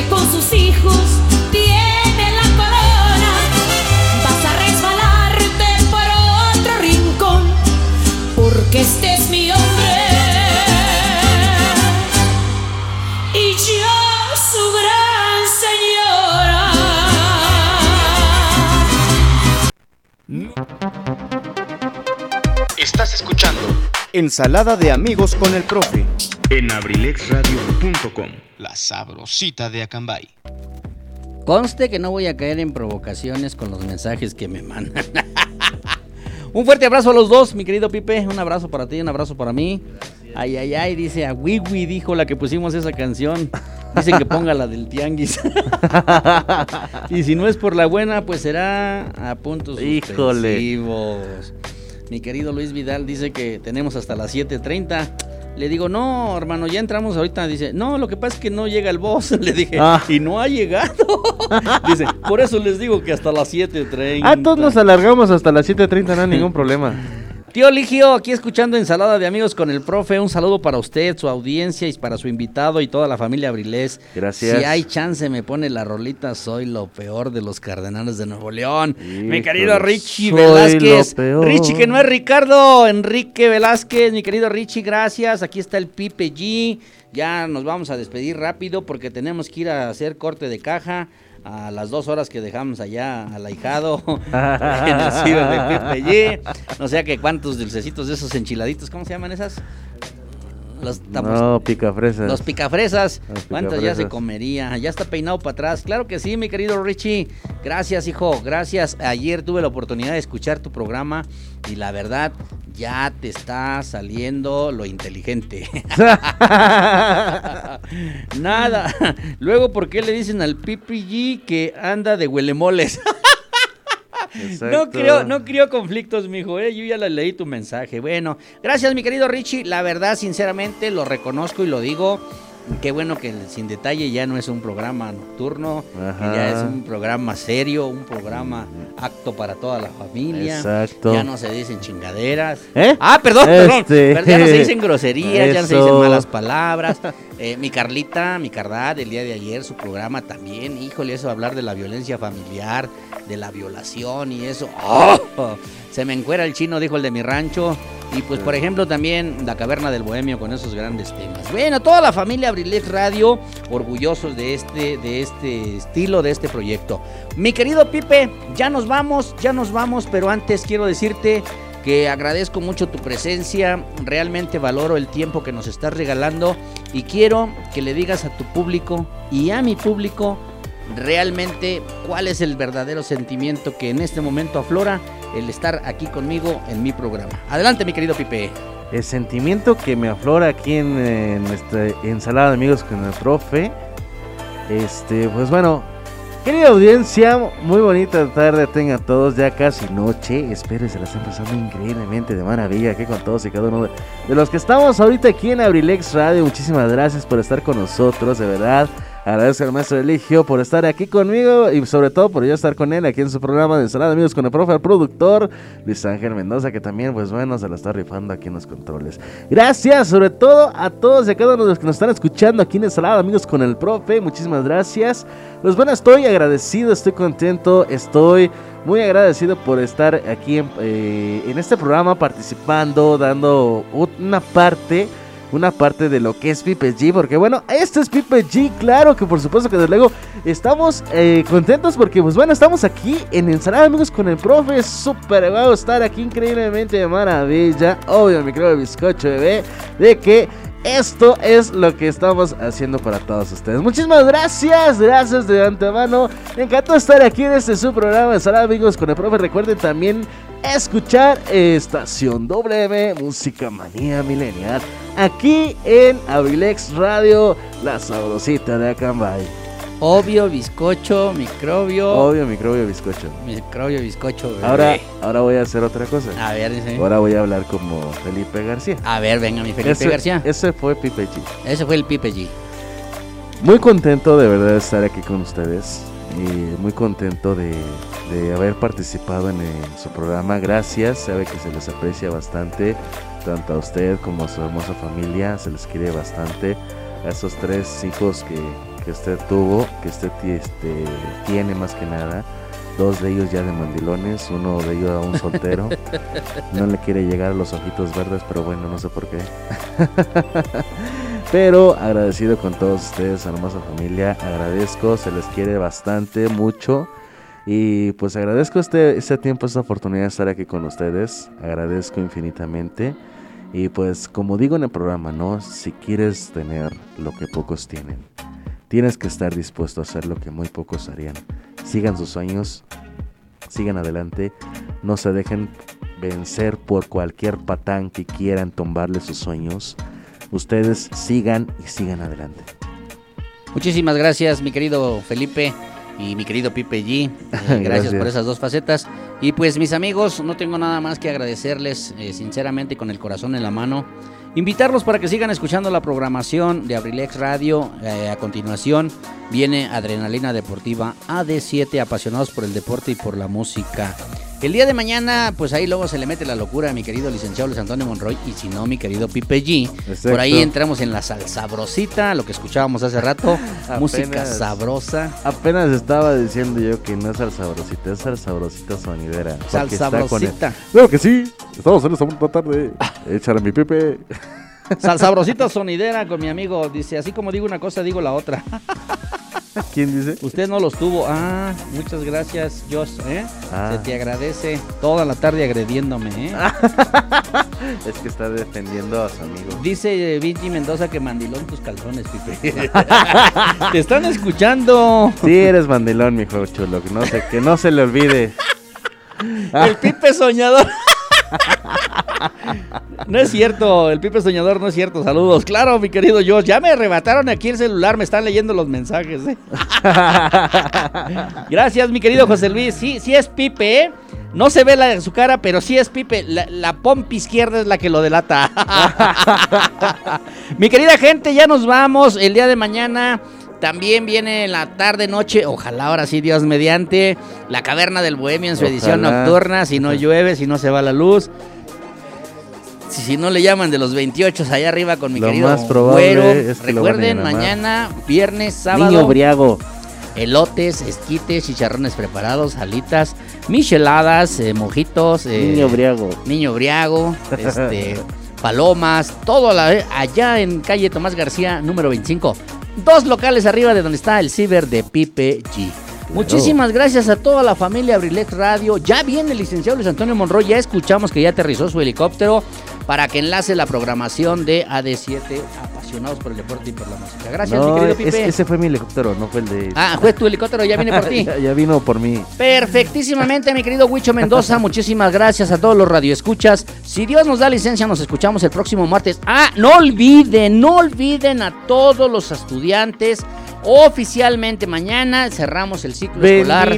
que con sus hijos tiene la corona. Vas a resbalarte por otro rincón, porque este es mi hombre. Y yo su gran señora. Estás escuchando Ensalada de amigos con el profe en abrilexradio.com. La sabrosita de Acambay. Conste que no voy a caer en provocaciones con los mensajes que me mandan. [LAUGHS] un fuerte abrazo a los dos, mi querido Pipe. Un abrazo para ti, un abrazo para mí. Ay, ay, ay, dice a Wiwi, dijo la que pusimos esa canción. Dicen que ponga la del tianguis. [LAUGHS] y si no es por la buena, pues será a puntos Híjole. suspensivos. Mi querido Luis Vidal dice que tenemos hasta las 7.30. Le digo, no, hermano, ya entramos ahorita. Dice, no, lo que pasa es que no llega el boss. [LAUGHS] Le dije, Ah. y no ha llegado. [LAUGHS] Dice, por eso les digo que hasta las 7.30. Ah, todos nos alargamos hasta las 7.30, no hay ningún problema. Tío Ligio, aquí escuchando Ensalada de Amigos con el profe. Un saludo para usted, su audiencia y para su invitado y toda la familia Abrilés. Gracias. Si hay chance, me pone la rolita. Soy lo peor de los Cardenales de Nuevo León. Mi querido Richie soy Velázquez. lo peor. Richie, que no es Ricardo. Enrique Velázquez, mi querido Richie, gracias. Aquí está el Pipe G. Ya nos vamos a despedir rápido porque tenemos que ir a hacer corte de caja. A las dos horas que dejamos allá al ahijado [LAUGHS] en el ciber de G. No sé que cuántos dulcecitos de esos enchiladitos, ¿cómo se llaman esas? Los No, pica fresas. los picafresas. Los ¿Cuántas ya se picafresas. comería? Ya está peinado para atrás. Claro que sí, mi querido Richie. Gracias, hijo. Gracias. Ayer tuve la oportunidad de escuchar tu programa y la verdad ya te está saliendo lo inteligente. [LAUGHS] Nada. Luego, ¿por qué le dicen al PPG que anda de huelemoles? [LAUGHS] No creo, no creo conflictos, mijo, ¿eh? Yo ya le leí tu mensaje. Bueno, gracias, mi querido Richie. La verdad, sinceramente, lo reconozco y lo digo. Qué bueno que Sin Detalle ya no es un programa nocturno, Ajá. ya es un programa serio, un programa acto para toda la familia. Exacto. Ya no se dicen chingaderas. ¿Eh? Ah, perdón, perdón. Este. Pero ya no se dicen groserías, ya no se dicen malas palabras. Eh, mi Carlita, mi Cardad, el día de ayer, su programa también, híjole, eso hablar de la violencia familiar, de la violación y eso. ¡oh! Se me encuera el chino, dijo el de mi rancho. Y pues, por ejemplo, también la caverna del bohemio con esos grandes temas. Bueno, toda la familia Abrilex Radio, orgullosos de este, de este estilo, de este proyecto. Mi querido Pipe, ya nos vamos, ya nos vamos, pero antes quiero decirte que agradezco mucho tu presencia, realmente valoro el tiempo que nos estás regalando y quiero que le digas a tu público y a mi público realmente cuál es el verdadero sentimiento que en este momento aflora el estar aquí conmigo en mi programa. Adelante mi querido Pipe. El sentimiento que me aflora aquí en, eh, nuestra ensalada de amigos con el profe. Este, pues bueno, querida audiencia, muy bonita tarde tengan todos, ya casi noche. Espero que se la estén pasando increíblemente de maravilla aquí con todos y cada uno de los que estamos ahorita aquí en Abrilex Radio. Muchísimas gracias por estar con nosotros, de verdad. Agradezco al maestro Eligio por estar aquí conmigo y sobre todo por yo estar con él aquí en su programa de Ensalada Amigos con el profe, el productor Luis Ángel Mendoza, que también, pues bueno, se la está rifando aquí en los controles. Gracias, sobre todo a todos y a cada uno de los que nos están escuchando aquí en Ensalada Amigos con el profe. Muchísimas gracias. Pues bueno, estoy agradecido, estoy contento, estoy muy agradecido por estar aquí en, eh, en este programa participando, dando una parte una parte de lo que es Pipe G, porque bueno, este es Pipe G, claro que por supuesto que desde luego estamos eh, contentos porque pues bueno, estamos aquí en Ensalada Amigos con el profe, súper guau estar aquí increíblemente de maravilla, obvio mi creo bizcocho bebé, de que esto es lo que estamos haciendo para todos ustedes. Muchísimas gracias, gracias de antemano. Me encantó estar aquí en este su programa Ensalada Amigos con el profe. Recuerden también escuchar Estación W, Música Manía Milenial, aquí en Abrilex Radio, la sabrosita de Acambay. Obvio, bizcocho, microbio. Obvio, microbio bizcocho. Microbio, bizcocho, bebé. Ahora, ahora voy a hacer otra cosa. A ver, dice. Ahora voy a hablar como Felipe García. A ver, venga, mi Felipe Ese- García. Ese fue Pipe G. Ese fue el Pipe G. Muy contento de verdad de estar aquí con ustedes. Y muy contento de, de haber participado en, eh, su programa. Gracias, sabe que se les aprecia bastante. Tanto a usted como a su hermosa familia. Se les quiere bastante. A esos tres hijos que, que usted tuvo, que usted este, tiene más que nada. dos de ellos ya de mandilones, uno de ellos aún soltero. [LAUGHS] no le quiere llegar a los ojitos verdes, pero bueno, no sé por qué. [LAUGHS] pero agradecido con todos ustedes, hermosa familia. Agradezco, se les quiere bastante, mucho. Y pues agradezco este, este tiempo, esta oportunidad de estar aquí con ustedes. Agradezco infinitamente. Y pues como digo en el programa, ¿no? Si quieres tener lo que pocos tienen, tienes que estar dispuesto a hacer lo que muy pocos harían. Sigan sus sueños, sigan adelante, no se dejen vencer por cualquier patán que quieran tumbarle sus sueños. Ustedes sigan y sigan adelante. Muchísimas gracias, mi querido Felipe y mi querido Pipe G. Eh, gracias, [LAUGHS] Gracias. por esas dos facetas. Y pues mis amigos, no tengo nada más que agradecerles eh, sinceramente con el corazón en la mano. Invitarlos para que sigan escuchando la programación de Abrilex Radio. Eh, a continuación viene Adrenalina Deportiva AD7, apasionados por el deporte y por la música. El día de mañana, pues ahí luego se le mete la locura a mi querido licenciado Luis Antonio Monroy y si no, mi querido Pipe G. Exacto. Por ahí entramos en la salsabrosita, lo que escuchábamos hace rato, [LAUGHS] [LAUGHS] música sabrosa. Apenas estaba diciendo yo que no es salsabrosita, es salsabrosita sonidera. Salsabrosita. Claro que sí, estamos en esta bonita tarde. Échale mi Pepe. Salsabrosita sonidera con mi amigo. Dice, así como digo una cosa, digo la otra. ¿Quién dice? Usted no los tuvo. Ah, muchas gracias, Josh. ¿eh? Ah. Se te agradece toda la tarde agrediéndome. ¿eh? [LAUGHS] Es que está defendiendo a su amigo. Dice eh, Vinci Mendoza que mandilón tus calzones, Pipe. [LAUGHS] [LAUGHS] te están escuchando. Sí, eres mandilón, chulo. Que no se, que no se le olvide. El Pipe soñador. No es cierto, el Pipe Soñador no es cierto. Saludos. Claro, mi querido Josh. Ya me arrebataron aquí el celular, me están leyendo los mensajes. ¿eh? [LAUGHS] Gracias, mi querido José Luis. Sí, sí es Pipe, ¿eh? No se ve la, su cara, pero sí es Pipe. La, la pompa izquierda es la que lo delata. [LAUGHS] mi querida gente, ya nos vamos. El día de mañana también viene en la tarde, noche. Ojalá ahora sí, Dios mediante. La caverna del Bohemio en su edición nocturna. Si no llueve, si no se va la luz. Si, si no le llaman de los 28 allá arriba con mi Lo querido más probable güero. es que Recuerden, mañana, viernes, sábado. Niño briago. Elotes, esquites, chicharrones preparados, alitas, micheladas, eh, mojitos. eh, Niño briago. Niño briago, este, [LAUGHS] palomas, todo la vez, allá en calle Tomás García, número 25. Dos locales arriba de donde está el ciber de Pipe G. Muchísimas gracias a toda la familia Abrilex Radio. Ya viene el licenciado Luis Antonio Monroy. Ya escuchamos que ya aterrizó su helicóptero para que enlace la programación de AD7, apasionados por el deporte y por la música. Gracias, mi querido es- Pipe. ese fue mi helicóptero, no fue el de. Ah, fue tu helicóptero, ya viene por [LAUGHS] ti. ya, ya vino por mí. Perfectísimamente, mi querido Huicho Mendoza. [LAUGHS] Muchísimas gracias a todos los radioescuchas. Si Dios nos da licencia, nos escuchamos el próximo martes. Ah, no olviden, no olviden a todos los estudiantes. Oficialmente mañana cerramos el ciclo escolar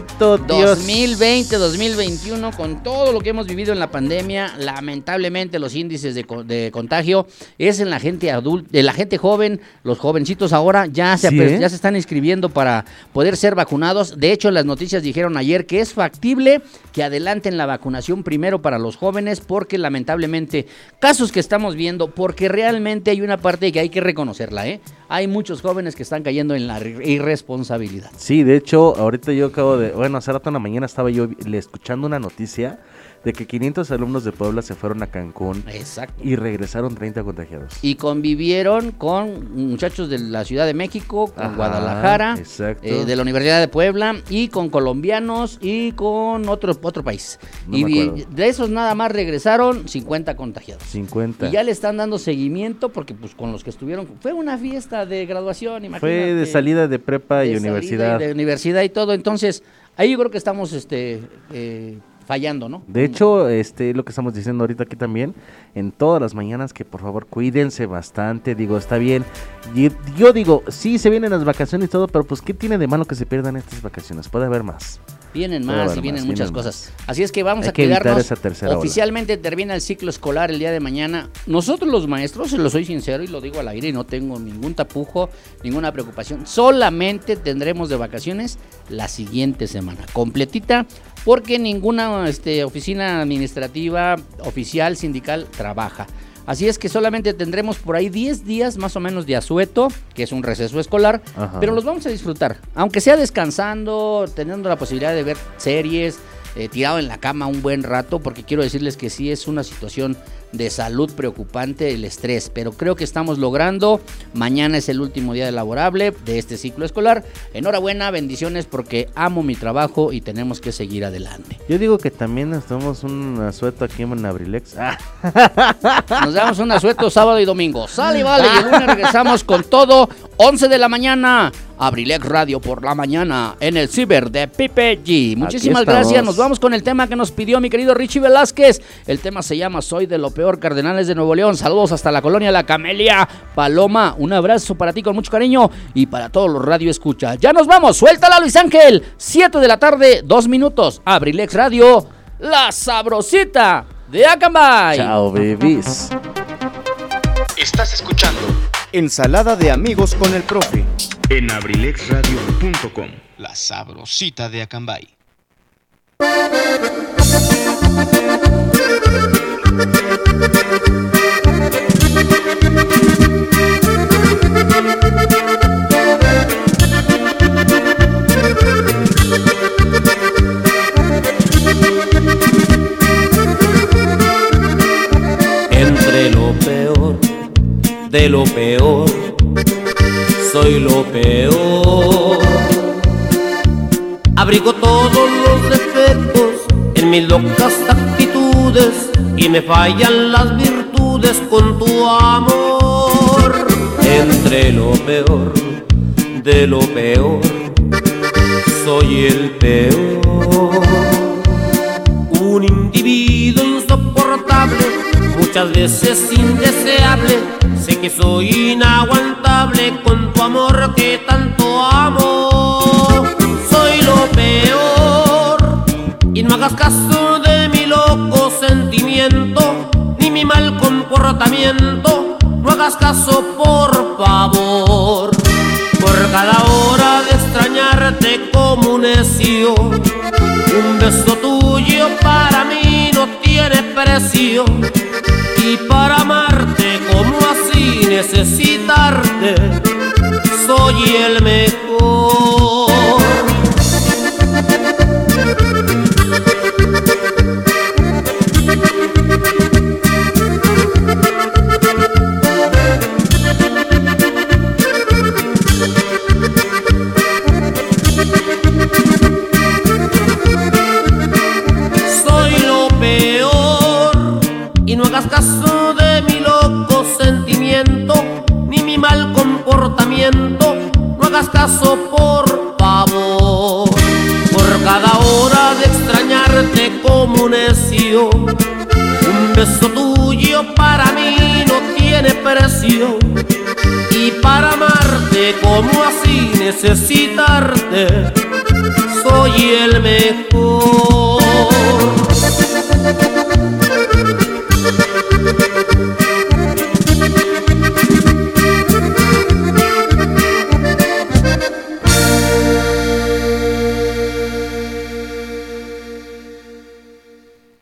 Dios. 2020-2021 con todo lo que hemos vivido en la pandemia. Lamentablemente los índices de, co- de contagio es en la gente adulta, de la gente joven, los jovencitos ahora ya se, Sí, ¿eh? ya se están inscribiendo para poder ser vacunados. De hecho, las noticias dijeron ayer que es factible que adelanten la vacunación primero para los jóvenes porque lamentablemente casos que estamos viendo, porque realmente hay una parte que hay que reconocerla, ¿eh? Hay muchos jóvenes que están cayendo en la ir- irresponsabilidad. Sí, de hecho, ahorita yo acabo de. Bueno, hace rato en la mañana estaba yo le- escuchando una noticia de que 500 alumnos de Puebla se fueron a Cancún Exacto. y regresaron 30 contagiados. Y convivieron con muchachos de la Ciudad de México, con Ajá, Guadalajara, eh, de la Universidad de Puebla y con colombianos y con otro, otro país. No y me de esos nada más regresaron 50 contagiados. 50. Y ya le están dando seguimiento porque pues con los que estuvieron fue una fiesta de graduación, imagínate. Fue de salida de prepa y de universidad. y de universidad y todo, entonces ahí yo creo que estamos este eh, fallando, ¿no? De hecho, este lo que estamos diciendo ahorita aquí también, en todas las mañanas que por favor cuídense bastante, digo, está bien. Y yo digo, sí se vienen las vacaciones y todo, pero pues ¿qué tiene de malo que se pierdan estas vacaciones? Puede haber más. Vienen más y vienen más, muchas vienen cosas. Así es que vamos Hay a que cuidarnos. esa tercera ola. Oficialmente termina el ciclo escolar el día de mañana. Nosotros los maestros, se lo soy sincero y lo digo al aire y no tengo ningún tapujo, ninguna preocupación. Solamente tendremos de vacaciones la siguiente semana, completita, porque ninguna este, oficina administrativa, oficial, sindical trabaja. Así es que solamente tendremos por ahí 10 días más o menos de asueto, que es un receso escolar, Ajá. pero los vamos a disfrutar. Aunque sea descansando, teniendo la posibilidad de ver series, eh, tirado en la cama un buen rato, porque quiero decirles que sí es una situación de salud preocupante el estrés, pero creo que estamos logrando. Mañana es el último día de laborable de este ciclo escolar. Enhorabuena, bendiciones porque amo mi trabajo y tenemos que seguir adelante. Yo digo que también nos tomamos un asueto aquí en Abrilex. Ah, [LAUGHS] Nos damos un asueto sábado y domingo. Sale y vale, y el lunes regresamos con todo. 11 de la mañana. Abrilex Radio por la mañana en el ciber de Pipe G. Muchísimas gracias. Nos vamos con el tema que nos pidió mi querido Richie Velázquez. El tema se llama Soy de lo peor, Cardenales de Nuevo León. Saludos hasta la colonia La Camelia. Paloma, un abrazo para ti con mucho cariño y para todos los radio escuchas. Ya nos vamos. Suéltala, Luis Ángel. 7 de la tarde, 2 minutos. Abrilex Radio, la sabrosita de Acambay. Chao, babies. Estás escuchando Ensalada de amigos con el profe en abrilexradio.com. La sabrosita de Acambay. De lo peor, soy lo peor. Abrigo todos los defectos en mis locas actitudes y me fallan las virtudes con tu amor. Entre lo peor de lo peor, soy el peor. Un individuo insoportable, muchas veces indeseable. Sé que soy inaguantable con tu amor que tanto amo. Soy lo peor y no hagas caso de mi loco sentimiento ni mi mal comportamiento. No hagas caso, por favor. Por cada hora de extrañarte como un necio, un beso tuyo para mí no precio. Y para amarte como así necesitarte, soy el mejor. Por favor por cada hora de extrañarte como un necio. Un beso tuyo para mí no tiene precio y para amarte como así necesitarte soy el mejor